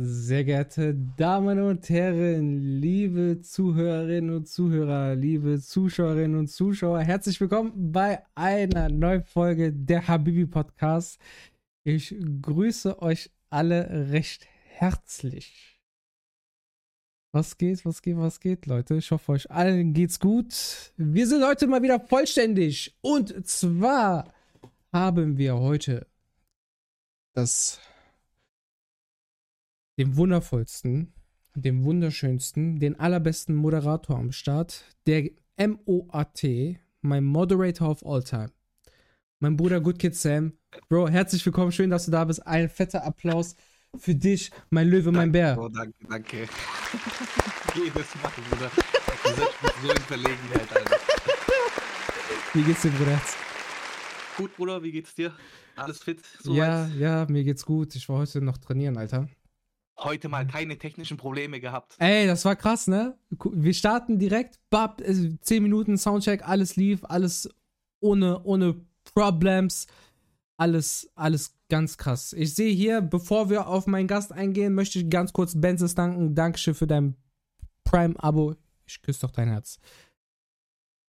Sehr geehrte Damen und Herren, liebe Zuhörerinnen und Zuhörer, liebe Zuschauerinnen und Zuschauer, herzlich willkommen bei einer neuen Folge der Habibi Podcast. Ich grüße euch alle recht herzlich. Was geht, was geht, was geht, Leute? Ich hoffe, euch allen geht's gut. Wir sind heute mal wieder vollständig. Und zwar haben wir heute das dem wundervollsten, dem wunderschönsten, den allerbesten Moderator am Start, der MOAT, mein Moderator of all time. Mein Bruder Good Kid Sam. Bro, herzlich willkommen, schön, dass du da bist. Ein fetter Applaus für dich, mein Löwe, mein Bär. Oh, danke, danke. Jedes Mal, Bruder. Du setzt mich so in Verlegenheit, Alter. Wie geht's dir, Bruder? Gut, Bruder, wie geht's dir? Alles fit? Ja, ja, mir geht's gut. Ich war heute noch trainieren, Alter heute mal keine technischen Probleme gehabt. Ey, das war krass, ne? Wir starten direkt, bab, 10 äh, Minuten Soundcheck, alles lief, alles ohne, ohne Problems. Alles, alles ganz krass. Ich sehe hier, bevor wir auf meinen Gast eingehen, möchte ich ganz kurz Benzes danken. Dankeschön für dein Prime-Abo. Ich küsse doch dein Herz.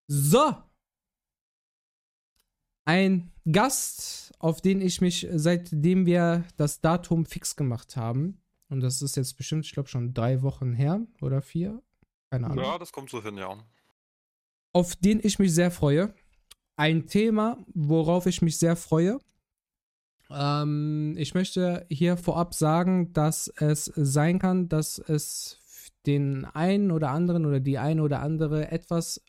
So. Ein Gast, auf den ich mich, seitdem wir das Datum fix gemacht haben, und das ist jetzt bestimmt, ich glaube, schon drei Wochen her oder vier. Keine Ahnung. Ja, das kommt so hin, ja. Auf den ich mich sehr freue. Ein Thema, worauf ich mich sehr freue. Ähm, ich möchte hier vorab sagen, dass es sein kann, dass es den einen oder anderen oder die eine oder andere etwas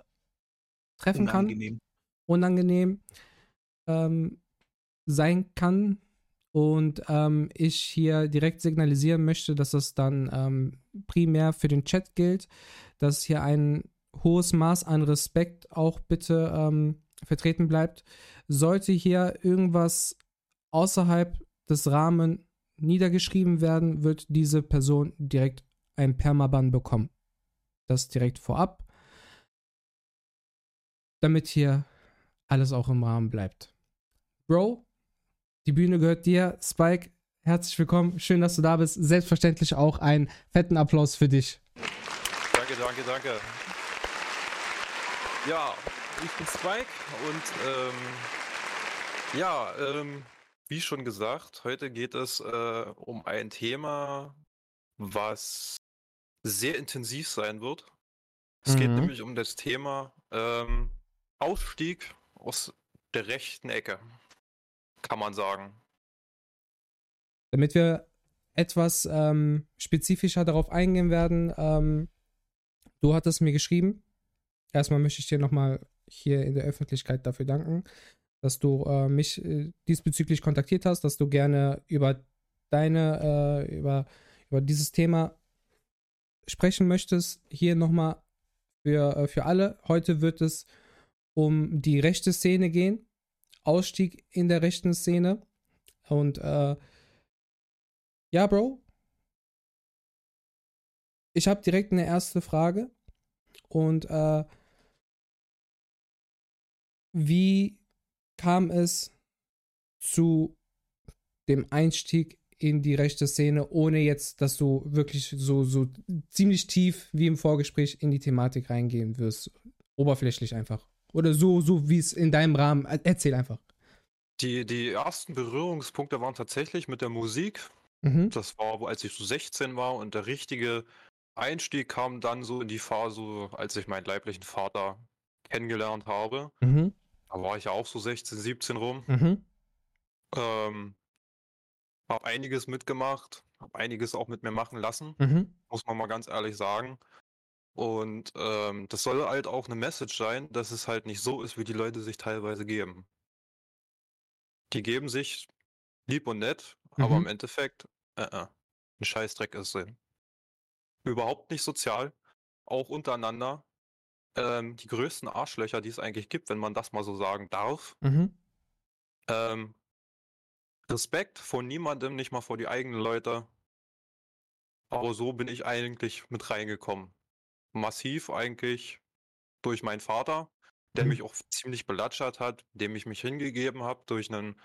treffen Unangenehm. kann. Unangenehm. Ähm, sein kann, und ähm, ich hier direkt signalisieren möchte, dass das dann ähm, primär für den Chat gilt, dass hier ein hohes Maß an Respekt auch bitte ähm, vertreten bleibt. Sollte hier irgendwas außerhalb des Rahmens niedergeschrieben werden, wird diese Person direkt ein Permaban bekommen. Das direkt vorab, damit hier alles auch im Rahmen bleibt. Bro, die Bühne gehört dir. Spike, herzlich willkommen. Schön, dass du da bist. Selbstverständlich auch einen fetten Applaus für dich. Danke, danke, danke. Ja, ich bin Spike und ähm, ja, ähm, wie schon gesagt, heute geht es äh, um ein Thema, was sehr intensiv sein wird. Es mhm. geht nämlich um das Thema ähm, Ausstieg aus der rechten Ecke kann man sagen. Damit wir etwas ähm, spezifischer darauf eingehen werden, ähm, du hattest mir geschrieben. Erstmal möchte ich dir nochmal hier in der Öffentlichkeit dafür danken, dass du äh, mich äh, diesbezüglich kontaktiert hast, dass du gerne über deine, äh, über, über dieses Thema sprechen möchtest. Hier nochmal für, äh, für alle. Heute wird es um die rechte Szene gehen. Ausstieg in der rechten Szene. Und äh, ja, Bro. Ich habe direkt eine erste Frage. Und äh, wie kam es zu dem Einstieg in die rechte Szene, ohne jetzt, dass du wirklich so, so ziemlich tief wie im Vorgespräch in die Thematik reingehen wirst? Oberflächlich einfach. Oder so, so wie es in deinem Rahmen. Erzähl einfach. Die, die ersten Berührungspunkte waren tatsächlich mit der Musik. Mhm. Das war, als ich so 16 war und der richtige Einstieg kam dann so in die Phase, als ich meinen leiblichen Vater kennengelernt habe. Mhm. Da war ich ja auch so 16, 17 rum. Mhm. Ähm, habe einiges mitgemacht, habe einiges auch mit mir machen lassen, mhm. muss man mal ganz ehrlich sagen. Und ähm, das soll halt auch eine Message sein, dass es halt nicht so ist, wie die Leute sich teilweise geben. Die geben sich lieb und nett, mhm. aber im Endeffekt, äh, äh, ein Scheißdreck ist sie. Überhaupt nicht sozial, auch untereinander. Ähm, die größten Arschlöcher, die es eigentlich gibt, wenn man das mal so sagen darf. Mhm. Ähm, Respekt vor niemandem, nicht mal vor die eigenen Leute. Aber so bin ich eigentlich mit reingekommen massiv eigentlich durch meinen Vater, der mhm. mich auch ziemlich belatschert hat, dem ich mich hingegeben habe durch einen,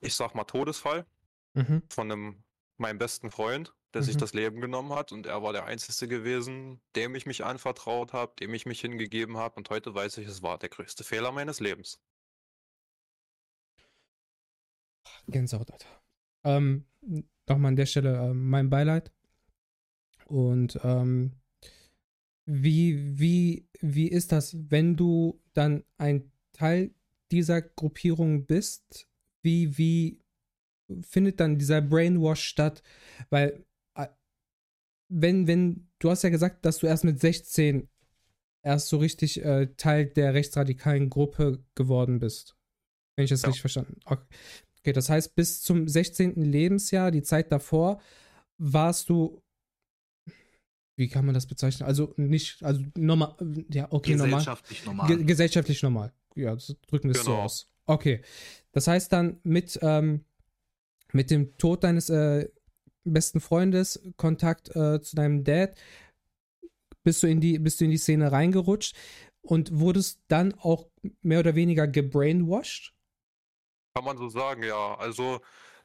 ich sag mal, Todesfall mhm. von einem meinem besten Freund, der mhm. sich das Leben genommen hat und er war der Einzige gewesen, dem ich mich anvertraut habe, dem ich mich hingegeben habe und heute weiß ich, es war der größte Fehler meines Lebens. Gänsehaut, Alter. Ähm, Nochmal an der Stelle äh, mein Beileid. Und ähm, wie, wie, wie ist das, wenn du dann ein Teil dieser Gruppierung bist? Wie, wie findet dann dieser Brainwash statt? Weil, äh, wenn, wenn, du hast ja gesagt, dass du erst mit 16 erst so richtig äh, Teil der rechtsradikalen Gruppe geworden bist. Wenn ich das ja. richtig verstanden habe. Okay. okay, das heißt, bis zum 16. Lebensjahr, die Zeit davor, warst du wie kann man das bezeichnen? Also nicht, also normal, ja, okay, gesellschaftlich normal. normal. Ge gesellschaftlich normal. Ja, drücken wir es genau. so aus. Okay. Das heißt dann mit, ähm, mit dem Tod deines äh, besten Freundes, Kontakt äh, zu deinem Dad, bist du in die, bist du in die Szene reingerutscht und wurdest dann auch mehr oder weniger gebrainwashed? Kann man so sagen, ja. Also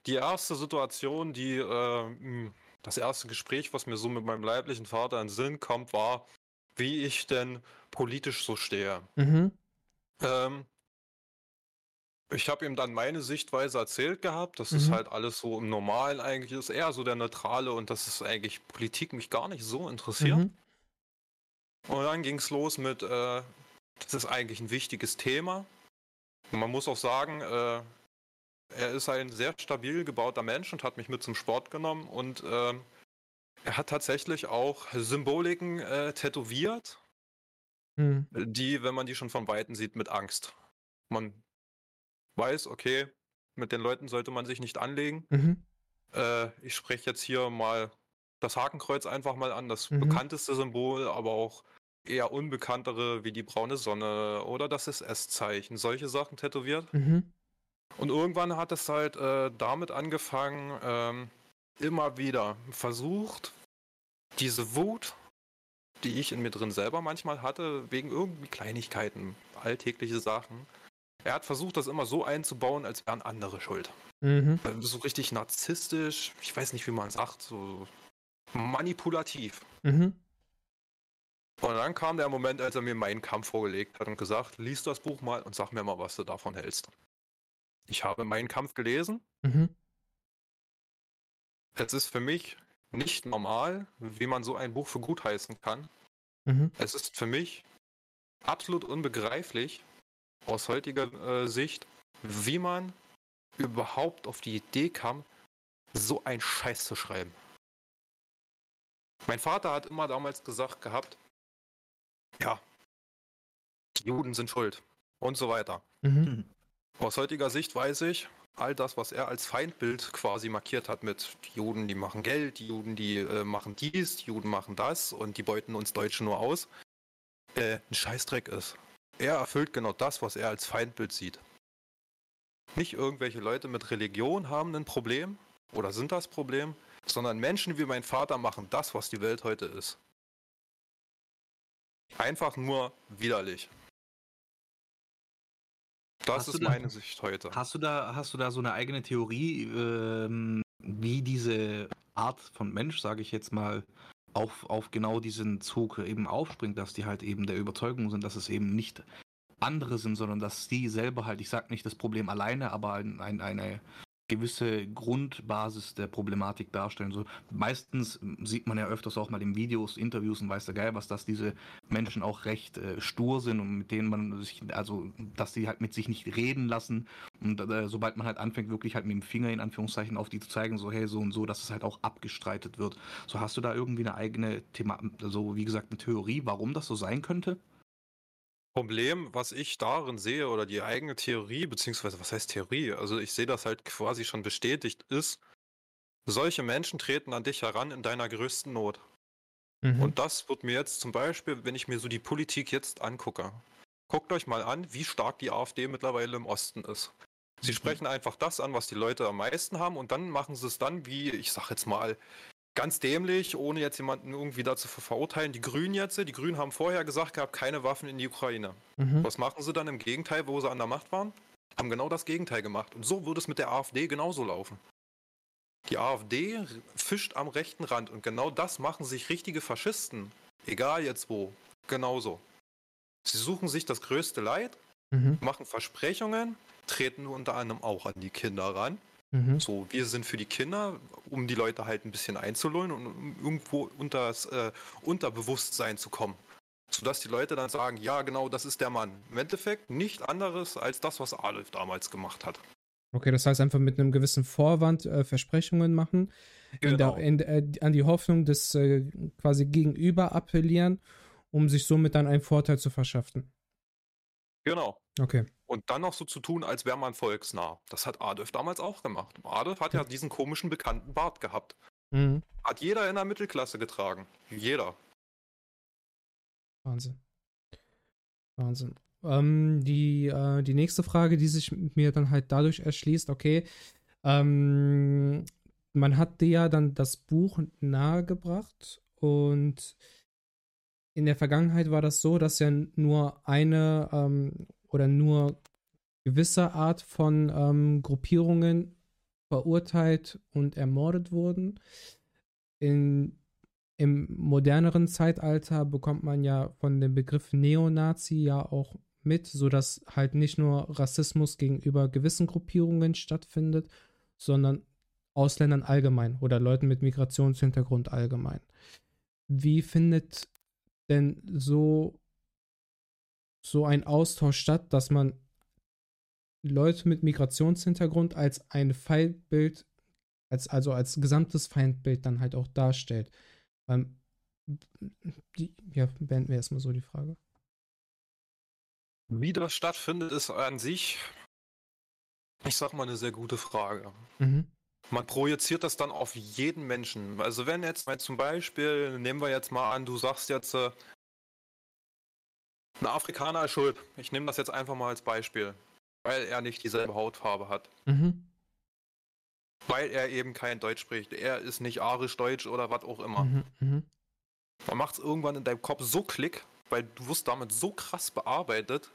die erste Situation, die äh, das erste Gespräch, was mir so mit meinem leiblichen Vater in den Sinn kommt, war, wie ich denn politisch so stehe. Mhm. Ähm, ich habe ihm dann meine Sichtweise erzählt gehabt, dass mhm. es halt alles so im Normalen eigentlich ist, eher so der Neutrale und dass es eigentlich Politik mich gar nicht so interessiert. Mhm. Und dann ging es los mit, äh, das ist eigentlich ein wichtiges Thema. Und man muss auch sagen, äh, er ist ein sehr stabil gebauter Mensch und hat mich mit zum Sport genommen und äh, er hat tatsächlich auch Symboliken äh, tätowiert, hm. die, wenn man die schon von Weitem sieht, mit Angst. Man weiß, okay, mit den Leuten sollte man sich nicht anlegen. Mhm. Äh, ich spreche jetzt hier mal das Hakenkreuz einfach mal an, das mhm. bekannteste Symbol, aber auch eher unbekanntere wie die braune Sonne oder das SS-Zeichen, solche Sachen tätowiert. Mhm. Und irgendwann hat es halt äh, damit angefangen, ähm, immer wieder versucht, diese Wut, die ich in mir drin selber manchmal hatte, wegen irgendwie Kleinigkeiten, alltägliche Sachen, er hat versucht, das immer so einzubauen, als wären andere schuld. Mhm. So richtig narzisstisch, ich weiß nicht, wie man sagt, so manipulativ. Mhm. Und dann kam der Moment, als er mir meinen Kampf vorgelegt hat und gesagt, lies das Buch mal und sag mir mal, was du davon hältst. Ich habe meinen Kampf gelesen. Mhm. Es ist für mich nicht normal, wie man so ein Buch für gut heißen kann. Mhm. Es ist für mich absolut unbegreiflich aus heutiger äh, Sicht, wie man überhaupt auf die Idee kam, so ein Scheiß zu schreiben. Mein Vater hat immer damals gesagt gehabt, ja, die Juden sind schuld und so weiter. Mhm. Aus heutiger Sicht weiß ich, all das, was er als Feindbild quasi markiert hat mit die Juden, die machen Geld, die Juden, die äh, machen dies, die Juden machen das und die beuten uns Deutschen nur aus, äh, ein Scheißdreck ist. Er erfüllt genau das, was er als Feindbild sieht. Nicht irgendwelche Leute mit Religion haben ein Problem oder sind das Problem, sondern Menschen wie mein Vater machen das, was die Welt heute ist. Einfach nur widerlich. Das hast ist meine Sicht heute. Hast du da, hast du da so eine eigene Theorie, ähm, wie diese Art von Mensch, sage ich jetzt mal, auf, auf genau diesen Zug eben aufspringt, dass die halt eben der Überzeugung sind, dass es eben nicht andere sind, sondern dass die selber halt, ich sag nicht das Problem alleine, aber ein, ein, eine gewisse Grundbasis der Problematik darstellen. So meistens sieht man ja öfters auch mal in Videos, Interviews und weiß der Geil, was dass diese Menschen auch recht äh, stur sind und mit denen man sich, also dass sie halt mit sich nicht reden lassen und äh, sobald man halt anfängt, wirklich halt mit dem Finger in Anführungszeichen auf die zu zeigen, so hey so und so, dass es halt auch abgestreitet wird. So hast du da irgendwie eine eigene Thema, also wie gesagt eine Theorie, warum das so sein könnte? Problem, was ich darin sehe, oder die eigene Theorie, beziehungsweise was heißt Theorie? Also ich sehe das halt quasi schon bestätigt, ist, solche Menschen treten an dich heran in deiner größten Not. Mhm. Und das wird mir jetzt zum Beispiel, wenn ich mir so die Politik jetzt angucke, guckt euch mal an, wie stark die AfD mittlerweile im Osten ist. Sie mhm. sprechen einfach das an, was die Leute am meisten haben und dann machen sie es dann, wie ich sag jetzt mal, ganz dämlich, ohne jetzt jemanden irgendwie dazu verurteilen. Die Grünen jetzt, die Grünen haben vorher gesagt gehabt, keine Waffen in die Ukraine. Mhm. Was machen sie dann im Gegenteil, wo sie an der Macht waren? Haben genau das Gegenteil gemacht. Und so würde es mit der AfD genauso laufen. Die AfD fischt am rechten Rand und genau das machen sich richtige Faschisten, egal jetzt wo, genauso. Sie suchen sich das größte Leid, mhm. machen Versprechungen, treten unter anderem auch an die Kinder ran. Mhm. So, wir sind für die Kinder, um die Leute halt ein bisschen einzulullen und um irgendwo unter das äh, Unterbewusstsein zu kommen. Sodass die Leute dann sagen, ja genau, das ist der Mann. Im Endeffekt nicht anderes als das, was Adolf damals gemacht hat. Okay, das heißt einfach mit einem gewissen Vorwand äh, Versprechungen machen, genau. in der, in, äh, an die Hoffnung des äh, quasi Gegenüber appellieren, um sich somit dann einen Vorteil zu verschaffen. Genau. Okay. Und dann noch so zu tun, als wäre man volksnah. Das hat Adolf damals auch gemacht. Adolf hat ja diesen komischen bekannten Bart gehabt. Mhm. Hat jeder in der Mittelklasse getragen. Jeder. Wahnsinn. Wahnsinn. Ähm, die, äh, die nächste Frage, die sich mir dann halt dadurch erschließt, okay, ähm, man hat dir ja dann das Buch nahegebracht und in der Vergangenheit war das so, dass ja nur eine ähm, oder nur gewisse Art von ähm, Gruppierungen verurteilt und ermordet wurden. In, Im moderneren Zeitalter bekommt man ja von dem Begriff Neonazi ja auch mit, sodass halt nicht nur Rassismus gegenüber gewissen Gruppierungen stattfindet, sondern Ausländern allgemein oder Leuten mit Migrationshintergrund allgemein. Wie findet denn so, so ein Austausch statt, dass man Leute mit Migrationshintergrund als ein Feindbild, als, also als gesamtes Feindbild dann halt auch darstellt? Ähm, die, ja, beenden wir erstmal so die Frage. Wie das stattfindet, ist an sich, ich sag mal, eine sehr gute Frage. Mhm. Man projiziert das dann auf jeden Menschen. Also wenn jetzt mal zum Beispiel, nehmen wir jetzt mal an, du sagst jetzt, äh, ein Afrikaner ist schuld. Ich nehme das jetzt einfach mal als Beispiel, weil er nicht dieselbe Hautfarbe hat. Mhm. Weil er eben kein Deutsch spricht. Er ist nicht arisch-deutsch oder was auch immer. Mhm. Mhm. Man macht es irgendwann in deinem Kopf so klick, weil du wirst damit so krass bearbeitet.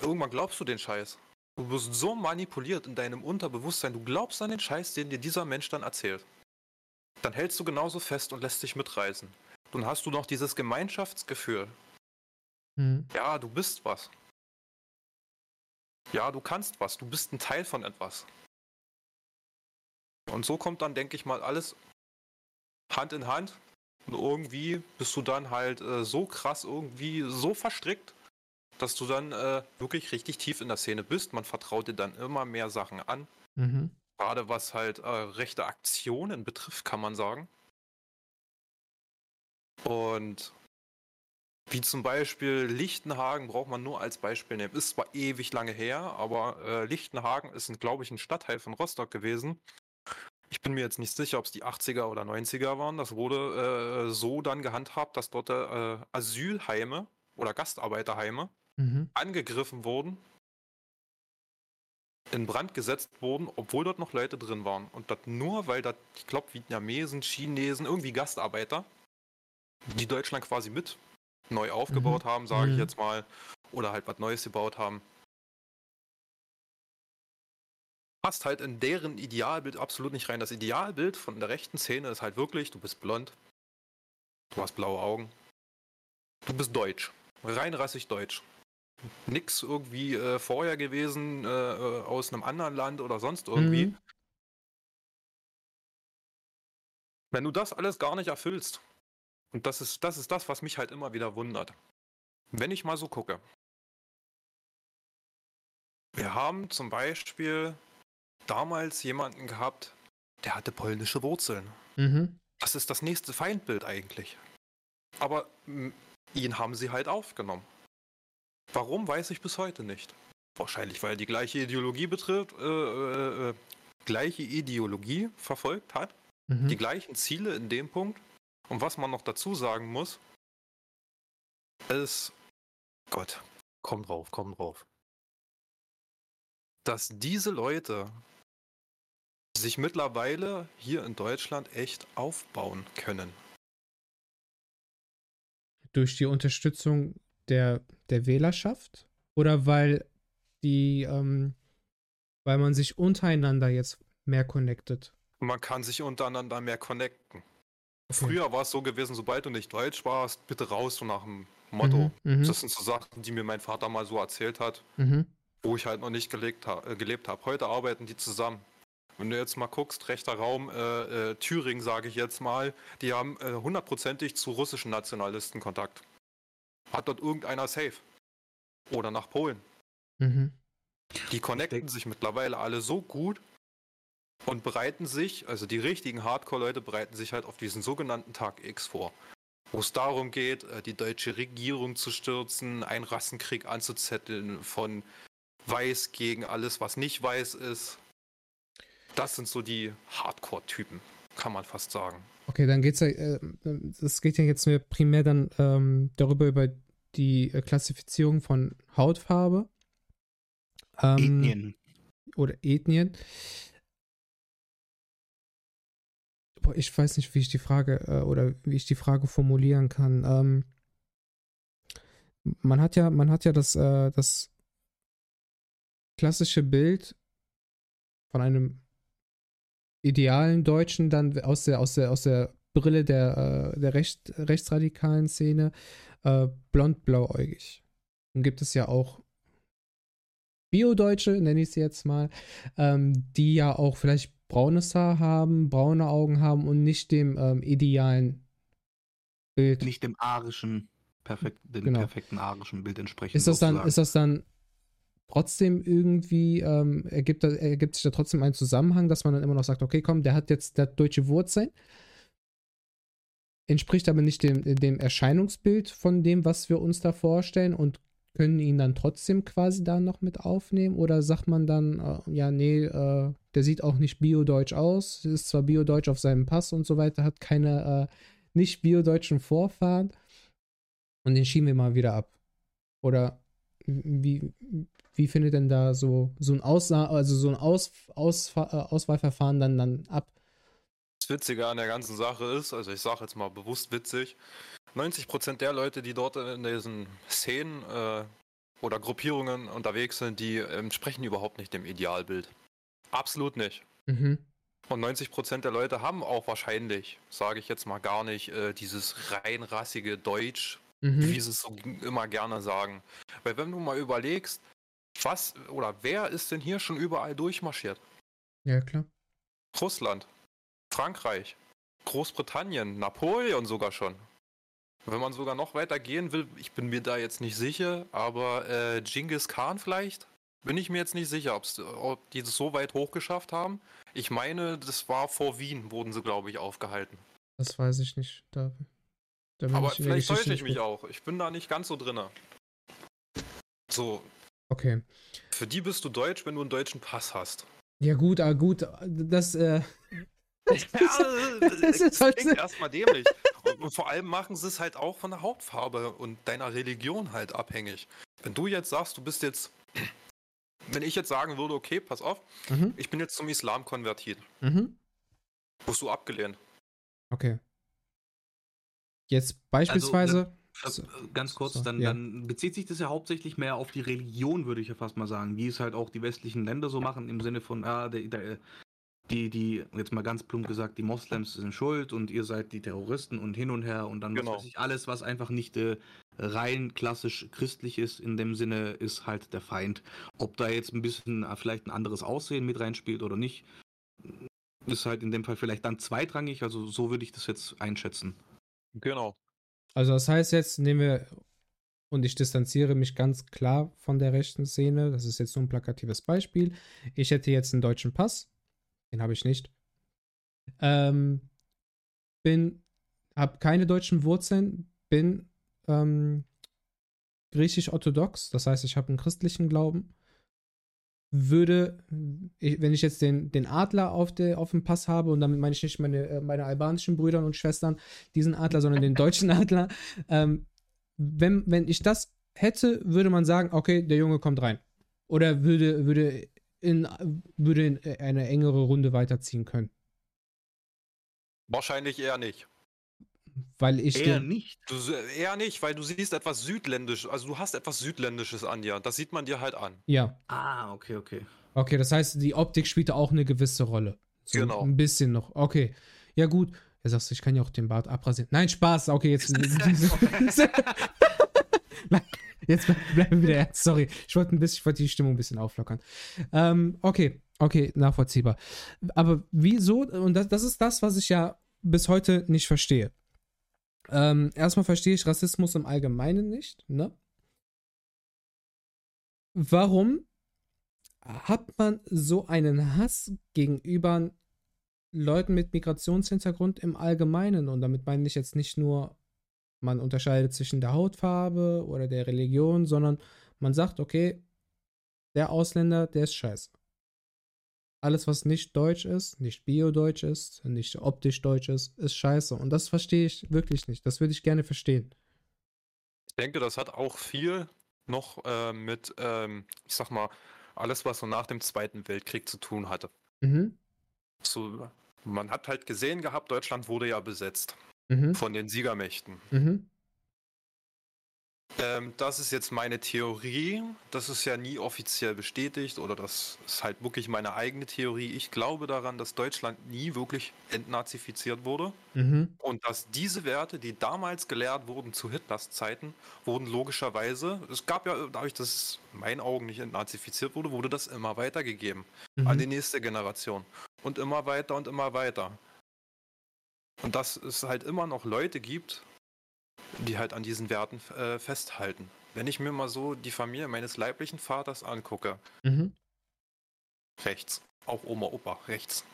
Irgendwann glaubst du den Scheiß. Du wirst so manipuliert in deinem Unterbewusstsein, du glaubst an den Scheiß, den dir dieser Mensch dann erzählt. Dann hältst du genauso fest und lässt dich mitreißen. Dann hast du noch dieses Gemeinschaftsgefühl. Mhm. Ja, du bist was. Ja, du kannst was. Du bist ein Teil von etwas. Und so kommt dann, denke ich mal, alles Hand in Hand. Und irgendwie bist du dann halt äh, so krass irgendwie so verstrickt, dass du dann äh, wirklich richtig tief in der Szene bist. Man vertraut dir dann immer mehr Sachen an. Mhm. Gerade was halt äh, rechte Aktionen betrifft, kann man sagen. Und wie zum Beispiel Lichtenhagen braucht man nur als Beispiel nehmen. Ist zwar ewig lange her, aber äh, Lichtenhagen ist, glaube ich, ein Stadtteil von Rostock gewesen. Ich bin mir jetzt nicht sicher, ob es die 80er oder 90er waren. Das wurde äh, so dann gehandhabt, dass dort äh, Asylheime oder Gastarbeiterheime mhm. angegriffen wurden, in Brand gesetzt wurden, obwohl dort noch Leute drin waren. Und das nur, weil das, ich glaube, Vietnamesen, Chinesen, irgendwie Gastarbeiter, die Deutschland quasi mit neu aufgebaut mhm. haben, sage mhm. ich jetzt mal, oder halt was Neues gebaut haben. Passt halt in deren Idealbild absolut nicht rein. Das Idealbild von der rechten Szene ist halt wirklich, du bist blond, du hast blaue Augen, du bist deutsch, rein rassig deutsch. Nix irgendwie äh, vorher gewesen äh, äh aus einem anderen Land oder sonst irgendwie. Mhm. Wenn du das alles gar nicht erfüllst, und das ist, das ist das, was mich halt immer wieder wundert. Wenn ich mal so gucke. Wir haben zum Beispiel damals jemanden gehabt, der hatte polnische Wurzeln. Mhm. Das ist das nächste Feindbild eigentlich. Aber ihn haben sie halt aufgenommen. Warum, weiß ich bis heute nicht. Wahrscheinlich, weil er die gleiche Ideologie betrifft, äh, äh, äh, gleiche Ideologie verfolgt hat, mhm. die gleichen Ziele in dem Punkt. Und was man noch dazu sagen muss, ist, Gott, komm drauf, komm drauf, dass diese Leute sich mittlerweile hier in Deutschland echt aufbauen können. Durch die Unterstützung der, der Wählerschaft? Oder weil die, ähm, weil man sich untereinander jetzt mehr connectet? Man kann sich untereinander mehr connecten. Okay. Früher war es so gewesen, sobald du nicht Deutsch warst, bitte raus, so nach dem Motto. Mhm, mhm. das sind so Sachen, die mir mein Vater mal so erzählt hat, mhm. wo ich halt noch nicht gelebt, ha äh, gelebt habe. Heute arbeiten die zusammen. Wenn du jetzt mal guckst, rechter Raum, äh, äh, Thüringen, sage ich jetzt mal, die haben äh, hundertprozentig zu russischen Nationalisten Kontakt. Hat dort irgendeiner safe? Oder nach Polen. Mhm. Die connecten sich mittlerweile alle so gut und bereiten sich, also die richtigen Hardcore-Leute bereiten sich halt auf diesen sogenannten Tag X vor. Wo es darum geht, äh, die deutsche Regierung zu stürzen, einen Rassenkrieg anzuzetteln von Weiß gegen alles, was nicht weiß ist. Das sind so die Hardcore-Typen, kann man fast sagen. Okay, dann geht's ja, äh, das geht ja jetzt primär dann ähm, darüber über die äh, Klassifizierung von Hautfarbe. Ähm, Ethnien. Oder Ethnien. Ich weiß nicht, wie ich die Frage äh, oder wie ich die Frage formulieren kann. Ähm, man hat ja, man hat ja das, äh, das klassische Bild von einem idealen Deutschen dann aus der, aus der, aus der Brille der, äh, der Recht, rechtsradikalen Szene äh, blond-blauäugig. Dann gibt es ja auch Bio-Deutsche, nenne ich sie jetzt mal, ähm, die ja auch vielleicht braunes Haar haben, braune Augen haben und nicht dem ähm, idealen Bild. Nicht dem arischen, perfekt, dem genau. perfekten arischen Bild entsprechen. Ist das dann, ist das dann trotzdem irgendwie, ähm, ergibt, ergibt sich da trotzdem ein Zusammenhang, dass man dann immer noch sagt, okay, komm, der hat jetzt der deutsche Wurzeln, entspricht aber nicht dem, dem Erscheinungsbild von dem, was wir uns da vorstellen und können ihn dann trotzdem quasi da noch mit aufnehmen? Oder sagt man dann, äh, ja, nee, äh, der sieht auch nicht biodeutsch aus, ist zwar biodeutsch auf seinem Pass und so weiter, hat keine äh, nicht biodeutschen Vorfahren und den schieben wir mal wieder ab? Oder wie, wie findet denn da so, so ein, Aussa also so ein Aus, Aus, äh, Auswahlverfahren dann, dann ab? Das Witzige an der ganzen Sache ist, also ich sage jetzt mal bewusst witzig, 90% der Leute, die dort in diesen Szenen äh, oder Gruppierungen unterwegs sind, die entsprechen überhaupt nicht dem Idealbild. Absolut nicht. Mhm. Und 90% der Leute haben auch wahrscheinlich, sage ich jetzt mal gar nicht, äh, dieses reinrassige Deutsch, mhm. wie sie es so immer gerne sagen. Weil wenn du mal überlegst, was oder wer ist denn hier schon überall durchmarschiert? Ja, klar. Russland, Frankreich, Großbritannien, Napoleon sogar schon. Wenn man sogar noch weiter gehen will, ich bin mir da jetzt nicht sicher, aber äh, Genghis Khan vielleicht? Bin ich mir jetzt nicht sicher, ob die das so weit hochgeschafft haben. Ich meine, das war vor Wien, wurden sie, glaube ich, aufgehalten. Das weiß ich nicht. Da, da aber vielleicht täusche ich mich auch. Ich bin da nicht ganz so drin. So. Okay. Für die bist du deutsch, wenn du einen deutschen Pass hast. Ja, gut, ah, gut. Das, äh, ja, das halt klingt erstmal dämlich. Und vor allem machen sie es halt auch von der Hautfarbe und deiner Religion halt abhängig. Wenn du jetzt sagst, du bist jetzt, wenn ich jetzt sagen würde, okay, pass auf, mhm. ich bin jetzt zum Islam konvertiert, mhm. wirst du abgelehnt. Okay. Jetzt beispielsweise. Also, ganz kurz, so, dann, ja. dann, bezieht sich das ja hauptsächlich mehr auf die Religion, würde ich ja fast mal sagen, wie es halt auch die westlichen Länder so machen, im Sinne von, ah, der, der, die, die, jetzt mal ganz plump gesagt, die Moslems sind schuld und ihr seid die Terroristen und hin und her und dann genau. was weiß ich, alles, was einfach nicht äh, rein klassisch christlich ist, in dem Sinne ist halt der Feind. Ob da jetzt ein bisschen äh, vielleicht ein anderes Aussehen mit reinspielt oder nicht, ist halt in dem Fall vielleicht dann zweitrangig, also so würde ich das jetzt einschätzen. Genau. Also das heißt jetzt, nehmen wir, und ich distanziere mich ganz klar von der rechten Szene, das ist jetzt so ein plakatives Beispiel. Ich hätte jetzt einen deutschen Pass, den habe ich nicht. Ähm, bin, habe keine deutschen Wurzeln, bin ähm, griechisch-orthodox, das heißt, ich habe einen christlichen Glauben. Würde, wenn ich jetzt den, den Adler auf, der, auf dem Pass habe, und damit meine ich nicht meine, äh, meine albanischen Brüder und Schwestern, diesen Adler, sondern den deutschen Adler, ähm, wenn, wenn ich das hätte, würde man sagen, okay, der Junge kommt rein. Oder würde, würde in, würde in eine engere Runde weiterziehen können. Wahrscheinlich eher nicht. Weil ich eher nicht. Du, eher nicht, weil du siehst etwas südländisch, also du hast etwas südländisches an dir. Das sieht man dir halt an. Ja. Ah, okay, okay. Okay, das heißt, die Optik spielt auch eine gewisse Rolle. So genau. Ein bisschen noch. Okay. Ja, gut. Er sagt, ich kann ja auch den Bart abrasieren. Nein, Spaß. Okay, jetzt. jetzt bleiben wir wieder ernst. Sorry. Ich wollte ein bisschen, ich wollte die Stimmung ein bisschen auflockern. Ähm, okay. Okay, nachvollziehbar. Aber wieso? Und das, das ist das, was ich ja bis heute nicht verstehe. Ähm, erstmal verstehe ich Rassismus im Allgemeinen nicht, ne? Warum hat man so einen Hass gegenüber Leuten mit Migrationshintergrund im Allgemeinen? Und damit meine ich jetzt nicht nur, man unterscheidet zwischen der Hautfarbe oder der Religion, sondern man sagt, okay, der Ausländer, der ist scheiße. Alles, was nicht deutsch ist, nicht biodeutsch ist, nicht optisch deutsch ist, ist scheiße. Und das verstehe ich wirklich nicht. Das würde ich gerne verstehen. Ich denke, das hat auch viel noch äh, mit, ähm, ich sag mal, alles, was so nach dem Zweiten Weltkrieg zu tun hatte. Mhm. So, man hat halt gesehen gehabt, Deutschland wurde ja besetzt mhm. von den Siegermächten. Mhm. Ähm, das ist jetzt meine Theorie. Das ist ja nie offiziell bestätigt oder das ist halt wirklich meine eigene Theorie. Ich glaube daran, dass Deutschland nie wirklich entnazifiziert wurde mhm. und dass diese Werte, die damals gelehrt wurden zu Hitlers Zeiten, wurden logischerweise, es gab ja, dadurch, dass es in meinen Augen nicht entnazifiziert wurde, wurde das immer weitergegeben mhm. an die nächste Generation und immer weiter und immer weiter. Und dass es halt immer noch Leute gibt, die halt an diesen Werten äh, festhalten. Wenn ich mir mal so die Familie meines leiblichen Vaters angucke, mhm. rechts, auch Oma, Opa, rechts.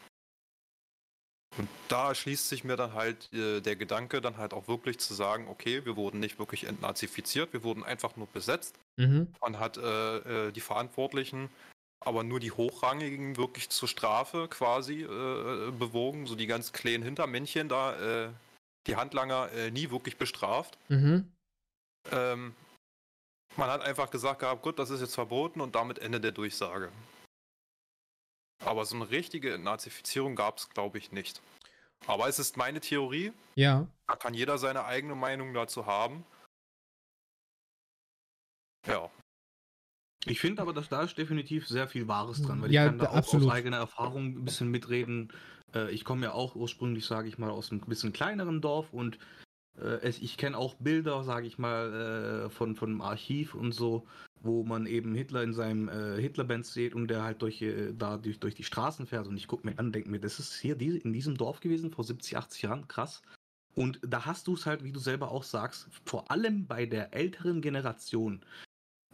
Und da schließt sich mir dann halt äh, der Gedanke, dann halt auch wirklich zu sagen, okay, wir wurden nicht wirklich entnazifiziert, wir wurden einfach nur besetzt. Mhm. Man hat äh, äh die Verantwortlichen, aber nur die Hochrangigen wirklich zur Strafe quasi äh, bewogen, so die ganz kleinen Hintermännchen da äh, die Handlanger äh, nie wirklich bestraft. Mhm. Ähm, man hat einfach gesagt gehabt, gut, das ist jetzt verboten und damit Ende der Durchsage. Aber so eine richtige Nazifizierung gab es, glaube ich, nicht. Aber es ist meine Theorie. Ja. Da kann jeder seine eigene Meinung dazu haben. Ja. Ich finde aber, dass da ist definitiv sehr viel Wahres dran, weil ja, ich kann da auch absolut. aus eigener Erfahrung ein bisschen mitreden. Äh, ich komme ja auch ursprünglich, sage ich mal, aus einem bisschen kleineren Dorf und äh, ich kenne auch Bilder, sage ich mal, äh, von, von einem Archiv und so, wo man eben Hitler in seinem äh, Hitlerband sieht und der halt durch, da durch, durch die Straßen fährt und ich gucke mir an, denke mir, das ist hier die, in diesem Dorf gewesen vor 70, 80 Jahren, krass. Und da hast du es halt, wie du selber auch sagst, vor allem bei der älteren Generation,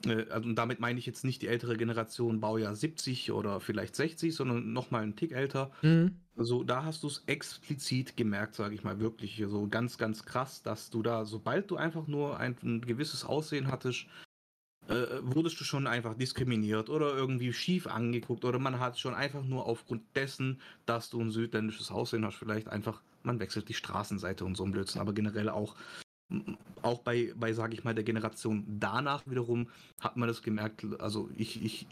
also, und damit meine ich jetzt nicht die ältere Generation, Baujahr 70 oder vielleicht 60, sondern nochmal einen Tick älter. Mhm. Also da hast du es explizit gemerkt, sage ich mal, wirklich so ganz, ganz krass, dass du da, sobald du einfach nur ein, ein gewisses Aussehen hattest, äh, wurdest du schon einfach diskriminiert oder irgendwie schief angeguckt oder man hat schon einfach nur aufgrund dessen, dass du ein südländisches Aussehen hast, vielleicht einfach, man wechselt die Straßenseite und so ein Blödsinn, aber generell auch auch bei, bei sage ich mal, der Generation danach wiederum hat man das gemerkt. Also ich, ich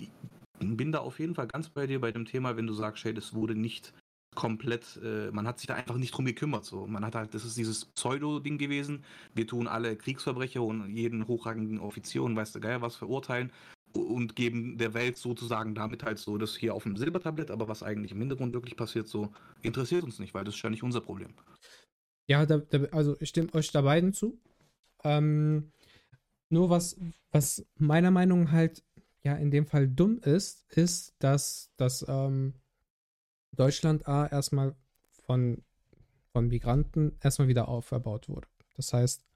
bin da auf jeden Fall ganz bei dir bei dem Thema, wenn du sagst, hey, das wurde nicht komplett, äh, man hat sich da einfach nicht drum gekümmert. So. Man hat halt, das ist dieses Pseudo-Ding gewesen. Wir tun alle Kriegsverbrecher und jeden hochrangigen Offizier und weiß der Geier was verurteilen und geben der Welt sozusagen damit halt so das hier auf dem Silbertablett, aber was eigentlich im Hintergrund wirklich passiert, so interessiert uns nicht, weil das ist ja nicht unser Problem. Ja, da, da, also ich stimme euch da beiden zu. Ähm, nur was, was meiner Meinung nach halt ja in dem Fall dumm ist, ist, dass, dass ähm, Deutschland A erstmal von, von Migranten erstmal wieder auferbaut wurde. Das heißt,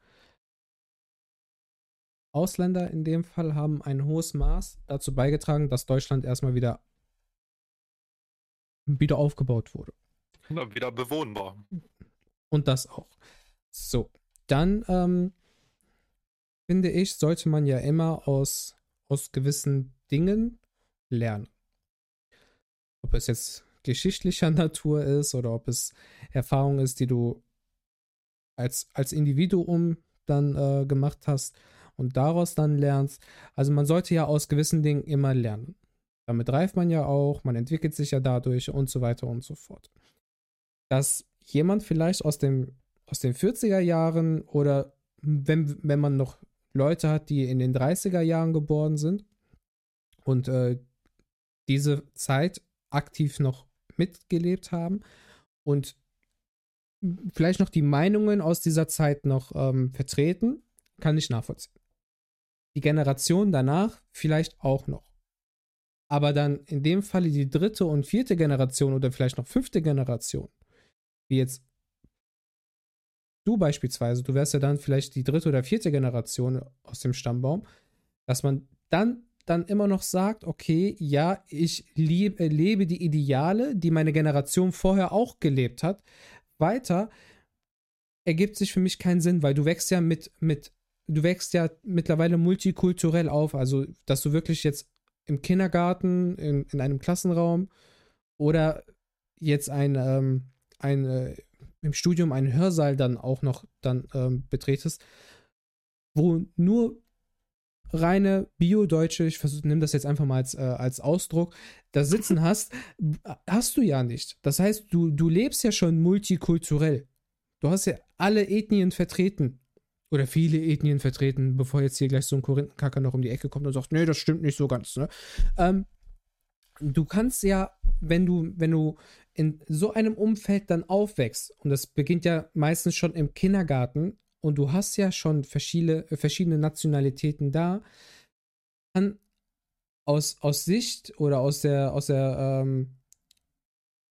Ausländer in dem Fall haben ein hohes Maß dazu beigetragen, dass Deutschland erstmal wieder wieder aufgebaut wurde. Wieder bewohnbar. Und das auch. So, dann ähm, finde ich, sollte man ja immer aus, aus gewissen Dingen lernen. Ob es jetzt geschichtlicher Natur ist oder ob es Erfahrung ist, die du als, als Individuum dann äh, gemacht hast und daraus dann lernst. Also man sollte ja aus gewissen Dingen immer lernen. Damit reift man ja auch, man entwickelt sich ja dadurch und so weiter und so fort. Dass jemand vielleicht aus, dem, aus den 40er Jahren oder wenn, wenn man noch Leute hat, die in den 30er Jahren geboren sind und äh, diese Zeit aktiv noch mitgelebt haben und vielleicht noch die Meinungen aus dieser Zeit noch ähm, vertreten, kann ich nachvollziehen. Die Generation danach vielleicht auch noch. Aber dann in dem Falle die dritte und vierte Generation oder vielleicht noch fünfte Generation, wie jetzt du beispielsweise, du wärst ja dann vielleicht die dritte oder vierte Generation aus dem Stammbaum, dass man dann dann immer noch sagt, okay, ja, ich lieb, äh, lebe die Ideale, die meine Generation vorher auch gelebt hat, weiter, ergibt sich für mich keinen Sinn, weil du wächst ja mit, mit, du wächst ja mittlerweile multikulturell auf, also dass du wirklich jetzt im Kindergarten, in, in einem Klassenraum oder jetzt ein, ähm, ein äh, im Studium einen Hörsaal dann auch noch dann ähm, betretest, wo nur reine Bio-Deutsche, ich nehme das jetzt einfach mal als, äh, als Ausdruck, da sitzen hast, hast du ja nicht. Das heißt, du, du lebst ja schon multikulturell. Du hast ja alle Ethnien vertreten. Oder viele Ethnien vertreten, bevor jetzt hier gleich so ein Korinthenkacker noch um die Ecke kommt und sagt, nee, das stimmt nicht so ganz. Ne? Ähm, du kannst ja, wenn du, wenn du in so einem Umfeld dann aufwächst, und das beginnt ja meistens schon im Kindergarten, und du hast ja schon verschiedene, verschiedene Nationalitäten da, kann aus, aus Sicht oder aus der, aus der, ähm,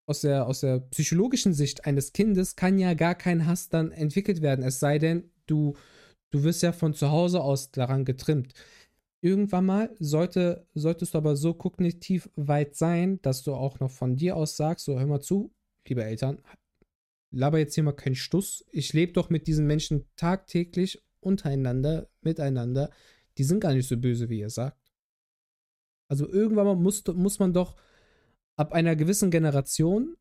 aus der, aus der psychologischen Sicht eines Kindes kann ja gar kein Hass dann entwickelt werden, es sei denn, du, du wirst ja von zu Hause aus daran getrimmt. Irgendwann mal sollte, solltest du aber so kognitiv weit sein, dass du auch noch von dir aus sagst, so hör mal zu, liebe Eltern, laber jetzt hier mal keinen Stuss. Ich lebe doch mit diesen Menschen tagtäglich untereinander, miteinander. Die sind gar nicht so böse, wie ihr sagt. Also irgendwann mal muss, muss man doch ab einer gewissen Generation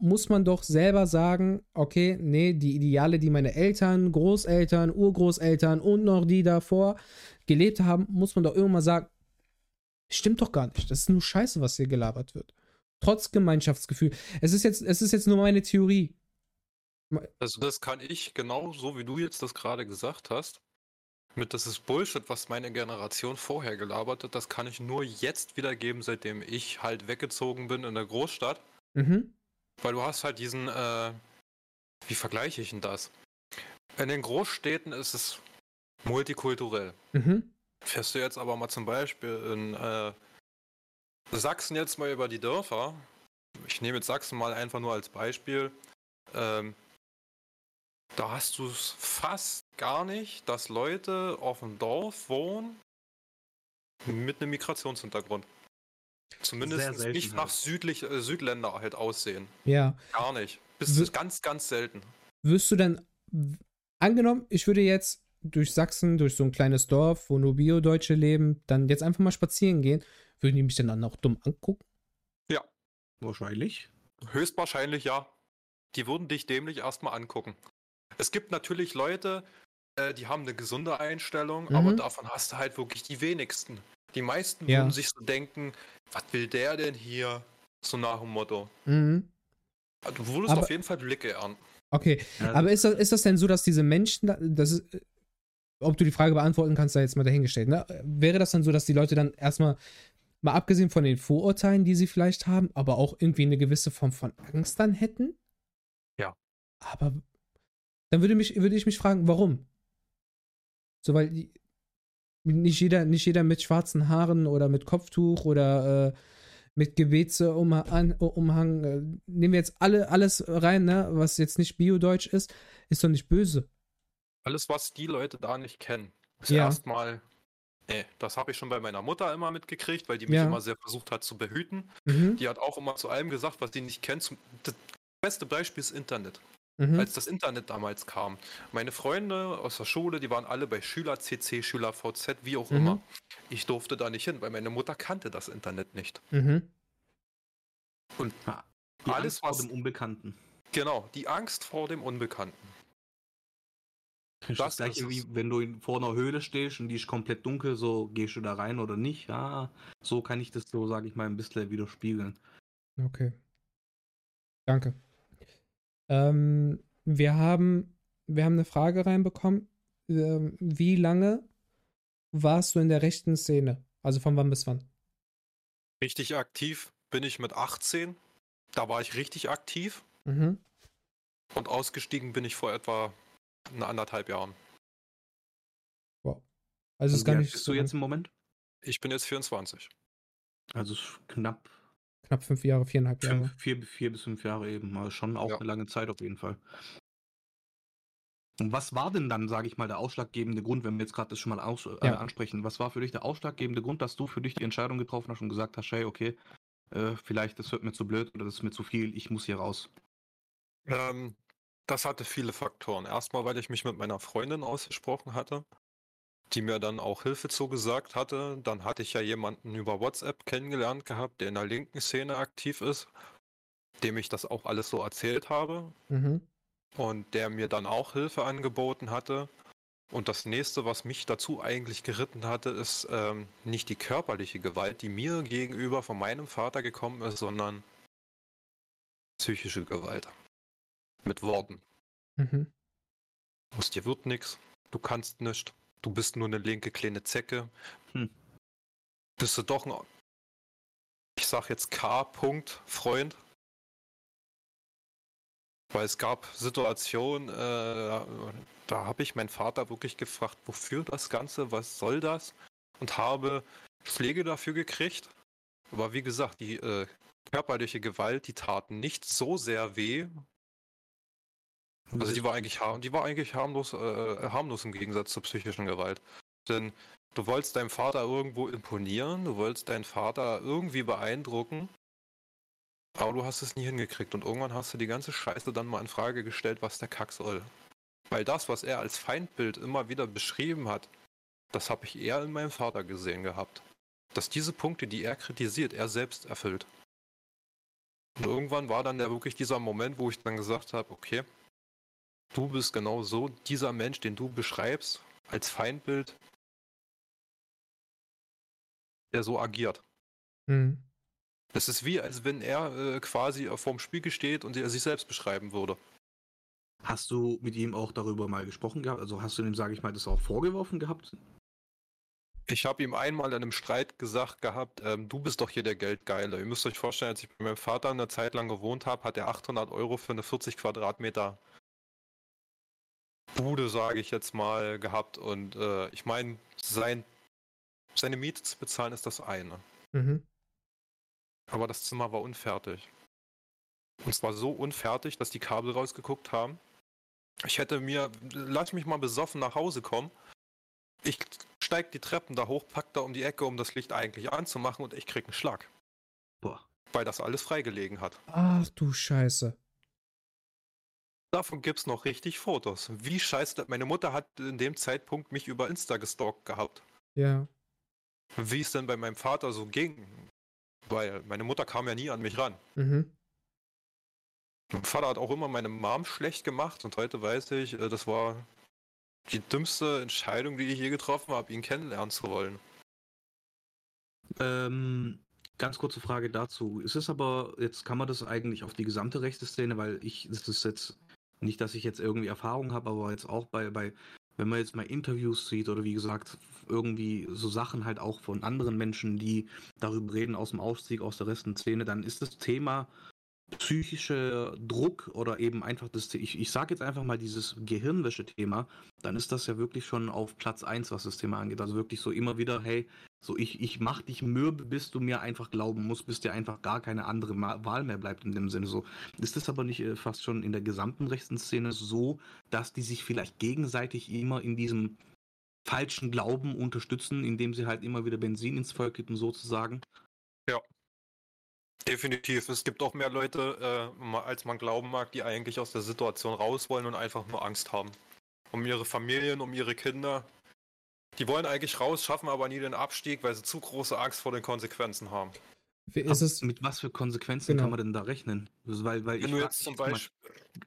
muss man doch selber sagen, okay, nee, die Ideale, die meine Eltern, Großeltern, Urgroßeltern und noch die davor gelebt haben, muss man doch irgendwann mal sagen, stimmt doch gar nicht. Das ist nur Scheiße, was hier gelabert wird. Trotz Gemeinschaftsgefühl. Es ist jetzt, es ist jetzt nur meine Theorie. Also das kann ich genau so, wie du jetzt das gerade gesagt hast. Mit das ist Bullshit, was meine Generation vorher gelabert hat, das kann ich nur jetzt wiedergeben, seitdem ich halt weggezogen bin in der Großstadt. Mhm. Weil du hast halt diesen, äh, wie vergleiche ich denn das? In den Großstädten ist es multikulturell. Mhm. Fährst du jetzt aber mal zum Beispiel in äh, Sachsen jetzt mal über die Dörfer, ich nehme jetzt Sachsen mal einfach nur als Beispiel, ähm, da hast du es fast gar nicht, dass Leute auf dem Dorf wohnen mit einem Migrationshintergrund. Zumindest nicht nach halt. südlich, äh, Südländer halt aussehen. Ja. Gar nicht. Das ist ganz, ganz selten. Wirst du denn, angenommen, ich würde jetzt durch Sachsen, durch so ein kleines Dorf, wo nur Bio-Deutsche leben, dann jetzt einfach mal spazieren gehen, würden die mich dann auch dumm angucken? Ja. Wahrscheinlich. Höchstwahrscheinlich ja. Die würden dich dämlich erstmal angucken. Es gibt natürlich Leute, äh, die haben eine gesunde Einstellung, mhm. aber davon hast du halt wirklich die wenigsten. Die meisten ja. würden sich so denken, was will der denn hier? So nach dem Motto. Mhm. Du würdest aber, auf jeden Fall Blicke ernten. Okay, ja. aber ist das, ist das denn so, dass diese Menschen, das ist, ob du die Frage beantworten kannst, da jetzt mal dahingestellt, ne? Wäre das dann so, dass die Leute dann erstmal, mal abgesehen von den Vorurteilen, die sie vielleicht haben, aber auch irgendwie eine gewisse Form von Angst dann hätten? Ja. Aber dann würde, mich, würde ich mich fragen, warum? So, weil nicht jeder, nicht jeder mit schwarzen Haaren oder mit Kopftuch oder äh, mit Gebetsumhang, äh, nehmen wir jetzt alle, alles rein, ne, was jetzt nicht Biodeutsch ist, ist doch nicht böse. Alles, was die Leute da nicht kennen, ist ja. erstmal, nee, das habe ich schon bei meiner Mutter immer mitgekriegt, weil die mich ja. immer sehr versucht hat zu behüten. Mhm. Die hat auch immer zu allem gesagt, was sie nicht kennt. Das beste Beispiel ist Internet mhm. als das Internet damals kam. Meine Freunde aus der Schule, die waren alle bei Schüler CC, Schüler VZ, wie auch mhm. immer. Ich durfte da nicht hin, weil meine Mutter kannte das Internet nicht. Mhm. Und die alles Angst was vor dem Unbekannten. Genau, die Angst vor dem Unbekannten. Das, das gleiche wie wenn du vor einer Höhle stehst und die ist komplett dunkel, so gehst du da rein oder nicht. Ja, so kann ich das so, sage ich mal, ein bisschen widerspiegeln. Okay. Danke. Ähm, wir, haben, wir haben eine Frage reinbekommen. Ähm, wie lange warst du in der rechten Szene? Also von wann bis wann? Richtig aktiv bin ich mit 18. Da war ich richtig aktiv. Mhm. Und ausgestiegen bin ich vor etwa eine anderthalb Jahren. Wow. Also ist gar nicht. Bist so du jetzt im Moment? Ich bin jetzt 24. Also knapp. Knapp fünf Jahre, viereinhalb Jahre. Fünf, vier, vier bis fünf Jahre eben. Also schon auch ja. eine lange Zeit auf jeden Fall. Und was war denn dann, sage ich mal, der ausschlaggebende Grund, wenn wir jetzt gerade das schon mal aus, äh, ja. ansprechen? Was war für dich der ausschlaggebende Grund, dass du für dich die Entscheidung getroffen hast und gesagt hast, hey, okay, äh, vielleicht das wird mir zu blöd oder das ist mir zu viel, ich muss hier raus? Ähm, das hatte viele Faktoren. Erstmal, weil ich mich mit meiner Freundin ausgesprochen hatte, die mir dann auch Hilfe zugesagt hatte. Dann hatte ich ja jemanden über WhatsApp kennengelernt gehabt, der in der linken Szene aktiv ist, dem ich das auch alles so erzählt habe. Mhm und der mir dann auch Hilfe angeboten hatte. Und das nächste, was mich dazu eigentlich geritten hatte, ist ähm, nicht die körperliche Gewalt, die mir gegenüber von meinem Vater gekommen ist, sondern psychische Gewalt. Mit Worten. Mhm. Aus dir wird nichts, du kannst nichts, du bist nur eine linke kleine Zecke. Hm. Bist du doch ein, ich sag jetzt K-Punkt, Freund. Weil es gab Situationen, äh, da habe ich meinen Vater wirklich gefragt, wofür das Ganze, was soll das? Und habe Schläge dafür gekriegt. Aber wie gesagt, die äh, körperliche Gewalt, die taten nicht so sehr weh. Also die war eigentlich, die war eigentlich harmlos, äh, harmlos im Gegensatz zur psychischen Gewalt. Denn du wolltest deinem Vater irgendwo imponieren, du wolltest deinen Vater irgendwie beeindrucken aber du hast es nie hingekriegt und irgendwann hast du die ganze Scheiße dann mal in Frage gestellt, was der Kack soll. Weil das, was er als Feindbild immer wieder beschrieben hat, das habe ich eher in meinem Vater gesehen gehabt. Dass diese Punkte, die er kritisiert, er selbst erfüllt. Und irgendwann war dann ja wirklich dieser Moment, wo ich dann gesagt habe, okay, du bist genau so dieser Mensch, den du beschreibst als Feindbild, der so agiert. Mhm. Das ist wie, als wenn er äh, quasi vorm Spiegel steht und er sich selbst beschreiben würde. Hast du mit ihm auch darüber mal gesprochen gehabt? Also hast du ihm, sage ich mal, das auch vorgeworfen gehabt? Ich habe ihm einmal in einem Streit gesagt gehabt, ähm, du bist doch hier der Geldgeile. Ihr müsst euch vorstellen, als ich bei meinem Vater eine Zeit lang gewohnt habe, hat er 800 Euro für eine 40 Quadratmeter Bude, sage ich jetzt mal, gehabt. Und äh, ich meine, sein, seine Miete zu bezahlen ist das eine. Mhm. Aber das Zimmer war unfertig. Und zwar so unfertig, dass die Kabel rausgeguckt haben. Ich hätte mir, lass mich mal besoffen nach Hause kommen. Ich steig die Treppen da hoch, pack da um die Ecke, um das Licht eigentlich anzumachen und ich krieg einen Schlag. Boah. Weil das alles freigelegen hat. Ach du Scheiße. Davon gibt's noch richtig Fotos. Wie scheiße, meine Mutter hat in dem Zeitpunkt mich über Insta gestalkt gehabt. Ja. Wie es denn bei meinem Vater so ging. Weil meine Mutter kam ja nie an mich ran. Mhm. Mein Vater hat auch immer meine Mom schlecht gemacht und heute weiß ich, äh, das war die dümmste Entscheidung, die ich je getroffen habe, ihn kennenlernen zu wollen. Ähm, ganz kurze Frage dazu. Ist es aber, jetzt kann man das eigentlich auf die gesamte rechte Szene, weil ich, das ist jetzt nicht, dass ich jetzt irgendwie Erfahrung habe, aber jetzt auch bei, bei wenn man jetzt mal Interviews sieht oder wie gesagt, irgendwie so Sachen halt auch von anderen Menschen, die darüber reden aus dem Ausstieg aus der resten Szene, dann ist das Thema psychischer Druck oder eben einfach das, ich, ich sage jetzt einfach mal dieses Gehirnwäsche-Thema, dann ist das ja wirklich schon auf Platz 1, was das Thema angeht. Also wirklich so immer wieder, hey, so ich, ich mach dich mürbe, bis du mir einfach glauben musst, bis dir einfach gar keine andere Wahl mehr bleibt in dem Sinne. So ist das aber nicht äh, fast schon in der gesamten rechten Szene so, dass die sich vielleicht gegenseitig immer in diesem falschen Glauben unterstützen, indem sie halt immer wieder Benzin ins Feuer kippen sozusagen? Ja. Definitiv. Es gibt auch mehr Leute, äh, als man glauben mag, die eigentlich aus der Situation raus wollen und einfach nur Angst haben. Um ihre Familien, um ihre Kinder. Die wollen eigentlich raus, schaffen aber nie den Abstieg, weil sie zu große Angst vor den Konsequenzen haben. Ist es mit was für Konsequenzen genau. kann man denn da rechnen? Weil, weil Wenn ich du jetzt zum Beispiel.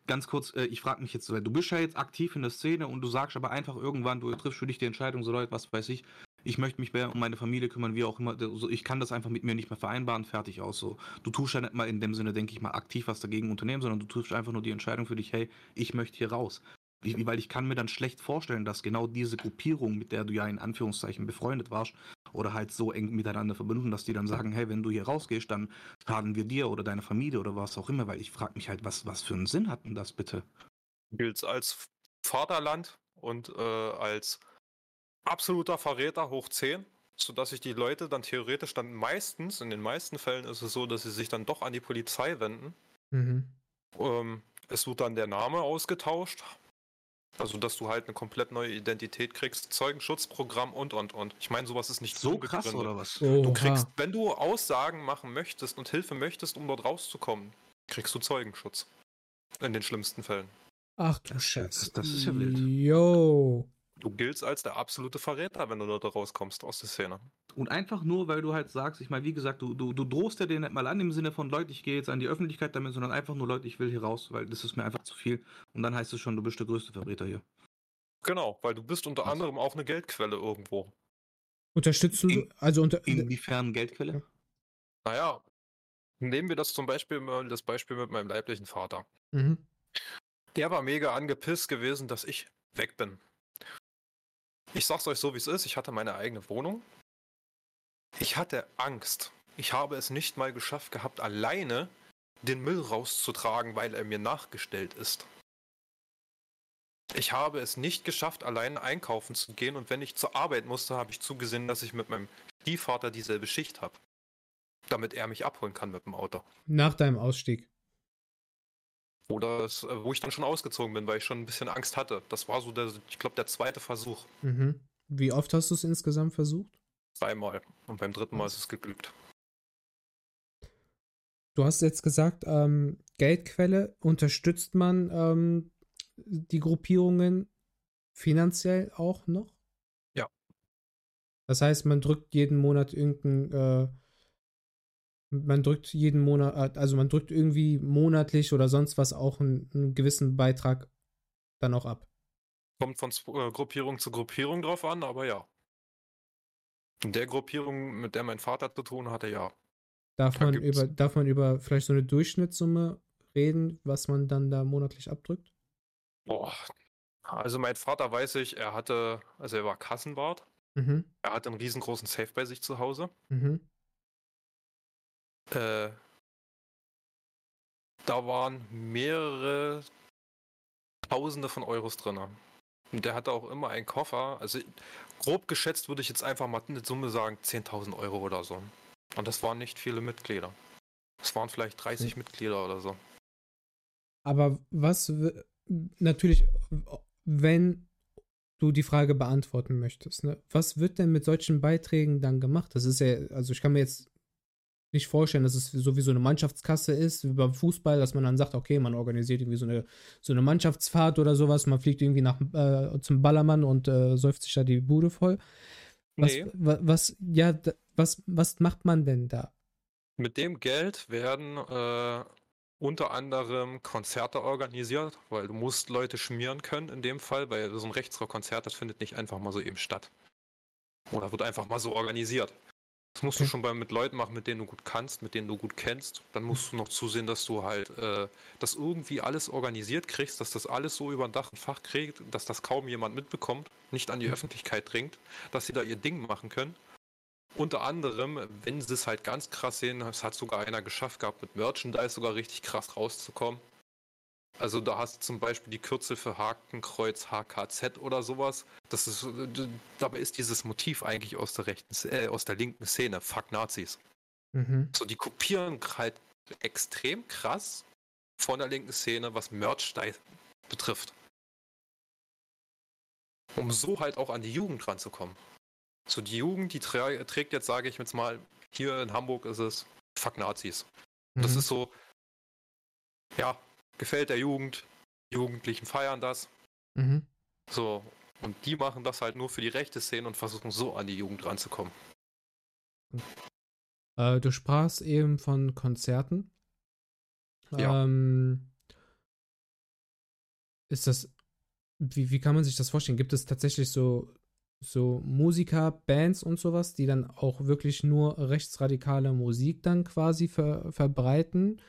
ganz kurz, äh, ich frage mich jetzt, weil du bist ja jetzt aktiv in der Szene und du sagst aber einfach irgendwann, du triffst für dich die Entscheidung, so Leute, was weiß ich, ich möchte mich mehr um meine Familie kümmern, wie auch immer. Also ich kann das einfach mit mir nicht mehr vereinbaren, fertig aus. So. Du tust ja nicht mal in dem Sinne, denke ich mal, aktiv was dagegen unternehmen, sondern du triffst einfach nur die Entscheidung für dich, hey, ich möchte hier raus. Ich, weil ich kann mir dann schlecht vorstellen, dass genau diese Gruppierung, mit der du ja in Anführungszeichen befreundet warst oder halt so eng miteinander verbunden, dass die dann sagen, hey, wenn du hier rausgehst, dann schaden wir dir oder deiner Familie oder was auch immer, weil ich frage mich halt, was, was für einen Sinn hat denn das bitte? Gilt als Vaterland und äh, als absoluter Verräter hoch 10, sodass sich die Leute dann theoretisch dann meistens, in den meisten Fällen ist es so, dass sie sich dann doch an die Polizei wenden. Mhm. Ähm, es wird dann der Name ausgetauscht. Also, dass du halt eine komplett neue Identität kriegst, Zeugenschutzprogramm und und und. Ich meine, sowas ist nicht so krass oder was? Du kriegst, wenn du Aussagen machen möchtest und Hilfe möchtest, um dort rauszukommen, kriegst du Zeugenschutz. In den schlimmsten Fällen. Ach du Scheiße. Das ist ja wild. Yo. Du giltst als der absolute Verräter, wenn du dort rauskommst aus der Szene. Und einfach nur, weil du halt sagst, ich meine, wie gesagt, du, du, du drohst ja den nicht mal an im Sinne von, Leute, ich gehe jetzt an die Öffentlichkeit damit, sondern einfach nur, Leute, ich will hier raus, weil das ist mir einfach zu viel. Und dann heißt es schon, du bist der größte Verräter hier. Genau, weil du bist unter Was? anderem auch eine Geldquelle irgendwo. Unterstützt du, In, also unter. Inwiefern Geldquelle? Naja, nehmen wir das zum Beispiel mal das Beispiel mit meinem leiblichen Vater. Mhm. Der war mega angepisst gewesen, dass ich weg bin. Ich sag's euch so, wie es ist. Ich hatte meine eigene Wohnung. Ich hatte Angst. Ich habe es nicht mal geschafft gehabt, alleine den Müll rauszutragen, weil er mir nachgestellt ist. Ich habe es nicht geschafft, alleine einkaufen zu gehen und wenn ich zur Arbeit musste, habe ich zugesehen, dass ich mit meinem Stiefvater dieselbe Schicht habe. Damit er mich abholen kann mit dem Auto. Nach deinem Ausstieg. Oder das, äh, wo ich dann schon ausgezogen bin, weil ich schon ein bisschen Angst hatte. Das war so der, ich glaube, der zweite Versuch. Mhm. Wie oft hast du es insgesamt versucht? Zweimal. Und beim dritten Mal ist es geglückt. Du hast jetzt gesagt, ähm, Geldquelle, unterstützt man ähm, die Gruppierungen finanziell auch noch? Ja. Das heißt, man drückt jeden Monat irgendein äh, man drückt jeden Monat, also man drückt irgendwie monatlich oder sonst was auch einen, einen gewissen Beitrag dann auch ab. Kommt von äh, Gruppierung zu Gruppierung drauf an, aber ja. In der Gruppierung, mit der mein Vater zu tun hatte, ja. Darf man, über, darf man über vielleicht so eine Durchschnittssumme reden, was man dann da monatlich abdrückt? Boah. Also mein Vater weiß ich, er hatte, also er war Kassenwart. Mhm. Er hatte einen riesengroßen Safe bei sich zu Hause. Mhm. Äh, da waren mehrere Tausende von Euros drin. Und der hatte auch immer einen Koffer. Also grob geschätzt würde ich jetzt einfach mal eine Summe sagen, 10.000 Euro oder so. Und das waren nicht viele Mitglieder. Es waren vielleicht 30 hm. Mitglieder oder so. Aber was natürlich, wenn du die Frage beantworten möchtest, ne? was wird denn mit solchen Beiträgen dann gemacht? Das ist ja, also ich kann mir jetzt nicht vorstellen, dass es sowieso eine Mannschaftskasse ist, wie beim Fußball, dass man dann sagt, okay, man organisiert irgendwie so eine, so eine Mannschaftsfahrt oder sowas, man fliegt irgendwie nach, äh, zum Ballermann und äh, säuft sich da die Bude voll. Was, nee. was, was, ja, was, was macht man denn da? Mit dem Geld werden äh, unter anderem Konzerte organisiert, weil du musst Leute schmieren können in dem Fall, weil so ein Rechtsrockkonzert, das findet nicht einfach mal so eben statt. Oder wird einfach mal so organisiert. Das musst du schon bei, mit Leuten machen, mit denen du gut kannst, mit denen du gut kennst. Dann musst du noch zusehen, dass du halt äh, das irgendwie alles organisiert kriegst, dass das alles so über ein Dach und Fach kriegt, dass das kaum jemand mitbekommt, nicht an die mhm. Öffentlichkeit dringt, dass sie da ihr Ding machen können. Unter anderem, wenn sie es halt ganz krass sehen, es hat sogar einer geschafft gehabt, mit Merchandise sogar richtig krass rauszukommen. Also da hast du zum Beispiel die Kürzel für Hakenkreuz HKZ oder sowas. Das ist, dabei ist dieses Motiv eigentlich aus der rechten, äh, aus der linken Szene. Fuck Nazis. Mhm. So, die kopieren halt extrem krass von der linken Szene, was Merch betrifft. Um so halt auch an die Jugend ranzukommen. So, die Jugend, die trägt jetzt, sage ich jetzt mal, hier in Hamburg ist es Fuck Nazis. Mhm. Das ist so, ja, gefällt der Jugend. Jugendlichen feiern das. Mhm. So, und die machen das halt nur für die rechte Szene und versuchen so an die Jugend ranzukommen. Äh, du sprachst eben von Konzerten. Ja. Ähm, ist das, wie, wie kann man sich das vorstellen? Gibt es tatsächlich so, so Musiker, Bands und sowas, die dann auch wirklich nur rechtsradikale Musik dann quasi ver, verbreiten?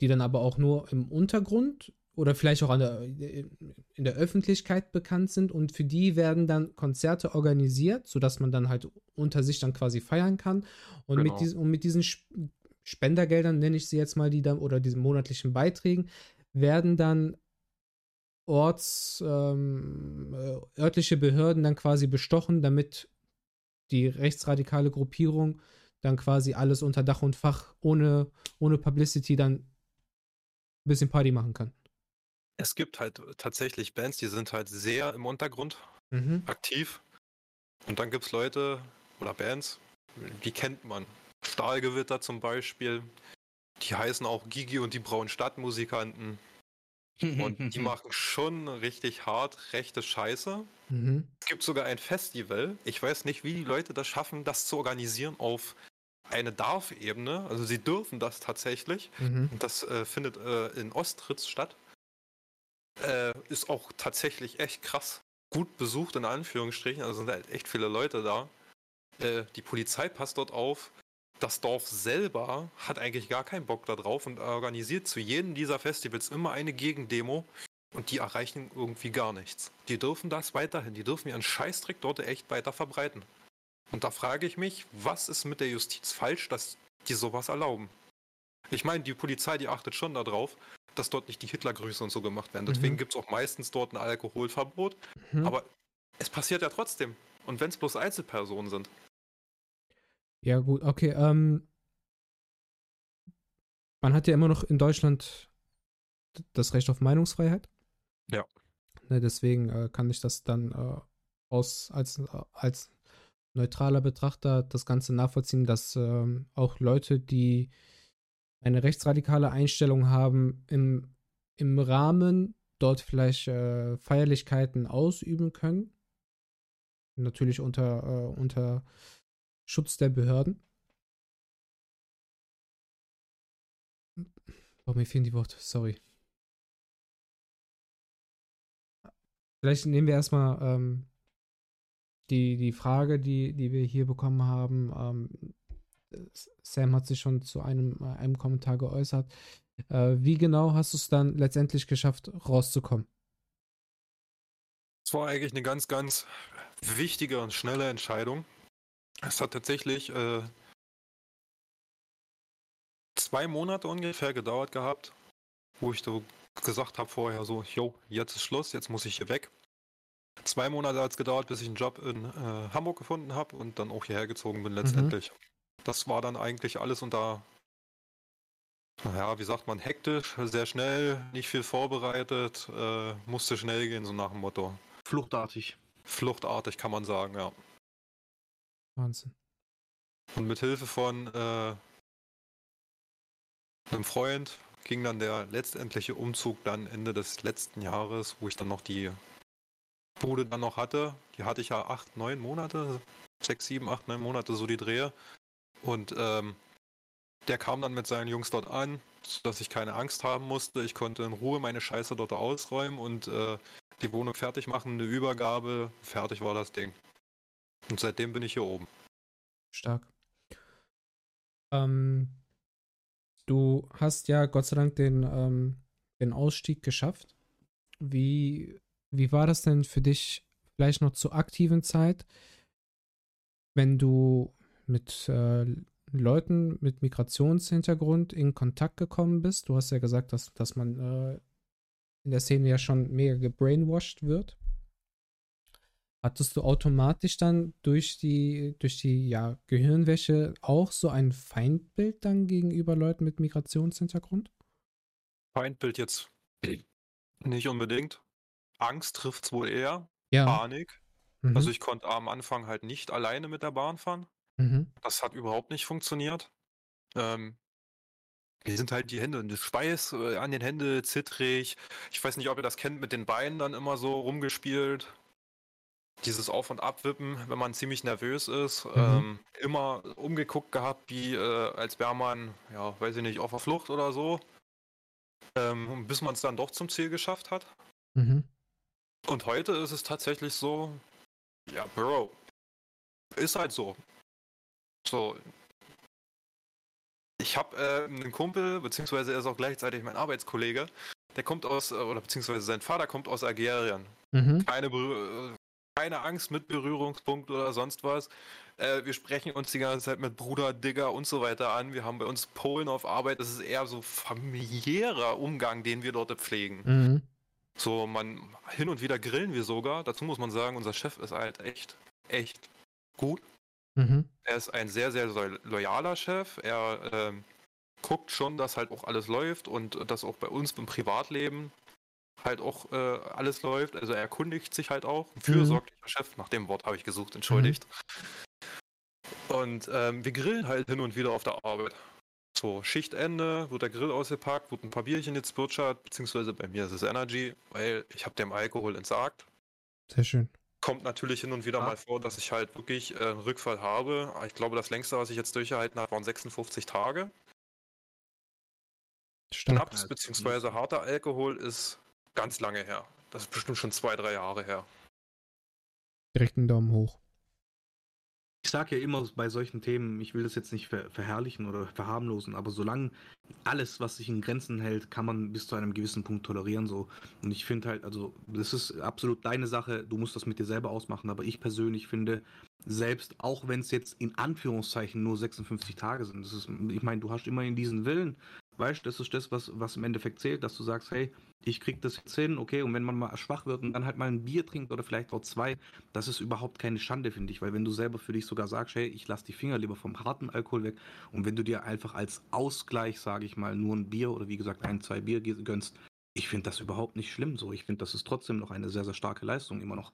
Die dann aber auch nur im Untergrund oder vielleicht auch der, in der Öffentlichkeit bekannt sind und für die werden dann Konzerte organisiert, sodass man dann halt unter sich dann quasi feiern kann. Und, genau. mit, diesen, und mit diesen Spendergeldern, nenne ich sie jetzt mal, die dann, oder diesen monatlichen Beiträgen, werden dann Orts, ähm, äh, örtliche Behörden dann quasi bestochen, damit die rechtsradikale Gruppierung dann quasi alles unter Dach und Fach ohne, ohne Publicity dann ein bisschen Party machen kann. Es gibt halt tatsächlich Bands, die sind halt sehr im Untergrund mhm. aktiv. Und dann gibt es Leute oder Bands, die kennt man. Stahlgewitter zum Beispiel. Die heißen auch Gigi und die Braunen Stadtmusikanten. Und die machen schon richtig hart rechte Scheiße. Mhm. Es gibt sogar ein Festival. Ich weiß nicht, wie die Leute das schaffen, das zu organisieren auf eine Darf-Ebene. Also sie dürfen das tatsächlich. Mhm. Und das äh, findet äh, in Ostritz statt. Äh, ist auch tatsächlich echt krass. Gut besucht in Anführungsstrichen. Also sind halt echt viele Leute da. Äh, die Polizei passt dort auf. Das Dorf selber hat eigentlich gar keinen Bock darauf und organisiert zu jedem dieser Festivals immer eine Gegendemo und die erreichen irgendwie gar nichts. Die dürfen das weiterhin, die dürfen ihren Scheißtrick dort echt weiter verbreiten. Und da frage ich mich, was ist mit der Justiz falsch, dass die sowas erlauben? Ich meine, die Polizei, die achtet schon darauf, dass dort nicht die Hitlergrüße und so gemacht werden. Deswegen mhm. gibt es auch meistens dort ein Alkoholverbot. Mhm. Aber es passiert ja trotzdem. Und wenn es bloß Einzelpersonen sind. Ja, gut, okay. Ähm, man hat ja immer noch in Deutschland das Recht auf Meinungsfreiheit. Ja. Ne, deswegen äh, kann ich das dann äh, aus, als, äh, als neutraler Betrachter das Ganze nachvollziehen, dass ähm, auch Leute, die eine rechtsradikale Einstellung haben, im, im Rahmen dort vielleicht äh, Feierlichkeiten ausüben können. Natürlich unter, äh, unter Schutz der Behörden. Oh, mir fehlen die Worte, sorry. Vielleicht nehmen wir erstmal ähm, die, die Frage, die, die wir hier bekommen haben. Ähm, Sam hat sich schon zu einem, äh, einem Kommentar geäußert. Äh, wie genau hast du es dann letztendlich geschafft, rauszukommen? Es war eigentlich eine ganz, ganz wichtige und schnelle Entscheidung. Es hat tatsächlich äh, zwei Monate ungefähr gedauert gehabt, wo ich so gesagt habe vorher so, jo, jetzt ist Schluss, jetzt muss ich hier weg. Zwei Monate hat es gedauert, bis ich einen Job in äh, Hamburg gefunden habe und dann auch hierher gezogen bin letztendlich. Mhm. Das war dann eigentlich alles unter, naja, wie sagt man, hektisch, sehr schnell, nicht viel vorbereitet, äh, musste schnell gehen, so nach dem Motto. Fluchtartig. Fluchtartig kann man sagen, ja. Wahnsinn. Und mit Hilfe von äh, einem Freund ging dann der letztendliche Umzug dann Ende des letzten Jahres, wo ich dann noch die Bude dann noch hatte. Die hatte ich ja acht, neun Monate, sechs, sieben, acht, neun Monate so die Drehe. Und ähm, der kam dann mit seinen Jungs dort an, sodass ich keine Angst haben musste. Ich konnte in Ruhe meine Scheiße dort ausräumen und äh, die Wohnung fertig machen, eine Übergabe, fertig war das Ding. Und seitdem bin ich hier oben. Stark. Ähm, du hast ja Gott sei Dank den, ähm, den Ausstieg geschafft. Wie, wie war das denn für dich vielleicht noch zur aktiven Zeit, wenn du mit äh, Leuten mit Migrationshintergrund in Kontakt gekommen bist? Du hast ja gesagt, dass, dass man äh, in der Szene ja schon mega gebrainwashed wird. Hattest du automatisch dann durch die, durch die ja, Gehirnwäsche auch so ein Feindbild dann gegenüber Leuten mit Migrationshintergrund? Feindbild jetzt nicht unbedingt. Angst trifft es wohl eher. Ja. Panik. Mhm. Also ich konnte am Anfang halt nicht alleine mit der Bahn fahren. Mhm. Das hat überhaupt nicht funktioniert. Ähm, mir sind halt die Hände und der Schweiß äh, an den Händen zittrig. Ich weiß nicht, ob ihr das kennt, mit den Beinen dann immer so rumgespielt dieses Auf- und Abwippen, wenn man ziemlich nervös ist, mhm. ähm, immer umgeguckt gehabt, wie äh, als wäre man, ja, weiß ich nicht, auf der Flucht oder so. Ähm, bis man es dann doch zum Ziel geschafft hat. Mhm. Und heute ist es tatsächlich so, ja, Bro, ist halt so. So. Ich habe äh, einen Kumpel, beziehungsweise er ist auch gleichzeitig mein Arbeitskollege, der kommt aus, äh, oder beziehungsweise sein Vater kommt aus Algerien. Mhm. Keine, keine Angst mit Berührungspunkt oder sonst was. Äh, wir sprechen uns die ganze Zeit mit Bruder, Digger und so weiter an. Wir haben bei uns Polen auf Arbeit. Das ist eher so familiärer Umgang, den wir dort pflegen. Mhm. So, man, hin und wieder grillen wir sogar. Dazu muss man sagen, unser Chef ist halt echt, echt gut. Mhm. Er ist ein sehr, sehr loyaler Chef. Er ähm, guckt schon, dass halt auch alles läuft und dass auch bei uns im Privatleben halt auch äh, alles läuft. Also er erkundigt sich halt auch. Ein fürsorglicher mhm. Chef, nach dem Wort habe ich gesucht, entschuldigt. Mhm. Und ähm, wir grillen halt hin und wieder auf der Arbeit. So, Schichtende, wird der Grill ausgepackt, wird ein paar Bierchen jetzt Birchat, beziehungsweise bei mir ist es Energy, weil ich habe dem Alkohol entsagt. Sehr schön. Kommt natürlich hin und wieder ah. mal vor, dass ich halt wirklich äh, einen Rückfall habe. Ich glaube, das längste, was ich jetzt durchgehalten habe, waren 56 Tage. Schnaps bzw. harter Alkohol ist ganz lange her. Das ist bestimmt schon zwei, drei Jahre her. Direkt einen Daumen hoch. Ich sage ja immer bei solchen Themen, ich will das jetzt nicht ver verherrlichen oder verharmlosen, aber solange alles, was sich in Grenzen hält, kann man bis zu einem gewissen Punkt tolerieren. So. Und ich finde halt, also, das ist absolut deine Sache, du musst das mit dir selber ausmachen, aber ich persönlich finde, selbst auch wenn es jetzt in Anführungszeichen nur 56 Tage sind, das ist, ich meine, du hast immerhin diesen Willen, Weißt du, das ist das, was, was im Endeffekt zählt, dass du sagst, hey, ich krieg das jetzt hin, okay, und wenn man mal schwach wird und dann halt mal ein Bier trinkt oder vielleicht auch zwei, das ist überhaupt keine Schande, finde ich, weil wenn du selber für dich sogar sagst, hey, ich lass die Finger lieber vom harten Alkohol weg und wenn du dir einfach als Ausgleich, sage ich mal, nur ein Bier oder wie gesagt ein, zwei Bier gönnst, ich finde das überhaupt nicht schlimm so. Ich finde, das ist trotzdem noch eine sehr, sehr starke Leistung immer noch.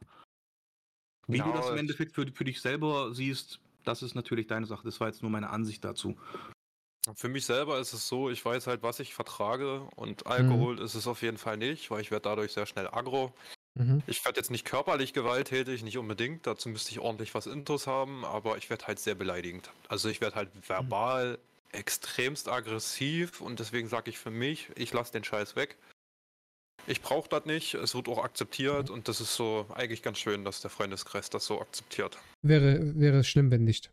Wie ja, du das im Endeffekt für, für dich selber siehst, das ist natürlich deine Sache. Das war jetzt nur meine Ansicht dazu. Für mich selber ist es so, ich weiß halt, was ich vertrage und Alkohol mhm. ist es auf jeden Fall nicht, weil ich werde dadurch sehr schnell aggro. Mhm. Ich werde jetzt nicht körperlich gewalttätig, nicht unbedingt, dazu müsste ich ordentlich was Intus haben, aber ich werde halt sehr beleidigend. Also ich werde halt verbal mhm. extremst aggressiv und deswegen sage ich für mich, ich lasse den Scheiß weg. Ich brauche das nicht, es wird auch akzeptiert und das ist so eigentlich ganz schön, dass der Freundeskreis das so akzeptiert. Wäre, wäre schlimm, wenn nicht.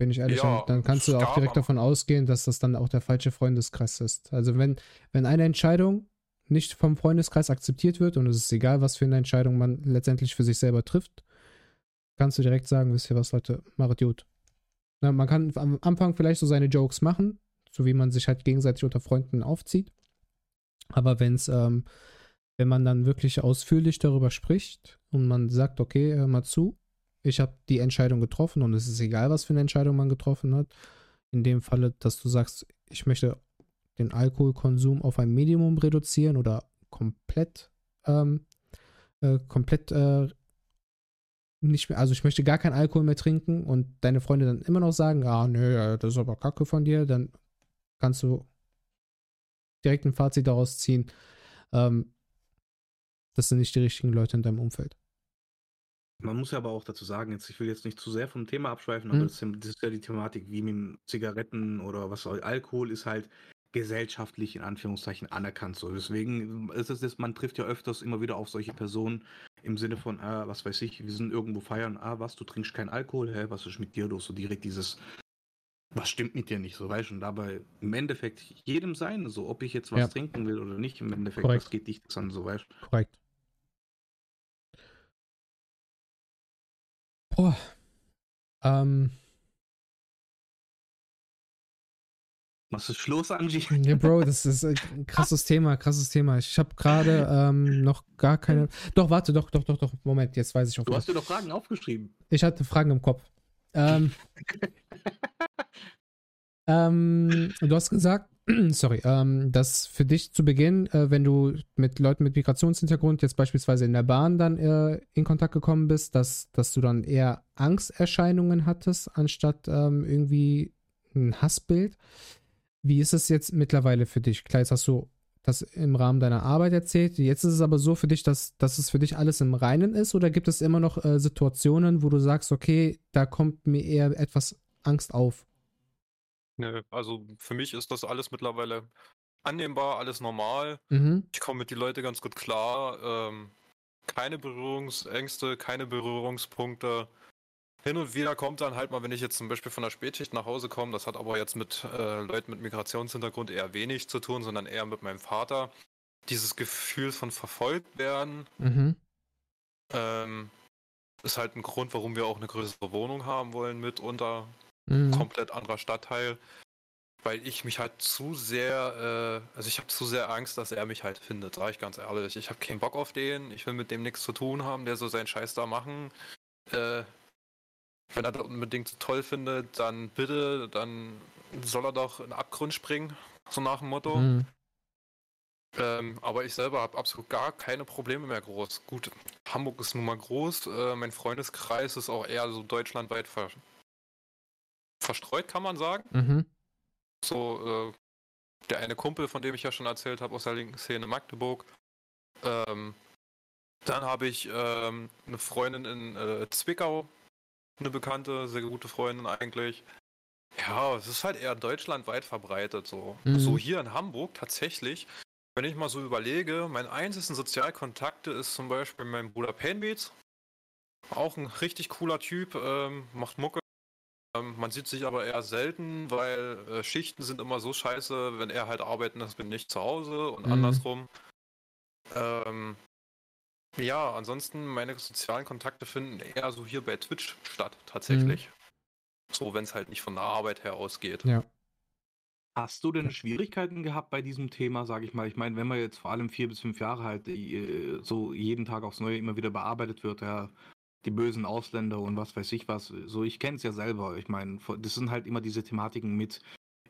Bin ich ehrlich, ja, dann kannst du auch direkt davon ausgehen, dass das dann auch der falsche Freundeskreis ist. Also wenn, wenn eine Entscheidung nicht vom Freundeskreis akzeptiert wird und es ist egal, was für eine Entscheidung man letztendlich für sich selber trifft, kannst du direkt sagen, wisst ihr was, Leute, machet gut. Na, man kann am Anfang vielleicht so seine Jokes machen, so wie man sich halt gegenseitig unter Freunden aufzieht. Aber wenn es, ähm, wenn man dann wirklich ausführlich darüber spricht und man sagt, okay, hör mal zu, ich habe die Entscheidung getroffen und es ist egal, was für eine Entscheidung man getroffen hat. In dem Falle, dass du sagst, ich möchte den Alkoholkonsum auf ein Minimum reduzieren oder komplett, ähm, äh, komplett äh, nicht mehr, also ich möchte gar keinen Alkohol mehr trinken und deine Freunde dann immer noch sagen, ah, nö, das ist aber Kacke von dir, dann kannst du direkt ein Fazit daraus ziehen, ähm, das sind nicht die richtigen Leute in deinem Umfeld. Man muss ja aber auch dazu sagen, jetzt, ich will jetzt nicht zu sehr vom Thema abschweifen, aber mhm. das, das, ist ja die Thematik, wie mit Zigaretten oder was soll. Alkohol ist halt gesellschaftlich in Anführungszeichen anerkannt. So. Deswegen ist es das, man trifft ja öfters immer wieder auf solche Personen im Sinne von, ah, was weiß ich, wir sind irgendwo feiern, ah, was, du trinkst keinen Alkohol, hä, was ist mit dir los? So direkt dieses, was stimmt mit dir nicht, so weißt du, und dabei im Endeffekt jedem sein, so ob ich jetzt was ja. trinken will oder nicht, im Endeffekt, Korrekt. das geht dich das an, so weißt du. Korrekt. Boah. Ähm. Was ist los, Angie? Ja, Bro, das ist ein krasses Thema, krasses Thema. Ich habe gerade ähm, noch gar keine. Doch, warte, doch, doch, doch, doch. Moment, jetzt weiß ich auch. Du hast dir doch Fragen aufgeschrieben. Ich hatte Fragen im Kopf. Ähm, ähm, du hast gesagt, sorry, ähm, dass für dich zu Beginn, äh, wenn du mit Leuten mit Migrationshintergrund jetzt beispielsweise in der Bahn dann äh, in Kontakt gekommen bist, dass, dass du dann eher Angsterscheinungen hattest, anstatt ähm, irgendwie ein Hassbild. Wie ist es jetzt mittlerweile für dich? Klar, jetzt hast du das im Rahmen deiner Arbeit erzählt. Jetzt ist es aber so für dich, dass, dass es für dich alles im Reinen ist oder gibt es immer noch äh, Situationen, wo du sagst, okay, da kommt mir eher etwas Angst auf? Nö, also für mich ist das alles mittlerweile annehmbar, alles normal. Mhm. Ich komme mit den Leuten ganz gut klar. Ähm, keine Berührungsängste, keine Berührungspunkte. Hin und wieder kommt dann halt mal, wenn ich jetzt zum Beispiel von der Spätschicht nach Hause komme, das hat aber jetzt mit äh, Leuten mit Migrationshintergrund eher wenig zu tun, sondern eher mit meinem Vater. dieses Gefühl von verfolgt werden mhm. ähm, ist halt ein Grund, warum wir auch eine größere Wohnung haben wollen, mitunter. Mhm. Komplett anderer Stadtteil. Weil ich mich halt zu sehr, äh, also ich habe zu sehr Angst, dass er mich halt findet, sage ich ganz ehrlich. Ich habe keinen Bock auf den, ich will mit dem nichts zu tun haben, der so seinen Scheiß da machen. Äh, wenn er das unbedingt toll findet, dann bitte, dann soll er doch in den Abgrund springen, so nach dem Motto. Mhm. Ähm, aber ich selber habe absolut gar keine Probleme mehr groß. Gut, Hamburg ist nun mal groß, äh, mein Freundeskreis ist auch eher so deutschlandweit ver verstreut, kann man sagen. Mhm. So, äh, der eine Kumpel, von dem ich ja schon erzählt habe, aus der linken Szene Magdeburg. Ähm, dann habe ich ähm, eine Freundin in äh, Zwickau, eine bekannte, sehr gute Freundin eigentlich. Ja, es ist halt eher deutschlandweit verbreitet so. Mhm. So hier in Hamburg tatsächlich, wenn ich mal so überlege, mein einzigen Sozialkontakte ist zum Beispiel mein Bruder Painbeats. Auch ein richtig cooler Typ, ähm, macht Mucke. Ähm, man sieht sich aber eher selten, weil äh, Schichten sind immer so scheiße, wenn er halt arbeiten ist, bin ich zu Hause und mhm. andersrum. Ähm, ja, ansonsten meine sozialen Kontakte finden eher so hier bei Twitch statt, tatsächlich. Mhm. So, wenn es halt nicht von der Arbeit her ausgeht. Ja. Hast du denn Schwierigkeiten gehabt bei diesem Thema, sage ich mal? Ich meine, wenn man jetzt vor allem vier bis fünf Jahre halt äh, so jeden Tag aufs Neue immer wieder bearbeitet wird, ja, die bösen Ausländer und was weiß ich was. So, ich kenne es ja selber. Ich meine, das sind halt immer diese Thematiken mit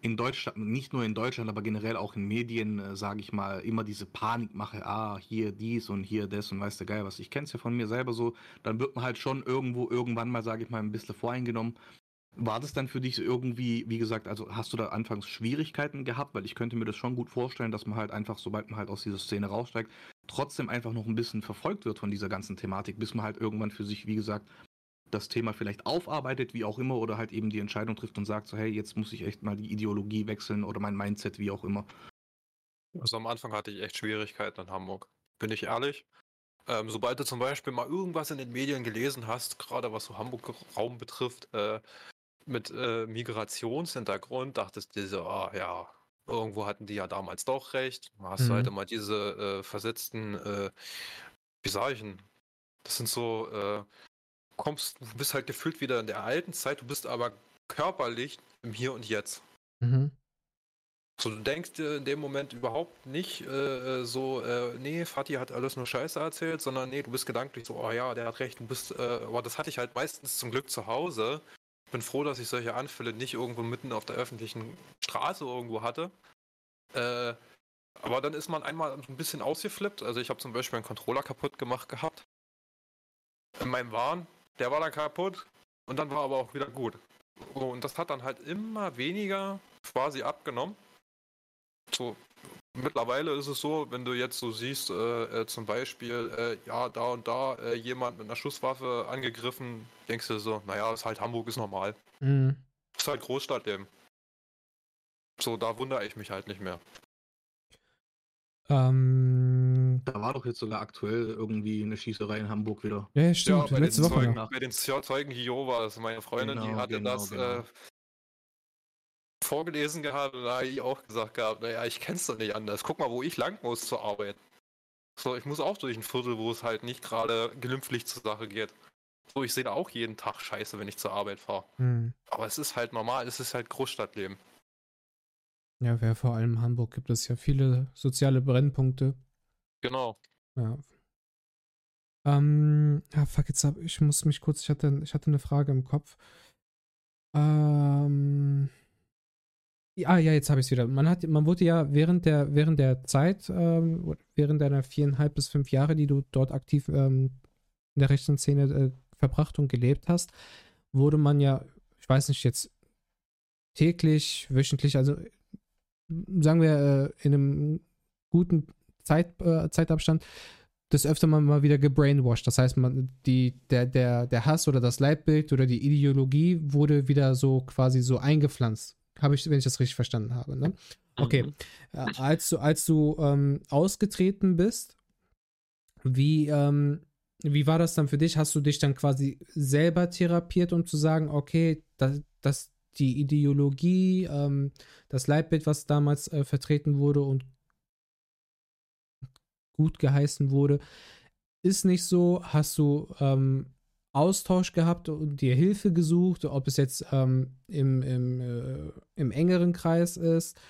in Deutschland, nicht nur in Deutschland, aber generell auch in Medien, äh, sage ich mal, immer diese Panikmache, ah, hier dies und hier das und weiß der Geil was. Ich kenne es ja von mir selber so. Dann wird man halt schon irgendwo, irgendwann mal, sage ich mal, ein bisschen voreingenommen. War das dann für dich irgendwie, wie gesagt, also hast du da anfangs Schwierigkeiten gehabt? Weil ich könnte mir das schon gut vorstellen, dass man halt einfach, sobald man halt aus dieser Szene raussteigt, trotzdem einfach noch ein bisschen verfolgt wird von dieser ganzen Thematik, bis man halt irgendwann für sich, wie gesagt, das Thema vielleicht aufarbeitet, wie auch immer, oder halt eben die Entscheidung trifft und sagt so, hey, jetzt muss ich echt mal die Ideologie wechseln oder mein Mindset, wie auch immer. Also am Anfang hatte ich echt Schwierigkeiten in Hamburg. Bin ich ehrlich? Ähm, sobald du zum Beispiel mal irgendwas in den Medien gelesen hast, gerade was so Hamburg-Raum betrifft, äh, mit äh, Migrationshintergrund dachtest du so, ah ja, irgendwo hatten die ja damals doch recht. Du hast mhm. halt immer diese äh, versetzten, äh, wie sag ich denn? Das sind so, äh, kommst, du bist halt gefühlt wieder in der alten Zeit, du bist aber körperlich im Hier und Jetzt. Mhm. So, du denkst dir in dem Moment überhaupt nicht äh, so, äh, nee, Fatih hat alles nur Scheiße erzählt, sondern nee, du bist gedanklich so, oh ja, der hat recht, du bist, äh, aber das hatte ich halt meistens zum Glück zu Hause, bin froh, dass ich solche Anfälle nicht irgendwo mitten auf der öffentlichen Straße irgendwo hatte. Äh, aber dann ist man einmal ein bisschen ausgeflippt. Also ich habe zum Beispiel einen Controller kaputt gemacht gehabt. In meinem Wahn. Der war dann kaputt. Und dann war aber auch wieder gut. Und das hat dann halt immer weniger quasi abgenommen. So, mittlerweile ist es so, wenn du jetzt so siehst, äh, äh, zum Beispiel, äh, ja, da und da äh, jemand mit einer Schusswaffe angegriffen, denkst du so, naja, ist halt Hamburg ist normal. Mhm. Ist halt Großstadt eben. So, da wundere ich mich halt nicht mehr. Ähm, da war doch jetzt sogar aktuell irgendwie eine Schießerei in Hamburg wieder. Ja, stimmt. Ja, bei letzte Woche. Zeugen, ja. Bei den Zeugen Jehovas, meine Freundin, genau, die hatte genau, das genau. Vorgelesen gehabt und da habe ich auch gesagt gehabt, naja, ich kenn's doch nicht anders. Guck mal, wo ich lang muss zur Arbeit. So, ich muss auch durch ein Viertel, wo es halt nicht gerade glimpflich zur Sache geht. So, ich sehe da auch jeden Tag Scheiße, wenn ich zur Arbeit fahre. Mhm. Aber es ist halt normal, es ist halt Großstadtleben. Ja, wer vor allem in Hamburg gibt es ja viele soziale Brennpunkte. Genau. Ja. Ähm, ja, fuck, jetzt hab, ich muss mich kurz, ich hatte, ich hatte eine Frage im Kopf. Ähm, Ah, ja, jetzt habe ich es wieder. Man, hat, man wurde ja während der, während der Zeit, ähm, während deiner viereinhalb bis fünf Jahre, die du dort aktiv ähm, in der rechten Szene äh, verbracht und gelebt hast, wurde man ja, ich weiß nicht, jetzt täglich, wöchentlich, also sagen wir äh, in einem guten Zeit, äh, Zeitabstand, das öfter mal, mal wieder gebrainwashed. Das heißt, man, die, der, der, der Hass oder das Leitbild oder die Ideologie wurde wieder so quasi so eingepflanzt habe ich, wenn ich das richtig verstanden habe. Ne? Okay. Mhm. Als du, als du ähm, ausgetreten bist, wie, ähm, wie war das dann für dich? Hast du dich dann quasi selber therapiert, um zu sagen, okay, das, das die Ideologie, ähm, das Leitbild, was damals äh, vertreten wurde und gut geheißen wurde. Ist nicht so. Hast du ähm, Austausch gehabt und dir Hilfe gesucht, ob es jetzt ähm, im, im, äh, im engeren Kreis ist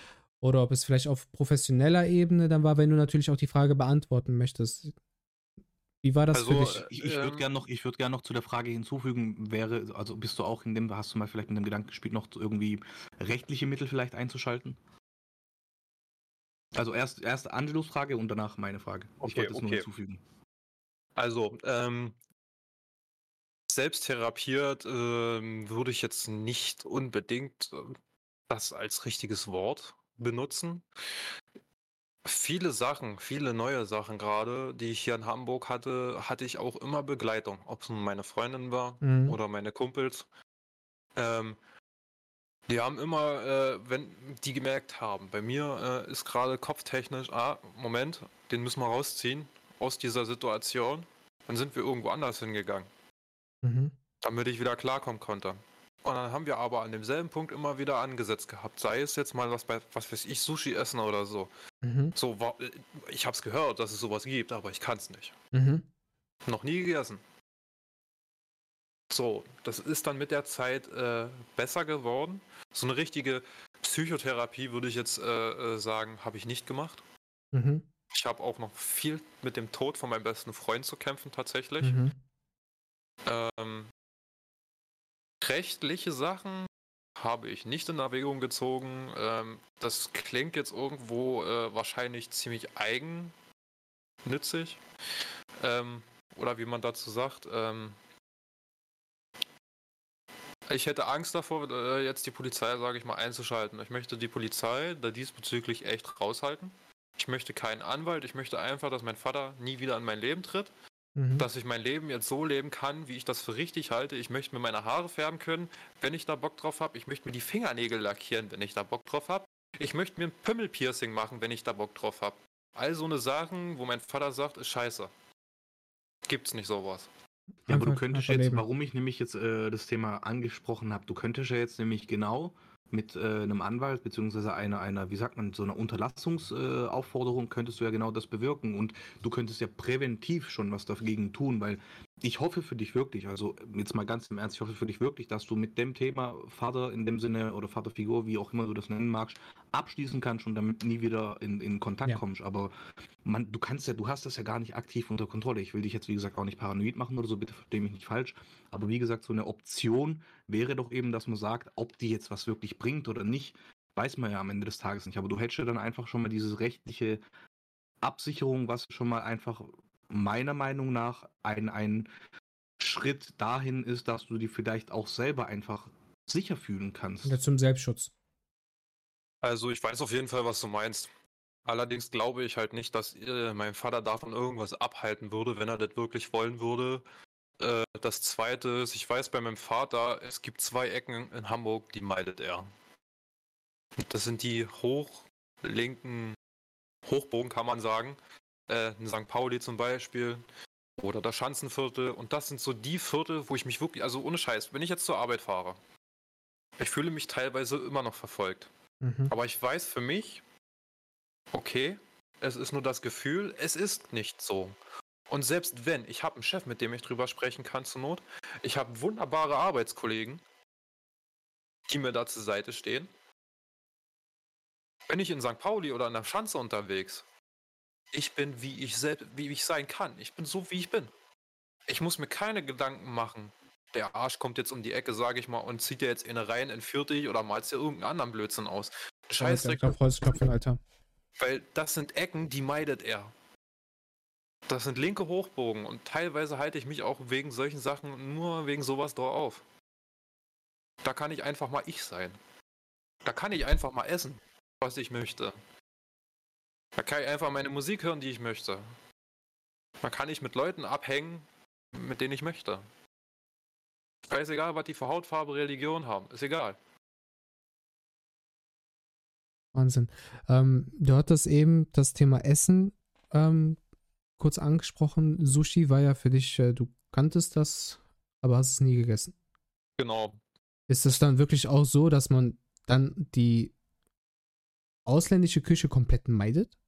oder ob es vielleicht auf professioneller Ebene dann war, wenn du natürlich auch die Frage beantworten möchtest. Wie war das also, für dich? Ich, ich würde ähm, gerne noch, würd gern noch zu der Frage hinzufügen, wäre, also bist du auch in dem, hast du mal vielleicht mit dem Gedanken gespielt, noch irgendwie rechtliche Mittel vielleicht einzuschalten? Also erst, erst Angelos Frage und danach meine Frage. Okay, ich wollte es okay. nur hinzufügen. Also, ähm, selbst therapiert ähm, würde ich jetzt nicht unbedingt äh, das als richtiges Wort benutzen. Viele Sachen, viele neue Sachen gerade, die ich hier in Hamburg hatte, hatte ich auch immer Begleitung. Ob es nun meine Freundin war mhm. oder meine Kumpels. Ähm, die haben immer, äh, wenn die gemerkt haben, bei mir äh, ist gerade kopftechnisch, ah, Moment, den müssen wir rausziehen aus dieser Situation, dann sind wir irgendwo anders hingegangen. Mhm. Damit ich wieder klarkommen konnte. Und dann haben wir aber an demselben Punkt immer wieder angesetzt gehabt. Sei es jetzt mal was bei, was weiß ich, Sushi essen oder so. Mhm. So, ich hab's gehört, dass es sowas gibt, aber ich kann's nicht. Mhm. Noch nie gegessen. So, das ist dann mit der Zeit äh, besser geworden. So eine richtige Psychotherapie würde ich jetzt äh, äh sagen, habe ich nicht gemacht. Mhm. Ich habe auch noch viel mit dem Tod von meinem besten Freund zu kämpfen tatsächlich. Mhm. Ähm, rechtliche Sachen habe ich nicht in Erwägung gezogen. Ähm, das klingt jetzt irgendwo äh, wahrscheinlich ziemlich eigennützig. Ähm, oder wie man dazu sagt. Ähm, ich hätte Angst davor, äh, jetzt die Polizei, sage ich mal, einzuschalten. Ich möchte die Polizei da diesbezüglich echt raushalten. Ich möchte keinen Anwalt. Ich möchte einfach, dass mein Vater nie wieder in mein Leben tritt. Mhm. Dass ich mein Leben jetzt so leben kann, wie ich das für richtig halte. Ich möchte mir meine Haare färben können, wenn ich da Bock drauf habe. Ich möchte mir die Fingernägel lackieren, wenn ich da Bock drauf habe. Ich möchte mir ein Pimmelpiercing machen, wenn ich da Bock drauf habe. All so eine Sachen, wo mein Vater sagt, ist scheiße. Gibt's nicht sowas. Ja, aber du könntest jetzt, warum ich nämlich jetzt äh, das Thema angesprochen habe, du könntest ja jetzt nämlich genau mit äh, einem Anwalt beziehungsweise einer, einer, wie sagt man, so einer Unterlassungsaufforderung äh, könntest du ja genau das bewirken. Und du könntest ja präventiv schon was dagegen tun, weil ich hoffe für dich wirklich, also jetzt mal ganz im Ernst, ich hoffe für dich wirklich, dass du mit dem Thema Vater in dem Sinne oder Vaterfigur, wie auch immer du das nennen magst, abschließen kannst und damit nie wieder in, in Kontakt ja. kommst. Aber man, du kannst ja, du hast das ja gar nicht aktiv unter Kontrolle. Ich will dich jetzt, wie gesagt, auch nicht paranoid machen oder so, bitte verstehe mich nicht falsch. Aber wie gesagt, so eine Option wäre doch eben, dass man sagt, ob die jetzt was wirklich bringt oder nicht, weiß man ja am Ende des Tages nicht. Aber du hättest ja dann einfach schon mal diese rechtliche Absicherung, was schon mal einfach meiner Meinung nach ein, ein Schritt dahin ist, dass du dich vielleicht auch selber einfach sicher fühlen kannst. Ja, zum Selbstschutz. Also ich weiß auf jeden Fall, was du meinst. Allerdings glaube ich halt nicht, dass äh, mein Vater davon irgendwas abhalten würde, wenn er das wirklich wollen würde. Äh, das zweite ist, ich weiß bei meinem Vater, es gibt zwei Ecken in Hamburg, die meidet er. Das sind die hochlinken Hochbogen, kann man sagen äh, in St. Pauli zum Beispiel oder das Schanzenviertel. Und das sind so die Viertel, wo ich mich wirklich, also ohne Scheiß, wenn ich jetzt zur Arbeit fahre, ich fühle mich teilweise immer noch verfolgt. Mhm. Aber ich weiß für mich, okay, es ist nur das Gefühl, es ist nicht so. Und selbst wenn, ich habe einen Chef, mit dem ich drüber sprechen kann zur Not, ich habe wunderbare Arbeitskollegen, die mir da zur Seite stehen. Wenn ich in St. Pauli oder in der Schanze unterwegs ich bin, wie ich selbst, wie ich sein kann. Ich bin so, wie ich bin. Ich muss mir keine Gedanken machen. Der Arsch kommt jetzt um die Ecke, sage ich mal, und zieht dir jetzt eine rein, entführt dich oder malst dir irgendeinen anderen Blödsinn aus. Scheißdreck. Holzklopfen, Alter. Weil das sind Ecken, die meidet er. Das sind linke Hochbogen und teilweise halte ich mich auch wegen solchen Sachen nur wegen sowas drauf auf. Da kann ich einfach mal ich sein. Da kann ich einfach mal essen, was ich möchte. Da kann ich einfach meine Musik hören, die ich möchte. Da kann ich mit Leuten abhängen, mit denen ich möchte. Scheißegal, was die für Hautfarbe, Religion haben. Ist egal. Wahnsinn. Ähm, du hattest eben das Thema Essen ähm, kurz angesprochen. Sushi war ja für dich, äh, du kanntest das, aber hast es nie gegessen. Genau. Ist es dann wirklich auch so, dass man dann die ausländische Küche komplett meidet?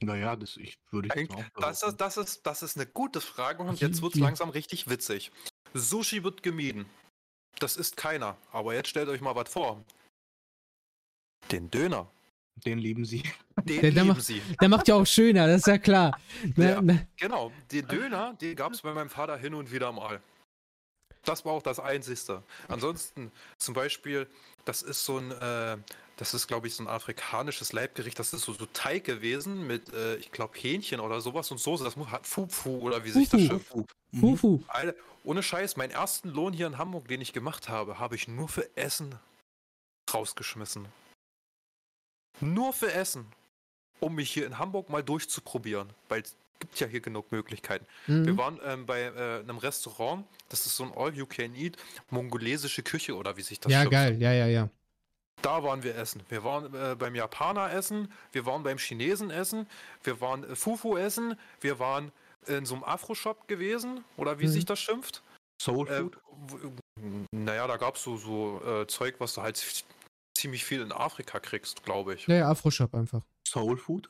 Naja, das ich würde ich auch das, ist, das, ist, das ist eine gute Frage und jetzt wird es langsam richtig witzig. Sushi wird gemieden. Das ist keiner. Aber jetzt stellt euch mal was vor. Den Döner. Den lieben sie. Den der, lieben der sie. Der macht ja auch schöner, das ist ja klar. Ja. Genau, den Döner, den gab es bei meinem Vater hin und wieder mal. Das war auch das Einzigste. Ansonsten zum Beispiel, das ist so ein, äh, das ist glaube ich so ein afrikanisches Leibgericht, das ist so, so Teig gewesen mit, äh, ich glaube Hähnchen oder sowas und Soße, das hat Fufu oder wie sich das schimpft. Fufu. Mhm. ohne Scheiß, meinen ersten Lohn hier in Hamburg, den ich gemacht habe, habe ich nur für Essen rausgeschmissen. Nur für Essen. Um mich hier in Hamburg mal durchzuprobieren. Weil es gibt ja hier genug Möglichkeiten. Mhm. Wir waren ähm, bei äh, einem Restaurant, das ist so ein All-You-Can-Eat, mongolesische Küche oder wie sich das Ja, schimpft. geil, ja, ja, ja. Da waren wir essen. Wir waren äh, beim Japaner essen, wir waren beim Chinesen essen, wir waren äh, Fufu essen, wir waren in so einem Afro-Shop gewesen, oder wie mhm. sich das schimpft. Soul äh, Food? naja, da gab es so, so äh, Zeug, was du halt ziemlich viel in Afrika kriegst, glaube ich. Ja, ja, Afro-Shop einfach. Soul Food?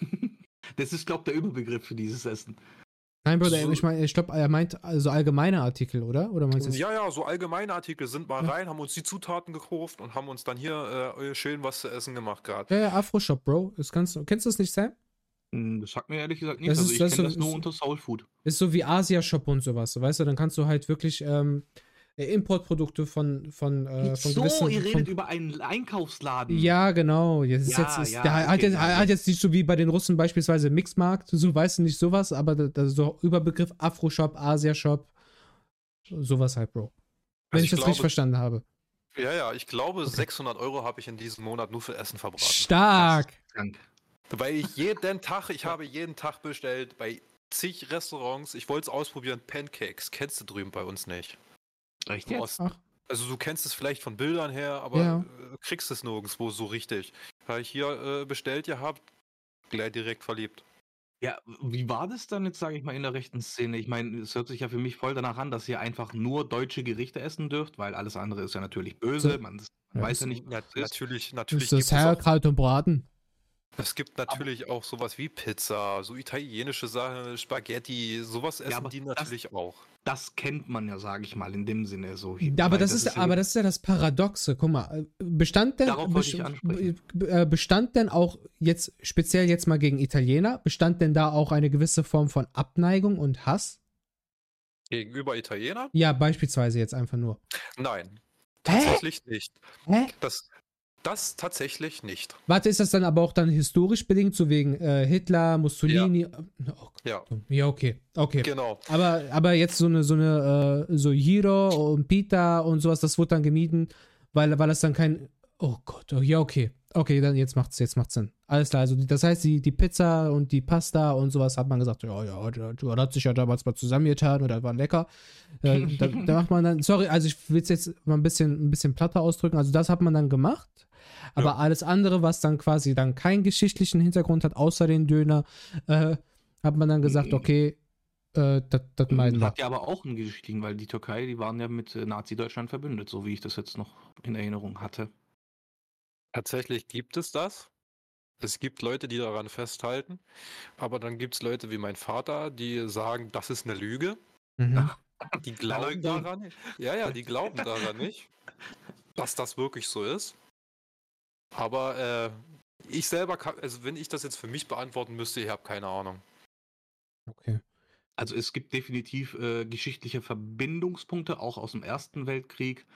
das ist, glaube ich, der Überbegriff für dieses Essen. Nein, Bruder, so, ich meine, ich glaube, er meint also allgemeine Artikel, oder? Oder meinst du? Ja, ja, so allgemeine Artikel sind mal ja. rein, haben uns die Zutaten gekauft und haben uns dann hier äh, schön was zu essen gemacht gerade. Ja, ja, Afro-Shop, Bro. Das kannst, kennst du das nicht, Sam? Hm, das sagt mir ehrlich gesagt nicht. Das also ist, ich kenne das nur unter Soul Food. Ist so wie Asia-Shop und sowas, weißt du? Dann kannst du halt wirklich ähm, äh, Importprodukte von von, äh, von so, gewissen, ihr redet von, über einen Einkaufsladen. Ja, genau. Jetzt ist ja, jetzt, ist, ja, der okay, hat, jetzt, hat jetzt nicht so wie bei den Russen beispielsweise Mixmarkt, so weißt du nicht sowas, aber das, so Überbegriff Afro-Shop, Asia-Shop, sowas halt, Bro. Wenn also ich, ich das glaube, richtig verstanden habe. Ja, ja, ich glaube, okay. 600 Euro habe ich in diesem Monat nur für Essen verbraten. Stark! Weil ich jeden Tag, ich habe jeden Tag bestellt bei zig Restaurants. Ich wollte es ausprobieren. Pancakes kennst du drüben bei uns nicht. Echt jetzt? Ach. Also du kennst es vielleicht von Bildern her, aber ja. Äh, kriegst es nirgendwo so richtig. Habe ich hier äh, bestellt gehabt, gleich direkt verliebt. Ja, wie war das dann jetzt, sage ich mal, in der rechten Szene? Ich meine, es hört sich ja für mich voll danach an, dass ihr einfach nur deutsche Gerichte essen dürft, weil alles andere ist ja natürlich böse. Man, ja, weiß ja nicht, was natürlich, natürlich. Ist das Sauerkraut und Braten? Es gibt natürlich aber, auch sowas wie Pizza, so italienische Sachen, Spaghetti, sowas essen ja, die natürlich das, auch. Das kennt man ja, sage ich mal, in dem Sinne so. Ja, aber das, das, ist, ist aber das ist ja das Paradoxe. Guck mal, bestand denn, äh, bestand denn auch jetzt speziell jetzt mal gegen Italiener, bestand denn da auch eine gewisse Form von Abneigung und Hass? Gegenüber Italiener? Ja, beispielsweise jetzt einfach nur. Nein, tatsächlich Hä? nicht. Hä? Das, das tatsächlich nicht. Warte, ist das dann aber auch dann historisch bedingt, so wegen äh, Hitler, Mussolini? Ja. Oh, ja. Ja, okay. Okay. Genau. Aber, aber jetzt so eine, so eine, äh, so Hiro und Pita und sowas, das wurde dann gemieden, weil, weil es dann kein. Oh Gott, oh, ja, okay. Okay, dann jetzt macht's, jetzt macht's Sinn. Alles klar, also das heißt, die, die Pizza und die Pasta und sowas hat man gesagt, ja, ja, das hat sich ja damals mal zusammengetan oder war lecker. Äh, da, da, macht man dann, sorry, also ich will es jetzt mal ein bisschen, ein bisschen platter ausdrücken, also das hat man dann gemacht. Aber ja. alles andere, was dann quasi dann keinen geschichtlichen Hintergrund hat, außer den Döner, äh, hat man dann gesagt, okay, äh, das meinen wir. Hat ja aber auch einen geschichtlichen, weil die Türkei, die waren ja mit äh, Nazi-Deutschland verbündet, so wie ich das jetzt noch in Erinnerung hatte. Tatsächlich gibt es das. Es gibt Leute, die daran festhalten, aber dann gibt es Leute wie mein Vater, die sagen, das ist eine Lüge. Mhm. Die glauben daran nicht. Ja, ja, die glauben daran nicht, dass das wirklich so ist. Aber äh, ich selber kann, also wenn ich das jetzt für mich beantworten müsste, ich habe keine Ahnung. Okay. Also es gibt definitiv äh, geschichtliche Verbindungspunkte, auch aus dem Ersten Weltkrieg.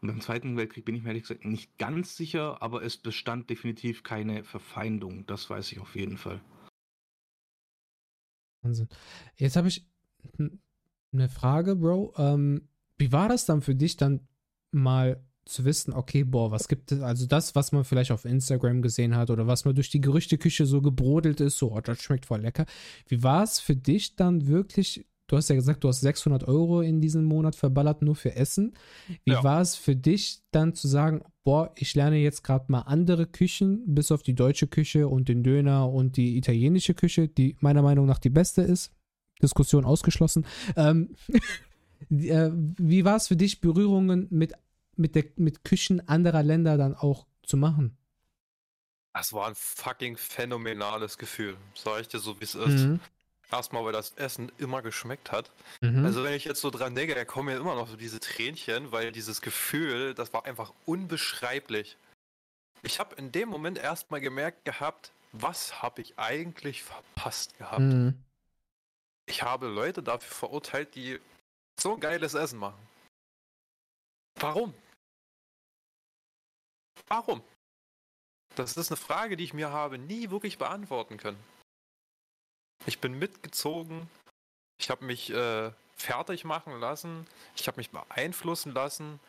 Und beim Zweiten Weltkrieg bin ich mir ehrlich gesagt nicht ganz sicher, aber es bestand definitiv keine Verfeindung. Das weiß ich auf jeden Fall. Wahnsinn. Jetzt habe ich eine Frage, Bro. Ähm, wie war das dann für dich dann mal zu wissen, okay, boah, was gibt es, also das, was man vielleicht auf Instagram gesehen hat oder was man durch die Gerüchteküche so gebrodelt ist, so, oh, das schmeckt voll lecker. Wie war es für dich dann wirklich, du hast ja gesagt, du hast 600 Euro in diesem Monat verballert nur für Essen. Wie ja. war es für dich dann zu sagen, boah, ich lerne jetzt gerade mal andere Küchen, bis auf die deutsche Küche und den Döner und die italienische Küche, die meiner Meinung nach die beste ist. Diskussion ausgeschlossen. Ähm, äh, wie war es für dich, Berührungen mit mit, der, mit Küchen anderer Länder dann auch zu machen? Das war ein fucking phänomenales Gefühl. Sag ich dir so, wie es ist. Mhm. Erstmal, weil das Essen immer geschmeckt hat. Mhm. Also, wenn ich jetzt so dran denke, da kommen mir immer noch so diese Tränchen, weil dieses Gefühl, das war einfach unbeschreiblich. Ich habe in dem Moment erstmal gemerkt gehabt, was habe ich eigentlich verpasst gehabt. Mhm. Ich habe Leute dafür verurteilt, die so geiles Essen machen. Warum? Warum? Das ist eine Frage, die ich mir habe nie wirklich beantworten können. Ich bin mitgezogen, ich habe mich äh, fertig machen lassen, ich habe mich beeinflussen lassen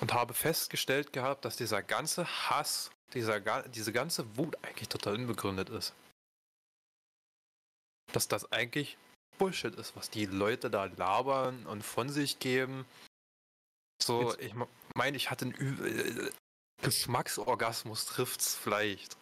und habe festgestellt gehabt, dass dieser ganze Hass, dieser, diese ganze Wut eigentlich total unbegründet ist. Dass das eigentlich Bullshit ist, was die Leute da labern und von sich geben. So, Jetzt. ich meine, ich hatte einen Ü Geschmacksorgasmus trifft's vielleicht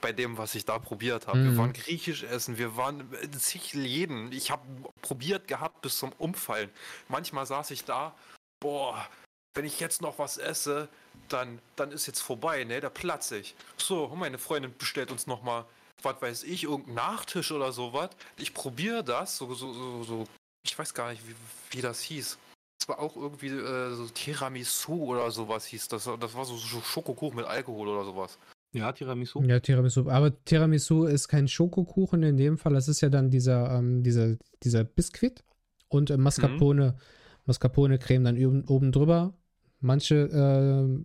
bei dem, was ich da probiert habe. Mhm. Wir waren griechisch essen, wir waren zig Läden. Ich habe probiert gehabt bis zum Umfallen. Manchmal saß ich da, boah, wenn ich jetzt noch was esse, dann, dann ist jetzt vorbei, ne? Da platze ich. So, meine Freundin bestellt uns noch mal, was weiß ich, irgendeinen Nachtisch oder sowas. Ich probiere das, so, so, so, so, ich weiß gar nicht, wie, wie das hieß. Es war auch irgendwie äh, so Tiramisu oder sowas hieß das. Das war so, so Schokokuchen mit Alkohol oder sowas. Ja, Tiramisu. Ja, Tiramisu. Aber Tiramisu ist kein Schokokuchen in dem Fall. Das ist ja dann dieser, ähm, dieser, dieser Biskuit und äh, Mascarpone, mhm. Mascarpone-Creme dann oben, oben drüber. Manche äh,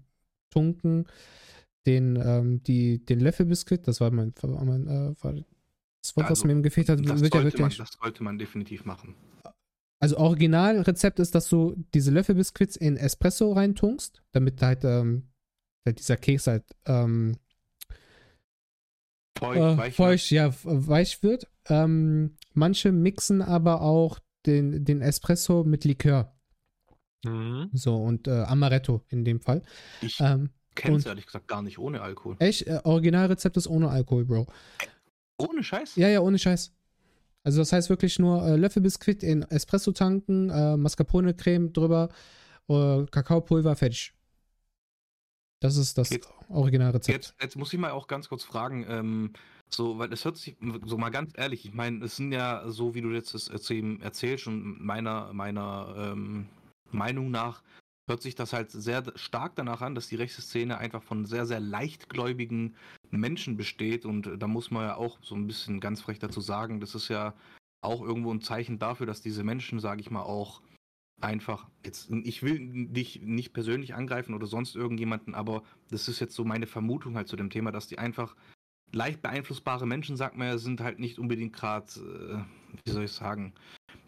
tunken den, ähm, die, den Löffelbiskuit, das war mein, war mein äh, war das Wort, also, was mir im gefehlt hat, das wird ja wirklich. Man, das sollte man definitiv machen. Also Originalrezept ist, dass du diese Löffelbiskuits in Espresso reintunkst, damit halt, ähm, dieser Keks halt ähm, feucht, äh, weich, feucht ja, weich wird. Ähm, manche mixen aber auch den, den Espresso mit Likör. Mhm. So, und äh, Amaretto in dem Fall. Ich ähm, kenne es ehrlich gesagt gar nicht ohne Alkohol. Echt? Äh, Originalrezept ist ohne Alkohol, Bro. Ohne Scheiß? Ja, ja, ohne Scheiß. Also das heißt wirklich nur äh, Löffelbiskuit in Espresso tanken, äh, Mascarpone-Creme drüber, äh, Kakaopulver, fertig. Das ist das jetzt, Originalrezept. Jetzt, jetzt, muss ich mal auch ganz kurz fragen, ähm, so, weil es hört sich, so mal ganz ehrlich, ich meine, es sind ja so, wie du jetzt das erzählst und meiner, meiner ähm, Meinung nach hört sich das halt sehr stark danach an, dass die rechte Szene einfach von sehr, sehr leichtgläubigen Menschen besteht. Und da muss man ja auch so ein bisschen ganz frech dazu sagen, das ist ja auch irgendwo ein Zeichen dafür, dass diese Menschen, sage ich mal, auch einfach jetzt, ich will dich nicht persönlich angreifen oder sonst irgendjemanden, aber das ist jetzt so meine Vermutung halt zu dem Thema, dass die einfach leicht beeinflussbare Menschen, sagt man ja, sind halt nicht unbedingt gerade, äh, wie soll ich sagen,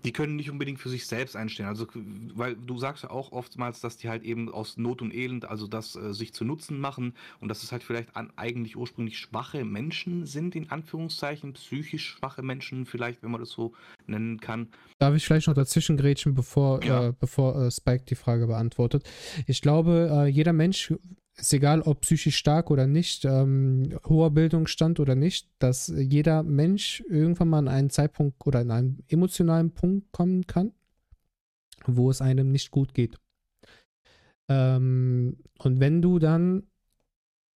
die können nicht unbedingt für sich selbst einstehen. Also, weil du sagst ja auch oftmals, dass die halt eben aus Not und Elend, also das äh, sich zu Nutzen machen und dass es halt vielleicht an eigentlich ursprünglich schwache Menschen sind, in Anführungszeichen, psychisch schwache Menschen vielleicht, wenn man das so nennen kann. Darf ich vielleicht noch dazwischen grätschen, bevor, ja. äh, bevor äh, Spike die Frage beantwortet? Ich glaube, äh, jeder Mensch ist egal, ob psychisch stark oder nicht, ähm, hoher Bildungsstand oder nicht, dass jeder Mensch irgendwann mal an einen Zeitpunkt oder an einen emotionalen Punkt kommen kann, wo es einem nicht gut geht. Ähm, und wenn du dann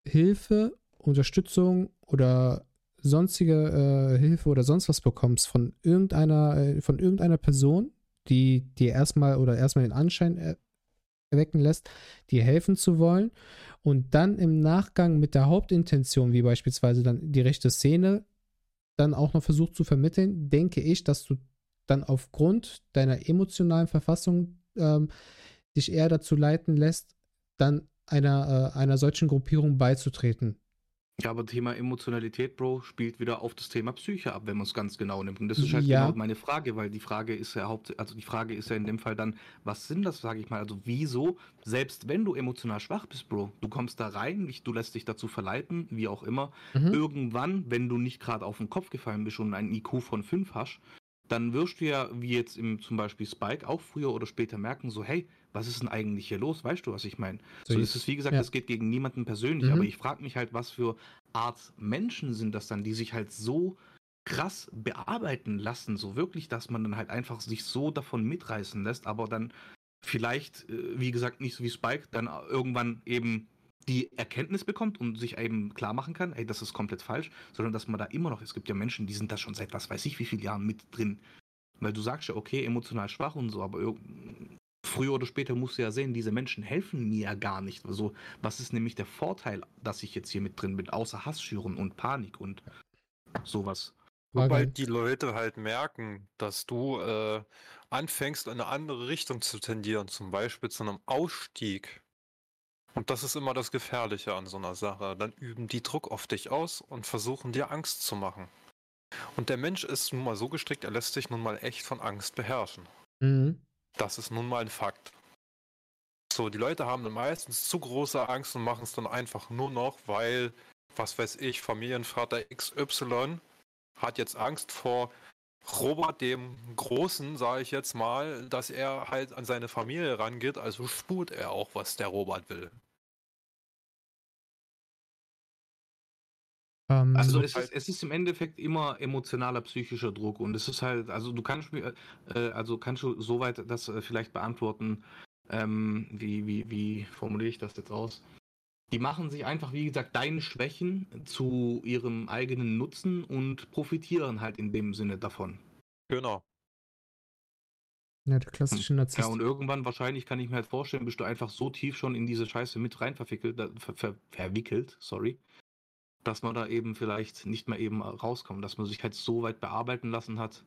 Hilfe, Unterstützung oder sonstige äh, Hilfe oder sonst was bekommst von irgendeiner, äh, von irgendeiner Person, die dir erstmal oder erstmal den Anschein er erwecken lässt, dir helfen zu wollen und dann im Nachgang mit der Hauptintention, wie beispielsweise dann die rechte Szene, dann auch noch versucht zu vermitteln, denke ich, dass du dann aufgrund deiner emotionalen Verfassung ähm, dich eher dazu leiten lässt, dann einer, äh, einer solchen Gruppierung beizutreten. Ja, aber Thema Emotionalität, Bro, spielt wieder auf das Thema Psyche ab, wenn man es ganz genau nimmt. Und das ist halt ja. genau meine Frage, weil die Frage ist ja haupt, also die Frage ist ja in dem Fall dann, was sind das, sage ich mal, also wieso, selbst wenn du emotional schwach bist, Bro, du kommst da rein, du lässt dich dazu verleiten, wie auch immer, mhm. irgendwann, wenn du nicht gerade auf den Kopf gefallen bist und einen IQ von 5 hast, dann wirst du ja, wie jetzt im zum Beispiel Spike, auch früher oder später merken, so, hey, was ist denn eigentlich hier los? Weißt du, was ich meine? So, so ist, wie gesagt, ja. das geht gegen niemanden persönlich, mhm. aber ich frage mich halt, was für Art Menschen sind das dann, die sich halt so krass bearbeiten lassen, so wirklich, dass man dann halt einfach sich so davon mitreißen lässt, aber dann vielleicht, äh, wie gesagt, nicht so wie Spike, dann irgendwann eben die Erkenntnis bekommt und sich eben klar machen kann, ey, das ist komplett falsch, sondern dass man da immer noch, es gibt ja Menschen, die sind da schon seit was weiß ich wie vielen Jahren mit drin. Weil du sagst ja, okay, emotional schwach und so, aber früher oder später musst du ja sehen, diese Menschen helfen mir ja gar nicht. Also, was ist nämlich der Vorteil, dass ich jetzt hier mit drin bin, außer Hass schüren und Panik und sowas? Wobei die Leute halt merken, dass du äh, anfängst, in eine andere Richtung zu tendieren, zum Beispiel zu einem Ausstieg. Und das ist immer das Gefährliche an so einer Sache. Dann üben die Druck auf dich aus und versuchen dir Angst zu machen. Und der Mensch ist nun mal so gestrickt, er lässt sich nun mal echt von Angst beherrschen. Mhm. Das ist nun mal ein Fakt. So, die Leute haben dann meistens zu große Angst und machen es dann einfach nur noch, weil, was weiß ich, Familienvater XY hat jetzt Angst vor Robert dem Großen, sage ich jetzt mal, dass er halt an seine Familie rangeht, also spurt er auch, was der Robert will. Ähm, also es ist, es ist, im Endeffekt immer emotionaler psychischer Druck und es ist halt, also du kannst mir, äh, also kannst du soweit das äh, vielleicht beantworten, ähm, wie, wie, wie formuliere ich das jetzt aus? Die machen sich einfach, wie gesagt, deine Schwächen zu ihrem eigenen Nutzen und profitieren halt in dem Sinne davon. Genau. Ja, der klassische hm. Narzisst. Ja, und irgendwann wahrscheinlich kann ich mir halt vorstellen, bist du einfach so tief schon in diese Scheiße mit rein verwickelt, ver, ver, verwickelt, sorry, dass man da eben vielleicht nicht mehr eben rauskommt, dass man sich halt so weit bearbeiten lassen hat.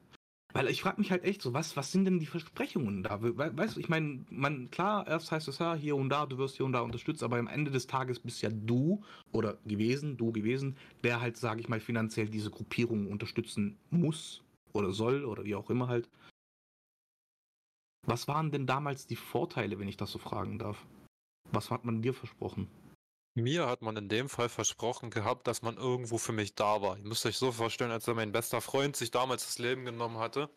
Weil ich frage mich halt echt so, was, was sind denn die Versprechungen da? Weißt du, ich meine, man, klar, erst heißt es ja, hier und da, du wirst hier und da unterstützt, aber am Ende des Tages bist ja du oder gewesen, du gewesen, der halt, sage ich mal, finanziell diese Gruppierung unterstützen muss oder soll oder wie auch immer halt. Was waren denn damals die Vorteile, wenn ich das so fragen darf? Was hat man dir versprochen? Mir hat man in dem Fall versprochen gehabt, dass man irgendwo für mich da war. Ihr müsst euch so vorstellen, als wenn mein bester Freund sich damals das Leben genommen hatte.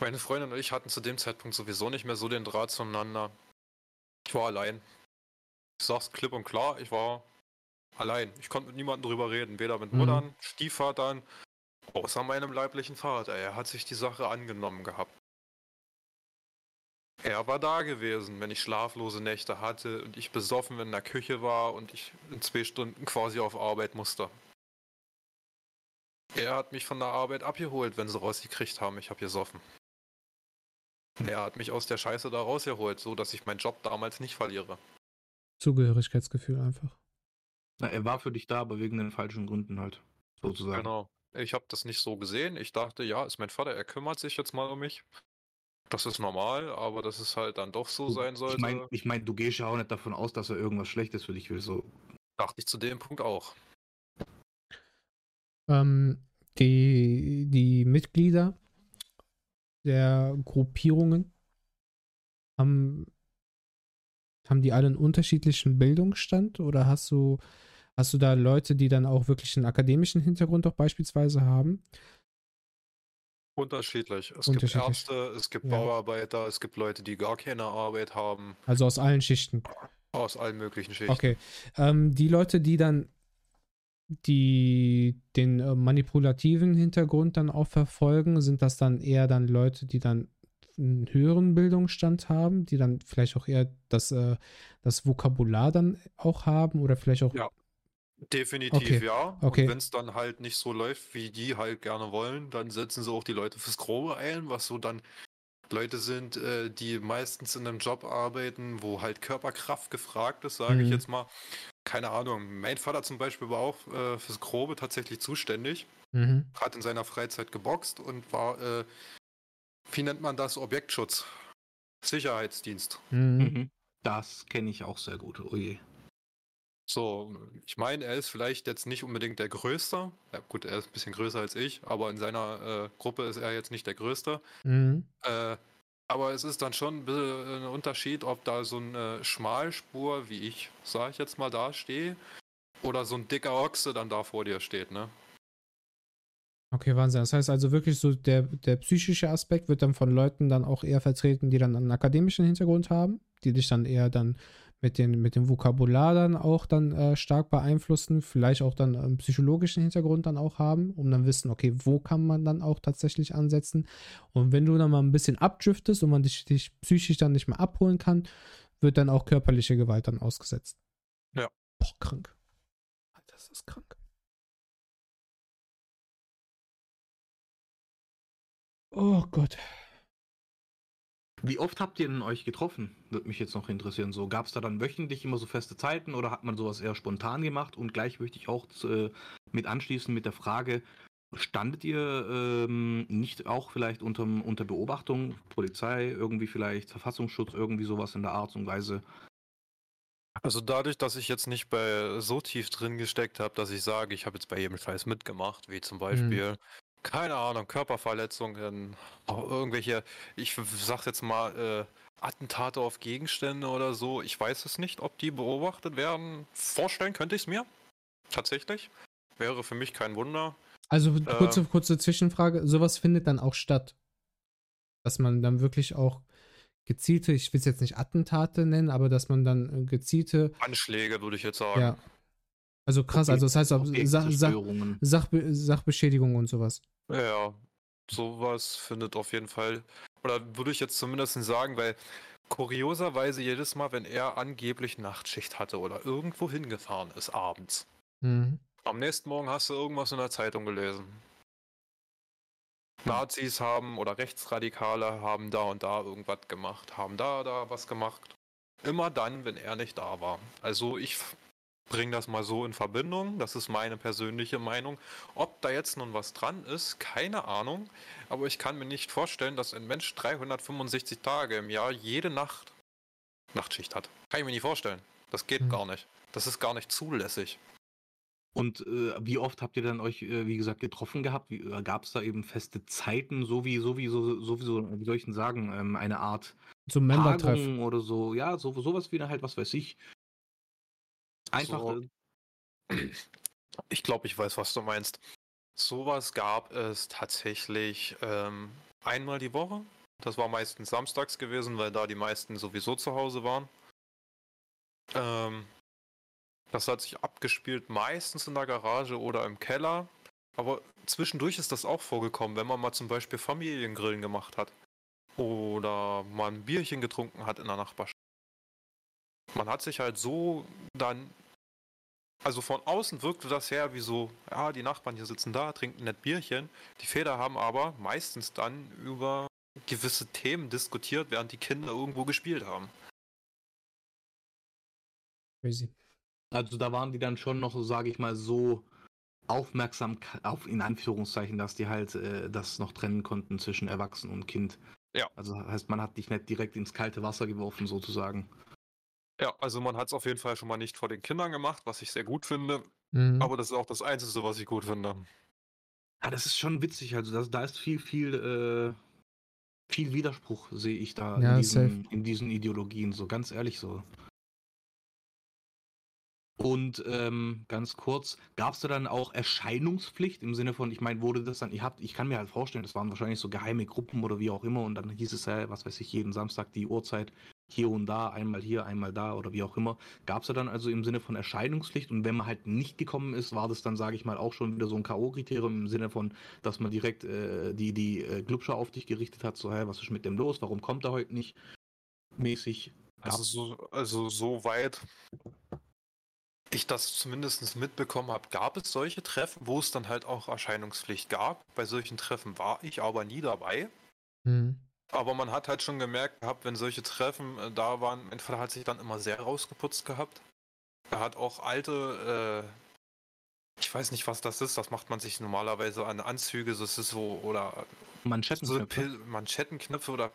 Meine Freundin und ich hatten zu dem Zeitpunkt sowieso nicht mehr so den Draht zueinander. Ich war allein. Ich sag's klipp und klar, ich war allein. Ich konnte mit niemandem drüber reden, weder mit mhm. Muttern, Stiefvatern, außer meinem leiblichen Vater. Er hat sich die Sache angenommen gehabt. Er war da gewesen, wenn ich schlaflose Nächte hatte und ich besoffen in der Küche war und ich in zwei Stunden quasi auf Arbeit musste. Er hat mich von der Arbeit abgeholt, wenn sie rausgekriegt haben, ich habe gesoffen. Er hat mich aus der Scheiße da rausgeholt, so dass ich meinen Job damals nicht verliere. Zugehörigkeitsgefühl einfach. Na, er war für dich da, aber wegen den falschen Gründen halt, sozusagen. Genau. Ich habe das nicht so gesehen. Ich dachte, ja, ist mein Vater, er kümmert sich jetzt mal um mich. Das ist normal, aber dass es halt dann doch so sein sollte. Ich meine, ich mein, du gehst ja auch nicht davon aus, dass er irgendwas Schlechtes für dich will. So. Dachte ich zu dem Punkt auch. Ähm, die, die Mitglieder der Gruppierungen haben, haben die alle einen unterschiedlichen Bildungsstand oder hast du, hast du da Leute, die dann auch wirklich einen akademischen Hintergrund auch beispielsweise haben? Unterschiedlich. Es gibt Ärzte, es gibt ja. Bauarbeiter, es gibt Leute, die gar keine Arbeit haben. Also aus allen Schichten. Aus allen möglichen Schichten. Okay. Ähm, die Leute, die dann die den äh, manipulativen Hintergrund dann auch verfolgen, sind das dann eher dann Leute, die dann einen höheren Bildungsstand haben, die dann vielleicht auch eher das, äh, das Vokabular dann auch haben oder vielleicht auch ja. Definitiv okay. ja. Okay. Und wenn es dann halt nicht so läuft, wie die halt gerne wollen, dann setzen sie auch die Leute fürs Grobe ein, was so dann Leute sind, äh, die meistens in einem Job arbeiten, wo halt Körperkraft gefragt ist, sage mhm. ich jetzt mal. Keine Ahnung. Mein Vater zum Beispiel war auch äh, fürs Grobe tatsächlich zuständig. Mhm. Hat in seiner Freizeit geboxt und war, äh, wie nennt man das, Objektschutz. Sicherheitsdienst. Mhm. mhm. Das kenne ich auch sehr gut. Oh je. So, ich meine, er ist vielleicht jetzt nicht unbedingt der Größte. Ja, gut, er ist ein bisschen größer als ich, aber in seiner äh, Gruppe ist er jetzt nicht der Größte. Mhm. Äh, aber es ist dann schon ein bisschen ein Unterschied, ob da so eine Schmalspur, wie ich, sage ich jetzt mal, da stehe, oder so ein dicker Ochse dann da vor dir steht, ne? Okay, Wahnsinn. Das heißt also wirklich so, der, der psychische Aspekt wird dann von Leuten dann auch eher vertreten, die dann einen akademischen Hintergrund haben, die dich dann eher dann mit, den, mit dem Vokabular dann auch dann äh, stark beeinflussen, vielleicht auch dann einen psychologischen Hintergrund dann auch haben, um dann wissen, okay, wo kann man dann auch tatsächlich ansetzen. Und wenn du dann mal ein bisschen abdriftest und man dich, dich psychisch dann nicht mehr abholen kann, wird dann auch körperliche Gewalt dann ausgesetzt. Ja. Boah, krank. Alter, das ist krank. Oh Gott. Wie oft habt ihr denn euch getroffen? Würde mich jetzt noch interessieren. So, gab es da dann wöchentlich immer so feste Zeiten oder hat man sowas eher spontan gemacht? Und gleich möchte ich auch äh, mit anschließen mit der Frage, standet ihr ähm, nicht auch vielleicht unter, unter Beobachtung, Polizei, irgendwie vielleicht Verfassungsschutz, irgendwie sowas in der Art und Weise? Also dadurch, dass ich jetzt nicht bei so tief drin gesteckt habe, dass ich sage, ich habe jetzt bei jedem Scheiß mitgemacht, wie zum mhm. Beispiel, mhm. Keine Ahnung, Körperverletzungen, irgendwelche, ich sag jetzt mal, äh, Attentate auf Gegenstände oder so. Ich weiß es nicht, ob die beobachtet werden. Vorstellen könnte ich es mir. Tatsächlich. Wäre für mich kein Wunder. Also kurze, äh, kurze Zwischenfrage, sowas findet dann auch statt. Dass man dann wirklich auch gezielte, ich will es jetzt nicht Attentate nennen, aber dass man dann äh, gezielte Anschläge, würde ich jetzt sagen. Ja. Also krass, also das heißt auch Sach, Sach, Sachbe Sachbeschädigung und sowas. Ja, sowas findet auf jeden Fall, oder würde ich jetzt zumindest sagen, weil kurioserweise jedes Mal, wenn er angeblich Nachtschicht hatte oder irgendwo hingefahren ist abends, mhm. am nächsten Morgen hast du irgendwas in der Zeitung gelesen. Nazis haben oder Rechtsradikale haben da und da irgendwas gemacht, haben da, da was gemacht. Immer dann, wenn er nicht da war. Also ich bringe das mal so in Verbindung, das ist meine persönliche Meinung. Ob da jetzt nun was dran ist, keine Ahnung. Aber ich kann mir nicht vorstellen, dass ein Mensch 365 Tage im Jahr jede Nacht Nachtschicht hat. Kann ich mir nicht vorstellen. Das geht mhm. gar nicht. Das ist gar nicht zulässig. Und äh, wie oft habt ihr dann euch, äh, wie gesagt, getroffen gehabt? äh, Gab es da eben feste Zeiten, so wie, so wie, so, so wie, so, wie soll ich denn sagen, ähm, eine Art zum Member-Treff oder so? Ja, so, sowas wie halt, was weiß ich. Einfach. So. Ich glaube, ich weiß, was du meinst. Sowas gab es tatsächlich ähm, einmal die Woche. Das war meistens samstags gewesen, weil da die meisten sowieso zu Hause waren. Ähm, das hat sich abgespielt meistens in der Garage oder im Keller. Aber zwischendurch ist das auch vorgekommen, wenn man mal zum Beispiel Familiengrillen gemacht hat. Oder mal ein Bierchen getrunken hat in der Nachbarschaft. Man hat sich halt so dann. Also von außen wirkte das her wie so, ja, die Nachbarn hier sitzen da, trinken nett Bierchen. Die Väter haben aber meistens dann über gewisse Themen diskutiert, während die Kinder irgendwo gespielt haben. Crazy. Also da waren die dann schon noch, so sage ich mal, so aufmerksam auf in Anführungszeichen, dass die halt äh, das noch trennen konnten zwischen Erwachsenen und Kind. Ja. Also heißt, man hat dich nicht direkt ins kalte Wasser geworfen, sozusagen. Ja, also man hat es auf jeden Fall schon mal nicht vor den Kindern gemacht, was ich sehr gut finde. Mhm. Aber das ist auch das Einzige, was ich gut finde. Ja, das ist schon witzig. Also das, da ist viel, viel, äh, viel Widerspruch, sehe ich da ja, in, diesen, in, diesen, Ideologien. So ganz ehrlich so. Und ähm, ganz kurz, gab es da dann auch Erscheinungspflicht im Sinne von, ich meine, wurde das dann, ihr habt, ich kann mir halt vorstellen, das waren wahrscheinlich so geheime Gruppen oder wie auch immer und dann hieß es ja, was weiß ich, jeden Samstag die Uhrzeit hier und da, einmal hier, einmal da oder wie auch immer. Gab es da dann also im Sinne von Erscheinungspflicht und wenn man halt nicht gekommen ist, war das dann, sage ich mal, auch schon wieder so ein K.O.-Kriterium im Sinne von, dass man direkt äh, die, die äh, Glubscher auf dich gerichtet hat, so, hey, was ist mit dem los, warum kommt er heute nicht? Mäßig. Also so, also so weit ich das zumindest mitbekommen habe, gab es solche Treffen, wo es dann halt auch Erscheinungspflicht gab. Bei solchen Treffen war ich aber nie dabei. Mhm. Aber man hat halt schon gemerkt gehabt, wenn solche Treffen äh, da waren, mein Vater hat sich dann immer sehr rausgeputzt gehabt. Er hat auch alte, äh, ich weiß nicht, was das ist, das macht man sich normalerweise an Anzüge, das ist so, oder Manschettenknöpfe, so Manschettenknöpfe oder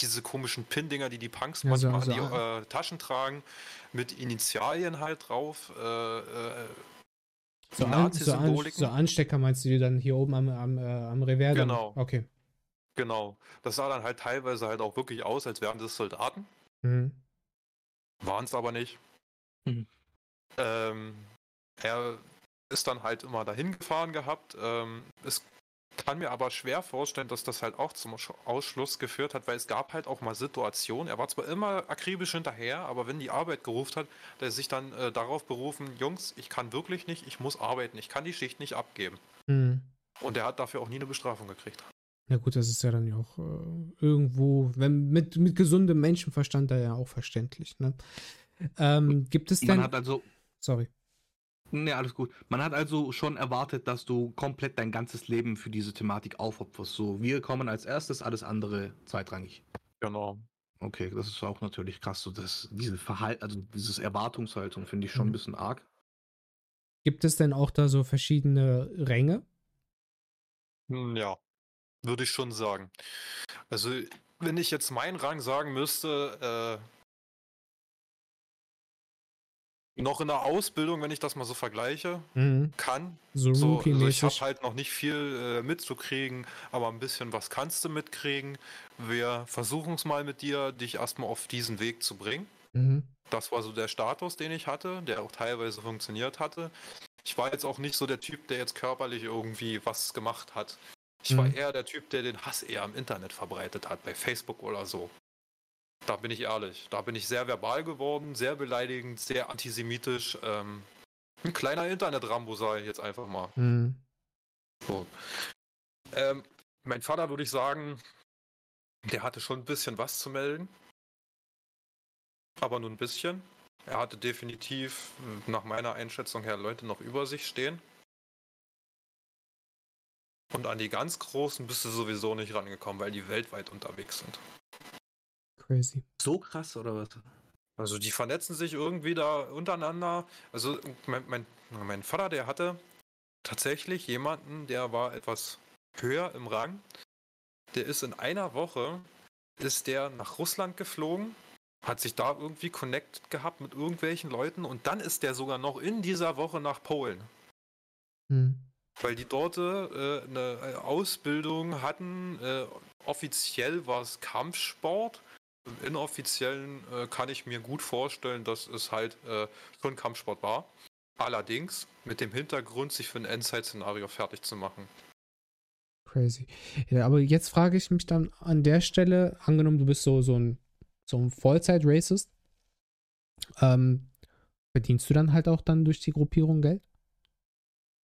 diese komischen Pin-Dinger, die die Punks ja, manchmal so, an die äh, Taschen tragen, mit Initialien halt drauf. Äh, äh, so, an, so, an, so, Anstecker meinst du die dann hier oben am, am, äh, am Revers? Genau. Okay. Genau. Das sah dann halt teilweise halt auch wirklich aus, als wären das Soldaten. Mhm. Waren es aber nicht. Mhm. Ähm, er ist dann halt immer dahin gefahren gehabt. Ähm, es kann mir aber schwer vorstellen, dass das halt auch zum Ausschluss geführt hat, weil es gab halt auch mal Situationen, er war zwar immer akribisch hinterher, aber wenn die Arbeit gerufen hat, der sich dann äh, darauf berufen, Jungs, ich kann wirklich nicht, ich muss arbeiten, ich kann die Schicht nicht abgeben. Mhm. Und er hat dafür auch nie eine Bestrafung gekriegt. Ja gut, das ist ja dann ja auch äh, irgendwo, wenn mit, mit gesundem Menschenverstand da ja auch verständlich. Ne? Ähm, gibt es denn... Man hat also Sorry. Ne, alles gut. Man hat also schon erwartet, dass du komplett dein ganzes Leben für diese Thematik aufopferst. So, wir kommen als erstes, alles andere zweitrangig. Genau. Okay, das ist auch natürlich krass. So, dass diese Verhalten, also dieses Erwartungshaltung finde ich schon mhm. ein bisschen arg. Gibt es denn auch da so verschiedene Ränge? Hm, ja, würde ich schon sagen. Also, wenn ich jetzt meinen Rang sagen müsste, äh, noch in der Ausbildung, wenn ich das mal so vergleiche, mhm. kann. So, so also ich habe halt noch nicht viel äh, mitzukriegen, aber ein bisschen was kannst du mitkriegen. Wir versuchen es mal mit dir, dich erstmal auf diesen Weg zu bringen. Mhm. Das war so der Status, den ich hatte, der auch teilweise funktioniert hatte. Ich war jetzt auch nicht so der Typ, der jetzt körperlich irgendwie was gemacht hat. Ich mhm. war eher der Typ, der den Hass eher im Internet verbreitet hat, bei Facebook oder so. Da bin ich ehrlich. Da bin ich sehr verbal geworden, sehr beleidigend, sehr antisemitisch. Ähm, ein kleiner Internet-Rambo sei jetzt einfach mal. Mhm. So. Ähm, mein Vater würde ich sagen, der hatte schon ein bisschen was zu melden. Aber nur ein bisschen. Er hatte definitiv nach meiner Einschätzung her Leute noch über sich stehen. Und an die ganz Großen bist du sowieso nicht rangekommen, weil die weltweit unterwegs sind. Crazy. So krass oder was? Also die vernetzen sich irgendwie da untereinander. Also mein, mein, mein Vater, der hatte tatsächlich jemanden, der war etwas höher im Rang. Der ist in einer Woche, ist der nach Russland geflogen, hat sich da irgendwie connected gehabt mit irgendwelchen Leuten und dann ist der sogar noch in dieser Woche nach Polen. Hm. Weil die dort äh, eine Ausbildung hatten, äh, offiziell war es Kampfsport im Inoffiziellen äh, kann ich mir gut vorstellen, dass es halt äh, schon Kampfsport war. Allerdings mit dem Hintergrund, sich für ein Endzeit-Szenario fertig zu machen. Crazy. Ja, aber jetzt frage ich mich dann an der Stelle, angenommen, du bist so, so ein, so ein Vollzeit-Racist, ähm, verdienst du dann halt auch dann durch die Gruppierung Geld?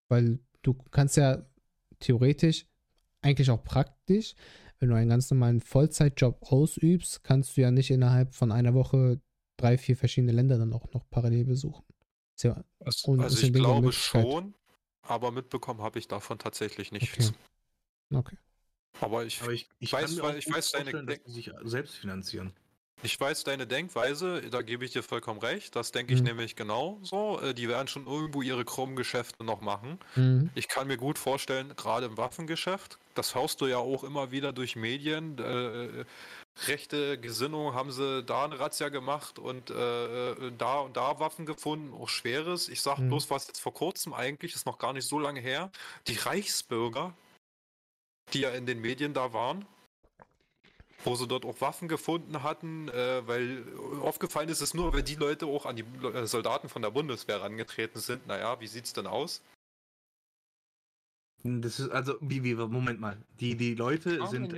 Weil du kannst ja theoretisch, eigentlich auch praktisch, wenn du einen ganz normalen Vollzeitjob ausübst, kannst du ja nicht innerhalb von einer Woche drei, vier verschiedene Länder dann auch noch parallel besuchen. Ja also, also ich glaube schon, aber mitbekommen habe ich davon tatsächlich nichts. Okay. okay. Aber ich, aber ich, ich weiß, ich weiß deine, dass sie sich selbst finanzieren. Ich weiß deine Denkweise, da gebe ich dir vollkommen recht. Das denke ich mhm. nämlich genau so. Äh, die werden schon irgendwo ihre krummen Geschäfte noch machen. Mhm. Ich kann mir gut vorstellen, gerade im Waffengeschäft, das hörst du ja auch immer wieder durch Medien. Äh, rechte Gesinnung haben sie da eine Razzia gemacht und äh, äh, da und da Waffen gefunden, auch schweres. Ich sage mhm. bloß, was jetzt vor kurzem eigentlich, ist noch gar nicht so lange her, die Reichsbürger, die ja in den Medien da waren, wo sie dort auch Waffen gefunden hatten, äh, weil aufgefallen ist es nur, wenn die Leute auch an die äh, Soldaten von der Bundeswehr herangetreten sind. Naja, wie sieht's denn aus? Das ist also, wie, wie, Moment mal. Die, die Leute sind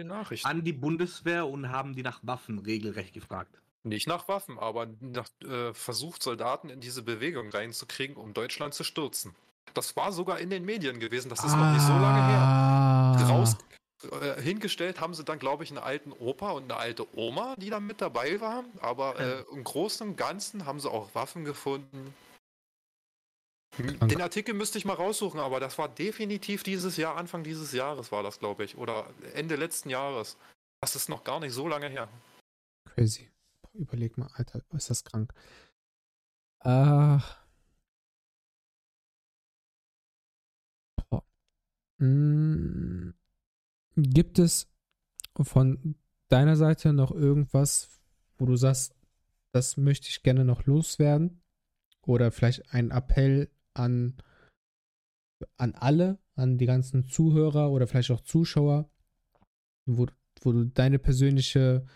an die Bundeswehr und haben die nach Waffen regelrecht gefragt. Nicht nach Waffen, aber nach, äh, versucht, Soldaten in diese Bewegung reinzukriegen, um Deutschland zu stürzen. Das war sogar in den Medien gewesen, das ist ah. noch nicht so lange her. Ah. Raus, äh, hingestellt haben sie dann, glaube ich, einen alten Opa und eine alte Oma, die da mit dabei waren. Aber äh, im Großen und Ganzen haben sie auch Waffen gefunden. Den Artikel müsste ich mal raussuchen, aber das war definitiv dieses Jahr, Anfang dieses Jahres war das, glaube ich. Oder Ende letzten Jahres. Das ist noch gar nicht so lange her. Crazy. Überleg mal, Alter, ist das krank. Ach. Boah. Mm. Gibt es von deiner Seite noch irgendwas, wo du sagst, das möchte ich gerne noch loswerden? Oder vielleicht ein Appell an, an alle, an die ganzen Zuhörer oder vielleicht auch Zuschauer, wo, wo du deine persönliche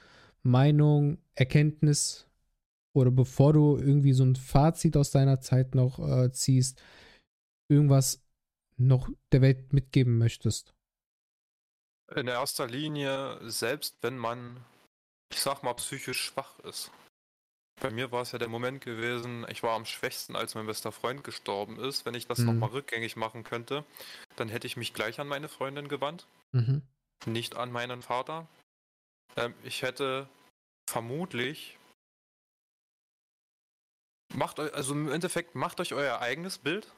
Meinung, Erkenntnis oder bevor du irgendwie so ein Fazit aus deiner Zeit noch äh, ziehst, irgendwas noch der Welt mitgeben möchtest? In erster Linie, selbst wenn man, ich sag mal, psychisch schwach ist. Bei mir war es ja der Moment gewesen, ich war am schwächsten, als mein bester Freund gestorben ist. Wenn ich das mhm. nochmal rückgängig machen könnte, dann hätte ich mich gleich an meine Freundin gewandt, mhm. nicht an meinen Vater. Ähm, ich hätte vermutlich Macht euch, also im Endeffekt, macht euch euer eigenes Bild.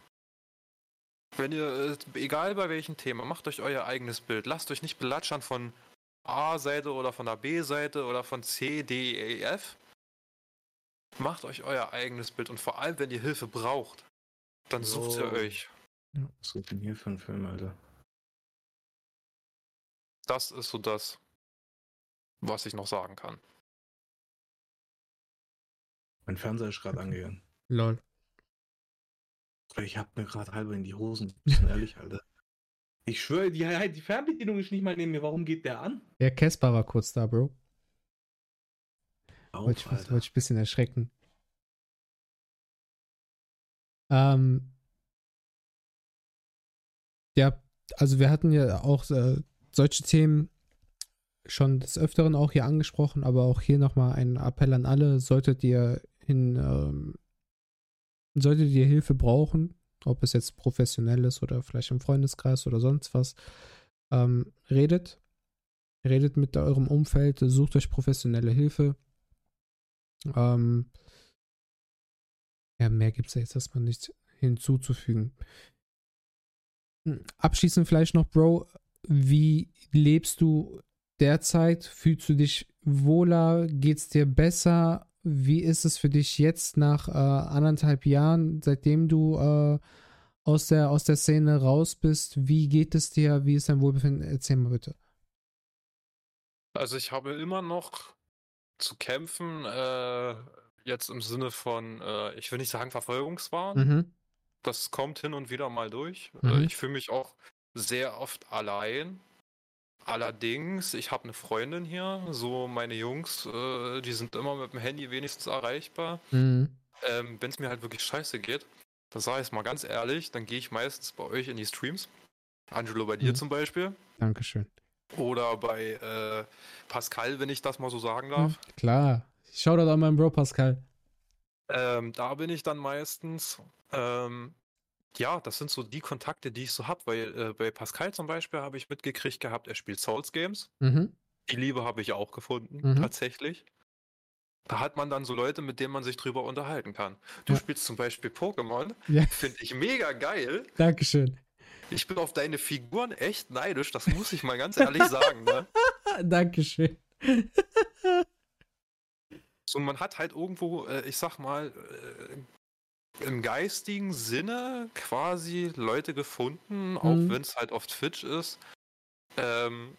Wenn ihr, äh, egal bei welchem Thema, macht euch euer eigenes Bild. Lasst euch nicht belatschern von A-Seite oder von der B-Seite oder von C, D, E, F. Macht euch euer eigenes Bild und vor allem, wenn ihr Hilfe braucht, dann sucht ihr euch. Was gibt denn hier für ein Film, Alter? Das ist so das, was ich noch sagen kann. Mein Fernseher ist gerade angegangen. Lol. Ich hab mir gerade halber in die Hosen. Ehrlich, Alter. Ich schwöre, die, die Fernbedienung ist nicht mal neben mir. Warum geht der an? Ja, Casper war kurz da, Bro. Auf, wollte, ich, wollte ich ein bisschen erschrecken. Ähm, ja, also wir hatten ja auch äh, solche Themen schon des Öfteren auch hier angesprochen, aber auch hier nochmal ein Appell an alle, solltet ihr in, ähm, solltet ihr Hilfe brauchen, ob es jetzt professionell ist oder vielleicht im Freundeskreis oder sonst was, ähm, redet. Redet mit eurem Umfeld, sucht euch professionelle Hilfe. Ähm, ja, mehr gibt es ja jetzt erstmal nicht hinzuzufügen. Hm, abschließend vielleicht noch, Bro, wie lebst du derzeit? Fühlst du dich wohler? Geht es dir besser? Wie ist es für dich jetzt nach äh, anderthalb Jahren, seitdem du äh, aus, der, aus der Szene raus bist? Wie geht es dir? Wie ist dein Wohlbefinden? Erzähl mal bitte. Also ich habe immer noch zu kämpfen, äh, jetzt im Sinne von, äh, ich will nicht sagen Verfolgungswahn. Mhm. Das kommt hin und wieder mal durch. Äh, mhm. ich fühle mich auch sehr oft allein. Allerdings, ich habe eine Freundin hier, so meine Jungs, äh, die sind immer mit dem Handy wenigstens erreichbar. Mhm. Ähm, Wenn es mir halt wirklich scheiße geht, das sage ich mal ganz ehrlich, dann gehe ich meistens bei euch in die Streams. Angelo, bei dir mhm. zum Beispiel. Dankeschön. Oder bei äh, Pascal, wenn ich das mal so sagen darf. Mhm, klar. Schau da an meinen Bro Pascal. Ähm, da bin ich dann meistens. Ähm, ja, das sind so die Kontakte, die ich so habe, weil äh, bei Pascal zum Beispiel habe ich mitgekriegt gehabt, er spielt Souls Games. Mhm. Die Liebe habe ich auch gefunden, mhm. tatsächlich. Da hat man dann so Leute, mit denen man sich drüber unterhalten kann. Du ja. spielst zum Beispiel Pokémon. Ja. Finde ich mega geil. Dankeschön. Ich bin auf deine Figuren echt neidisch, das muss ich mal ganz ehrlich sagen. Ne? Dankeschön. So, man hat halt irgendwo, äh, ich sag mal, äh, im geistigen Sinne quasi Leute gefunden, mhm. auch wenn es halt auf Twitch ist. Ähm,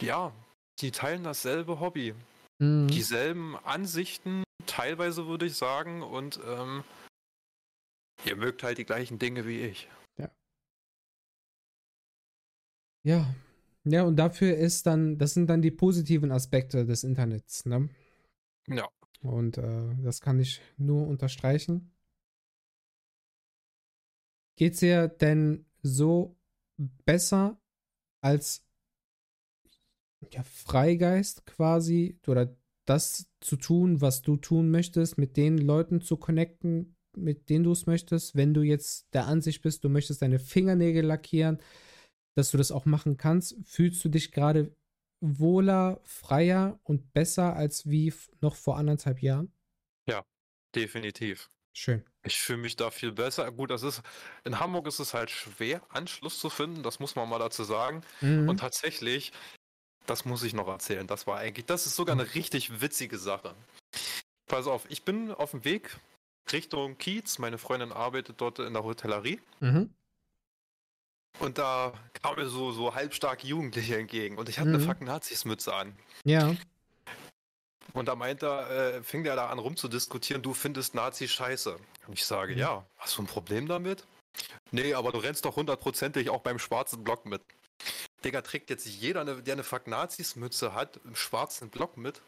ja, die teilen dasselbe Hobby. Mhm. Dieselben Ansichten, teilweise würde ich sagen, und ähm, ihr mögt halt die gleichen Dinge wie ich. Ja. Ja. Ja, und dafür ist dann, das sind dann die positiven Aspekte des Internets, ne? Ja. Und äh, das kann ich nur unterstreichen. Geht es dir denn so besser als ja, Freigeist quasi oder das zu tun, was du tun möchtest, mit den Leuten zu connecten, mit denen du es möchtest, wenn du jetzt der Ansicht bist, du möchtest deine Fingernägel lackieren, dass du das auch machen kannst, fühlst du dich gerade wohler, freier und besser als wie noch vor anderthalb Jahren? Ja, definitiv. Schön. Ich fühle mich da viel besser. Gut, das ist in Hamburg ist es halt schwer, Anschluss zu finden, das muss man mal dazu sagen. Mhm. Und tatsächlich, das muss ich noch erzählen. Das war eigentlich, das ist sogar eine richtig witzige Sache. Pass auf, ich bin auf dem Weg Richtung Kiez. Meine Freundin arbeitet dort in der Hotellerie. Mhm. Und da kam mir so, so halbstark Jugendliche entgegen. Und ich hatte mhm. eine fucking Nazis-Mütze an. Ja. Und da meint er, äh, fing der da an rumzudiskutieren, du findest Nazis scheiße. Und ich sage, mhm. ja, hast du ein Problem damit? Nee, aber du rennst doch hundertprozentig auch beim schwarzen Block mit. Digga, trägt jetzt jeder, eine, der eine Fuck Nazis-Mütze hat, im schwarzen Block mit?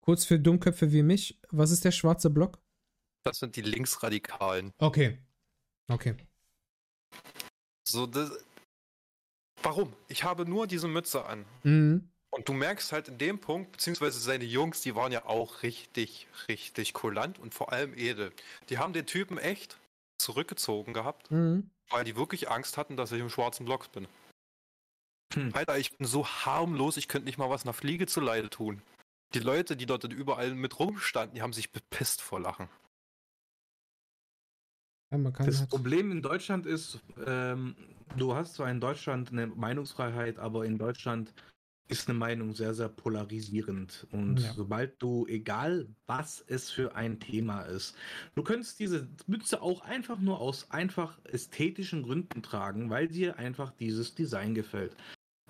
Kurz für Dummköpfe wie mich, was ist der schwarze Block? Das sind die Linksradikalen. Okay. Okay. So, das, warum? Ich habe nur diese Mütze an. Mhm. Und du merkst halt in dem Punkt, beziehungsweise seine Jungs, die waren ja auch richtig, richtig kulant und vor allem edel. Die haben den Typen echt zurückgezogen gehabt, mhm. weil die wirklich Angst hatten, dass ich im schwarzen Block bin. Hm. Alter, ich bin so harmlos, ich könnte nicht mal was einer Fliege zu Leide tun. die Leute, die dort überall mit rumstanden, die haben sich bepisst vor Lachen. Ja, das halt Problem in Deutschland ist, ähm, du hast zwar in Deutschland eine Meinungsfreiheit, aber in Deutschland ist eine Meinung sehr, sehr polarisierend. Und ja. sobald du, egal was es für ein Thema ist, du könntest diese Mütze auch einfach nur aus einfach ästhetischen Gründen tragen, weil dir einfach dieses Design gefällt.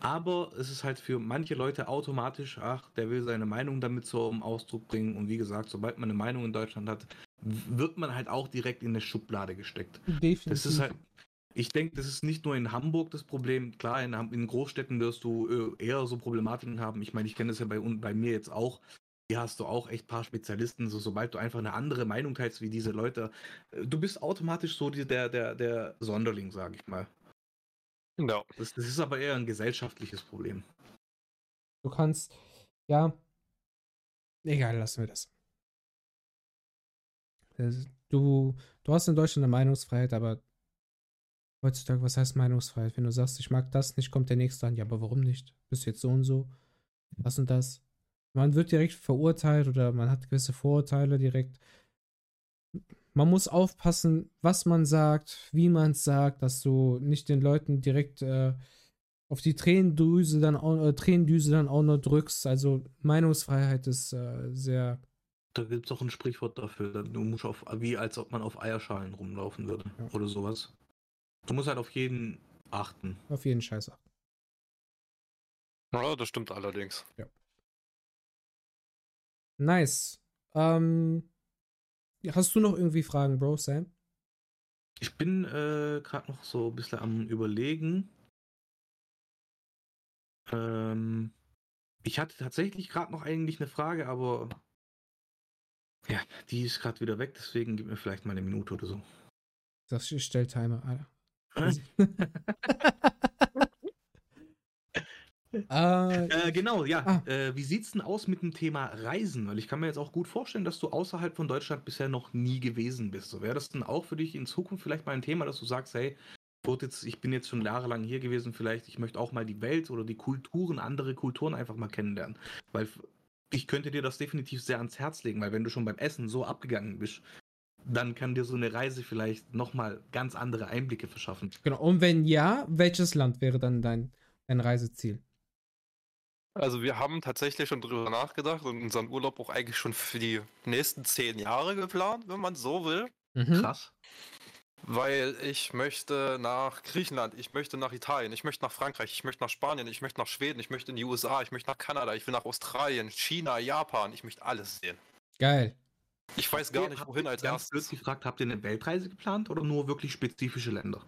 Aber es ist halt für manche Leute automatisch, ach, der will seine Meinung damit im Ausdruck bringen. Und wie gesagt, sobald man eine Meinung in Deutschland hat, wird man halt auch direkt in eine Schublade gesteckt. Definitiv. Das ist halt, ich denke, das ist nicht nur in Hamburg das Problem. Klar, in, in Großstädten wirst du äh, eher so Problematiken haben. Ich meine, ich kenne das ja bei, bei mir jetzt auch. Hier hast du auch echt ein paar Spezialisten. So, sobald du einfach eine andere Meinung teilst wie diese Leute, äh, du bist automatisch so die, der, der, der Sonderling, sage ich mal. Genau. Das, das ist aber eher ein gesellschaftliches Problem. Du kannst, ja, egal, lassen wir das. Du, du hast in Deutschland eine Meinungsfreiheit, aber heutzutage, was heißt Meinungsfreiheit? Wenn du sagst, ich mag das nicht, kommt der nächste an. Ja, aber warum nicht? Bist jetzt so und so? Das und das. Man wird direkt verurteilt oder man hat gewisse Vorurteile direkt. Man muss aufpassen, was man sagt, wie man es sagt, dass du nicht den Leuten direkt äh, auf die Tränendüse dann auch, äh, Tränendüse dann auch noch drückst. Also Meinungsfreiheit ist äh, sehr. Da gibt es auch ein Sprichwort dafür. Du musst auf, wie als ob man auf Eierschalen rumlaufen würde ja. oder sowas. Du musst halt auf jeden achten. Auf jeden Scheiß achten. Ja, das stimmt allerdings. Ja. Nice. Ähm, hast du noch irgendwie Fragen, Bro, Sam? Ich bin äh, gerade noch so ein bisschen am Überlegen. Ähm, ich hatte tatsächlich gerade noch eigentlich eine Frage, aber ja, die ist gerade wieder weg, deswegen gib mir vielleicht mal eine Minute oder so. Das stellt Timer, Alter. äh, äh, genau, ja. Ah. Äh, wie sieht's denn aus mit dem Thema Reisen? Weil ich kann mir jetzt auch gut vorstellen, dass du außerhalb von Deutschland bisher noch nie gewesen bist. So wäre das denn auch für dich in Zukunft vielleicht mal ein Thema, dass du sagst, hey, jetzt, ich bin jetzt schon jahrelang hier gewesen, vielleicht ich möchte auch mal die Welt oder die Kulturen, andere Kulturen einfach mal kennenlernen. Weil ich könnte dir das definitiv sehr ans Herz legen, weil wenn du schon beim Essen so abgegangen bist, dann kann dir so eine Reise vielleicht nochmal ganz andere Einblicke verschaffen. Genau, und wenn ja, welches Land wäre dann dein, dein Reiseziel? Also wir haben tatsächlich schon drüber nachgedacht und unseren Urlaub auch eigentlich schon für die nächsten zehn Jahre geplant, wenn man so will. Mhm. Krass. Weil ich möchte nach Griechenland, ich möchte nach Italien, ich möchte nach Frankreich, ich möchte nach Spanien, ich möchte nach Schweden, ich möchte in die USA, ich möchte nach Kanada, ich will nach Australien, China, Japan, ich möchte alles sehen. Geil. Ich weiß gar nicht, wohin als erstes. Blöd gefragt, habt ihr eine Weltreise geplant oder nur wirklich spezifische Länder?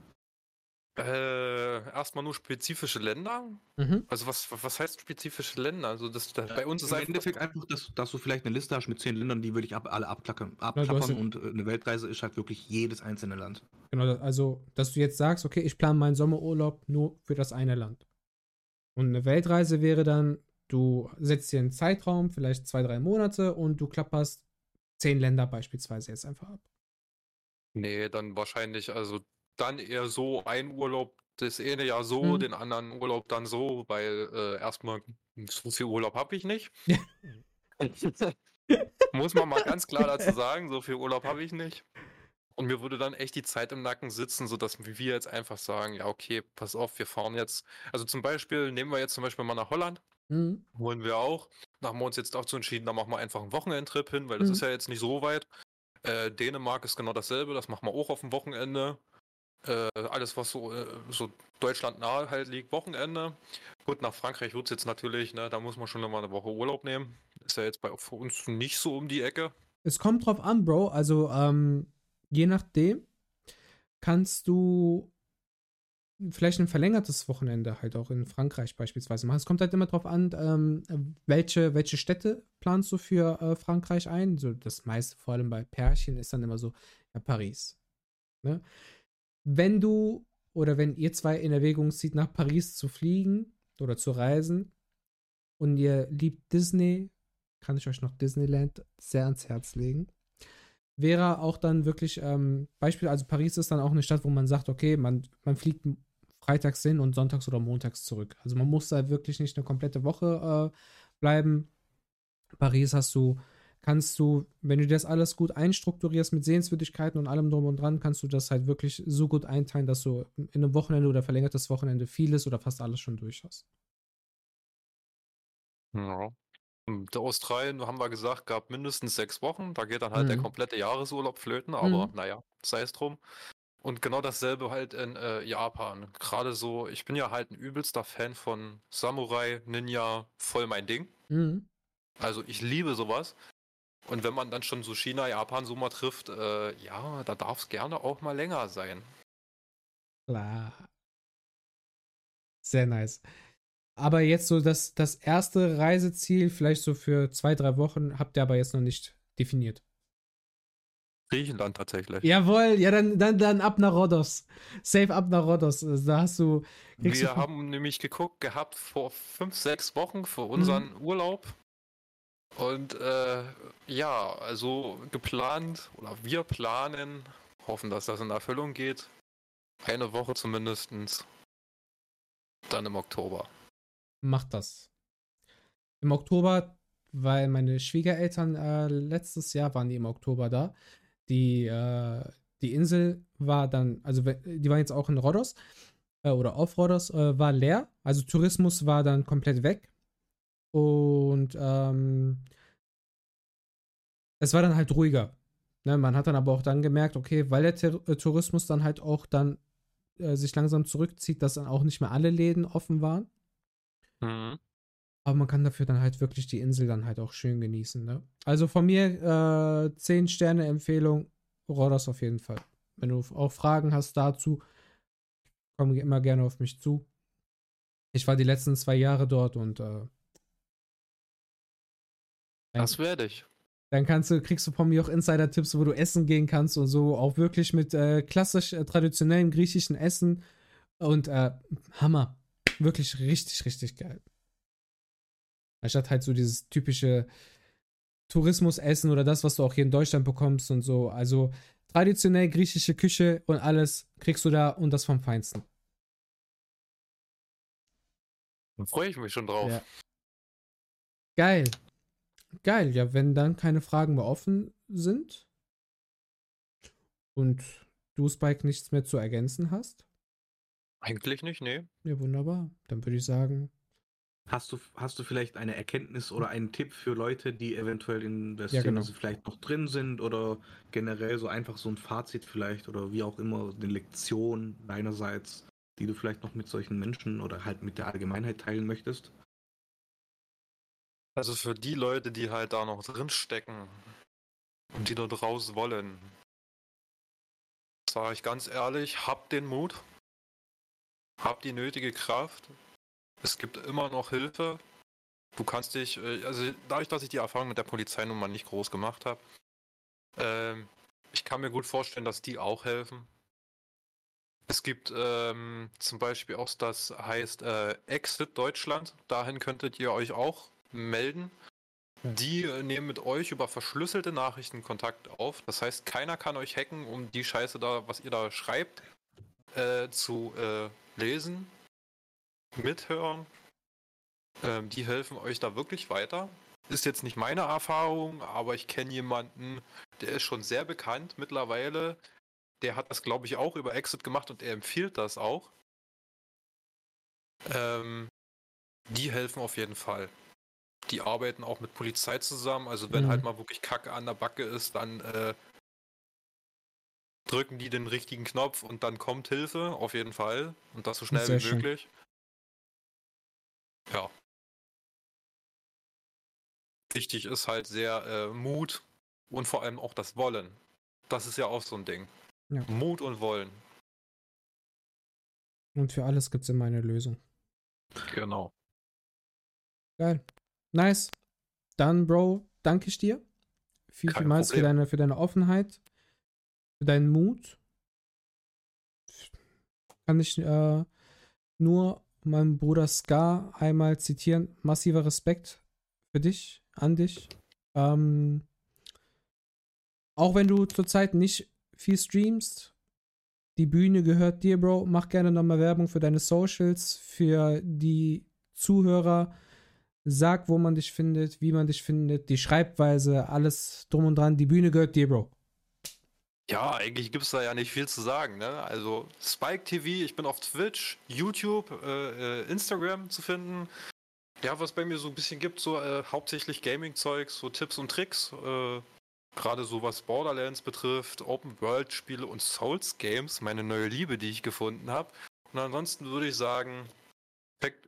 Äh, erstmal nur spezifische Länder. Mhm. Also was, was heißt spezifische Länder? Also das, das bei uns ist Im Endeffekt einfach, dass, dass du vielleicht eine Liste hast mit zehn Ländern, die würde ich ab, alle abklappern, abklappern ja, und äh, eine Weltreise ist halt wirklich jedes einzelne Land. Genau, also dass du jetzt sagst, okay, ich plane meinen Sommerurlaub nur für das eine Land. Und eine Weltreise wäre dann, du setzt dir einen Zeitraum, vielleicht zwei, drei Monate und du klapperst zehn Länder beispielsweise jetzt einfach ab. Nee, dann wahrscheinlich, also dann eher so ein Urlaub das eine Jahr so, mhm. den anderen Urlaub dann so, weil äh, erstmal so viel Urlaub habe ich nicht. Muss man mal ganz klar dazu sagen, so viel Urlaub habe ich nicht. Und mir würde dann echt die Zeit im Nacken sitzen, sodass wir jetzt einfach sagen, ja, okay, pass auf, wir fahren jetzt. Also zum Beispiel, nehmen wir jetzt zum Beispiel mal nach Holland. Mhm. Wollen wir auch. Da haben wir uns jetzt dazu entschieden, da machen wir einfach einen Wochenendtrip hin, weil das mhm. ist ja jetzt nicht so weit. Äh, Dänemark ist genau dasselbe, das machen wir auch auf dem Wochenende. Äh, alles, was so, äh, so Deutschland nahe halt liegt, Wochenende. Gut, nach Frankreich wird es jetzt natürlich, ne, da muss man schon immer eine Woche Urlaub nehmen. Ist ja jetzt bei für uns nicht so um die Ecke. Es kommt drauf an, Bro. Also, ähm, je nachdem kannst du vielleicht ein verlängertes Wochenende halt auch in Frankreich beispielsweise machen. Es kommt halt immer drauf an, ähm, welche, welche Städte planst du für äh, Frankreich ein. So das meiste, vor allem bei Pärchen, ist dann immer so, ja, Paris. Ne? Wenn du oder wenn ihr zwei in Erwägung zieht, nach Paris zu fliegen oder zu reisen und ihr liebt Disney, kann ich euch noch Disneyland sehr ans Herz legen wäre auch dann wirklich, ähm, Beispiel, also Paris ist dann auch eine Stadt, wo man sagt, okay, man, man fliegt freitags hin und sonntags oder montags zurück. Also man muss da wirklich nicht eine komplette Woche äh, bleiben. Paris hast du, kannst du, wenn du das alles gut einstrukturierst mit Sehenswürdigkeiten und allem drum und dran, kannst du das halt wirklich so gut einteilen, dass du in einem Wochenende oder verlängertes Wochenende vieles oder fast alles schon durch hast. Ja. Der Australien, haben wir gesagt, gab mindestens sechs Wochen. Da geht dann halt der Mhm. komplette Jahresurlaub flöten, aber Mhm. naja, sei es drum. Und genau dasselbe halt in äh, Japan. Gerade so, ich bin ja halt ein übelster Fan von Samurai, Ninja, voll mein Ding. Mhm. Also ich liebe sowas. Und wenn man dann schon so China, Japan so mal trifft, äh, ja, da darf es gerne auch mal länger sein. Klar. Sehr nice. Aber jetzt so das, das erste Reiseziel, vielleicht so für zwei, drei Wochen, habt ihr aber jetzt noch nicht definiert. Griechenland tatsächlich. Jawohl, ja, dann, dann, dann ab nach Rhodos. Safe ab nach Rhodos. Da hast du. Wir du- haben nämlich geguckt gehabt vor fünf, sechs Wochen für Mhm. unseren Urlaub. Und äh, ja, also geplant oder wir planen, hoffen, dass das in Erfüllung geht. Eine Woche zumindestens. Dann im Oktober. Macht das. Im Oktober, weil meine Schwiegereltern äh, letztes Jahr waren die im Oktober da. Die, äh, die Insel war dann, also die waren jetzt auch in Rhodos äh, oder auf Rhodos, äh, war leer. Also Tourismus war dann komplett weg. Und ähm, es war dann halt ruhiger. Ne, man hat dann aber auch dann gemerkt, okay, weil der Ter äh, Tourismus dann halt auch dann äh, sich langsam zurückzieht, dass dann auch nicht mehr alle Läden offen waren. Mhm. Aber man kann dafür dann halt wirklich die Insel dann halt auch schön genießen. Ne? Also von mir äh, 10 Sterne Empfehlung, Rhodos auf jeden Fall. Wenn du auch Fragen hast dazu, komm immer gerne auf mich zu. Ich war die letzten zwei Jahre dort und äh, Das werde ich. dann kannst du, kriegst du von mir auch Insider-Tipps, wo du essen gehen kannst und so, auch wirklich mit äh, klassisch äh, traditionellem griechischen Essen. Und äh, Hammer. Wirklich richtig, richtig geil. Anstatt halt so dieses typische Tourismusessen oder das, was du auch hier in Deutschland bekommst und so. Also traditionell griechische Küche und alles kriegst du da und das vom Feinsten. Da freue ich mich schon drauf. Ja. Geil. Geil. Ja, wenn dann keine Fragen mehr offen sind und du, Spike, nichts mehr zu ergänzen hast, Eigentlich nicht, nee. ja, wunderbar. Dann würde ich sagen, Hast du, hast du vielleicht eine Erkenntnis oder einen Tipp für Leute, die eventuell in der Ja, Szene genau. vielleicht noch drin sind oder generell so einfach so ein Fazit vielleicht oder wie auch immer eine Lektion deinerseits, die du vielleicht noch mit solchen Menschen oder halt mit der Allgemeinheit teilen möchtest? Also für die Leute, die halt da noch drin stecken und die dort raus wollen, sage ich ganz ehrlich, habt den Mut, habt die nötige Kraft. Es gibt immer noch Hilfe. Du kannst dich, äh, also dadurch, dass ich die Erfahrung mit der Polizei nun mal nicht groß gemacht habe, ähm, ich kann mir gut vorstellen, dass die auch helfen. Es gibt ähm, zum Beispiel auch das heißt äh, Exit Deutschland. Dahin könntet ihr euch auch melden. Die äh, nehmen mit euch über verschlüsselte Nachrichten Kontakt auf. Das heißt, keiner kann euch hacken, um die Scheiße da, was ihr da schreibt, äh, zu äh, lesen, mithören. Ähm, die helfen euch da wirklich weiter. Ist jetzt nicht meine Erfahrung, aber ich kenne jemanden, der ist schon sehr bekannt mittlerweile. Der hat das, glaube ich, auch über Exit gemacht und er empfiehlt das auch. Ähm, die helfen auf jeden Fall. Die arbeiten auch mit Polizei zusammen. Also wenn Mhm. halt mal wirklich Kacke an der Backe ist, dann äh, drücken die den richtigen Knopf und dann kommt Hilfe, auf jeden Fall. Und das so schnell Sehr wie schön. möglich. Ja. Wichtig ist halt sehr äh, Mut und vor allem auch das Wollen. Das ist ja auch so ein Ding. Ja. Mut und Wollen. und für alles gibt es immer eine Lösung. Genau. Geil. Nice. Dann, Bro, danke ich dir. Viel, Kein vielmals für deine, für deine Offenheit, für deinen Mut. Kann ich äh, nur meinen Bruder Scar einmal zitieren. Massiver Respekt für dich, an dich. Ähm, auch wenn du zurzeit nicht viel streamst, die Bühne gehört dir, Bro. Mach gerne nochmal Werbung für deine Socials, für die Zuhörer. Sag, wo man dich findet, wie man dich findet, die Schreibweise, alles drum und dran. Die Bühne gehört dir, Bro. Ja, eigentlich gibt es da ja nicht viel zu sagen. Ne? Also Spike TV, ich bin auf Twitch, YouTube, äh, äh, Instagram zu finden. Ja, was bei mir so ein bisschen gibt, so äh, hauptsächlich Gaming-Zeugs, so Tipps und Tricks. Äh, Gerade so was Borderlands betrifft, Open-World-Spiele und Souls-Games, meine neue Liebe, die ich gefunden habe. Und ansonsten würde ich sagen,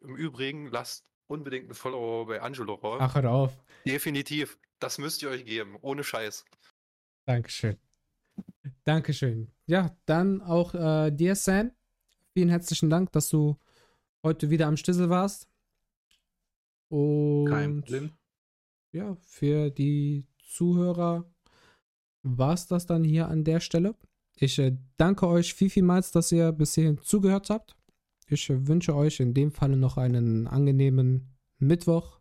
im Übrigen, lasst unbedingt einen Follower bei Angelo raus. Ach, hör auf. Definitiv. Das müsst ihr euch geben, ohne Scheiß. Dankeschön. Dankeschön. Ja, dann auch äh, dir, Sam. Vielen herzlichen Dank, dass du heute wieder am Stissel warst. Und Kein Problem. Ja, für die Zuhörer war es das dann hier an der Stelle. Ich äh, danke euch viel, vielmals, dass ihr bis hierhin zugehört habt. Ich wünsche euch in dem Falle noch einen angenehmen Mittwoch,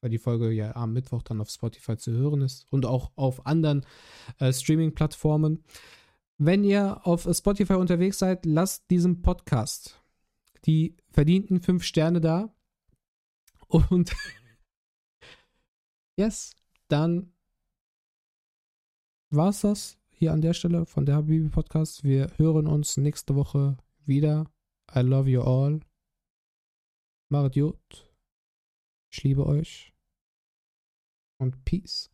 weil die Folge ja am Mittwoch dann auf Spotify zu hören ist und auch auf anderen äh, Streaming-Plattformen. Wenn ihr auf Spotify unterwegs seid, lasst diesem Podcast die verdienten fünf Sterne da. Und yes, dann war es das hier an der Stelle von der Habibi Podcast. Wir hören uns nächste Woche wieder. I love you all. Macht gut. Ich liebe euch. Und Peace.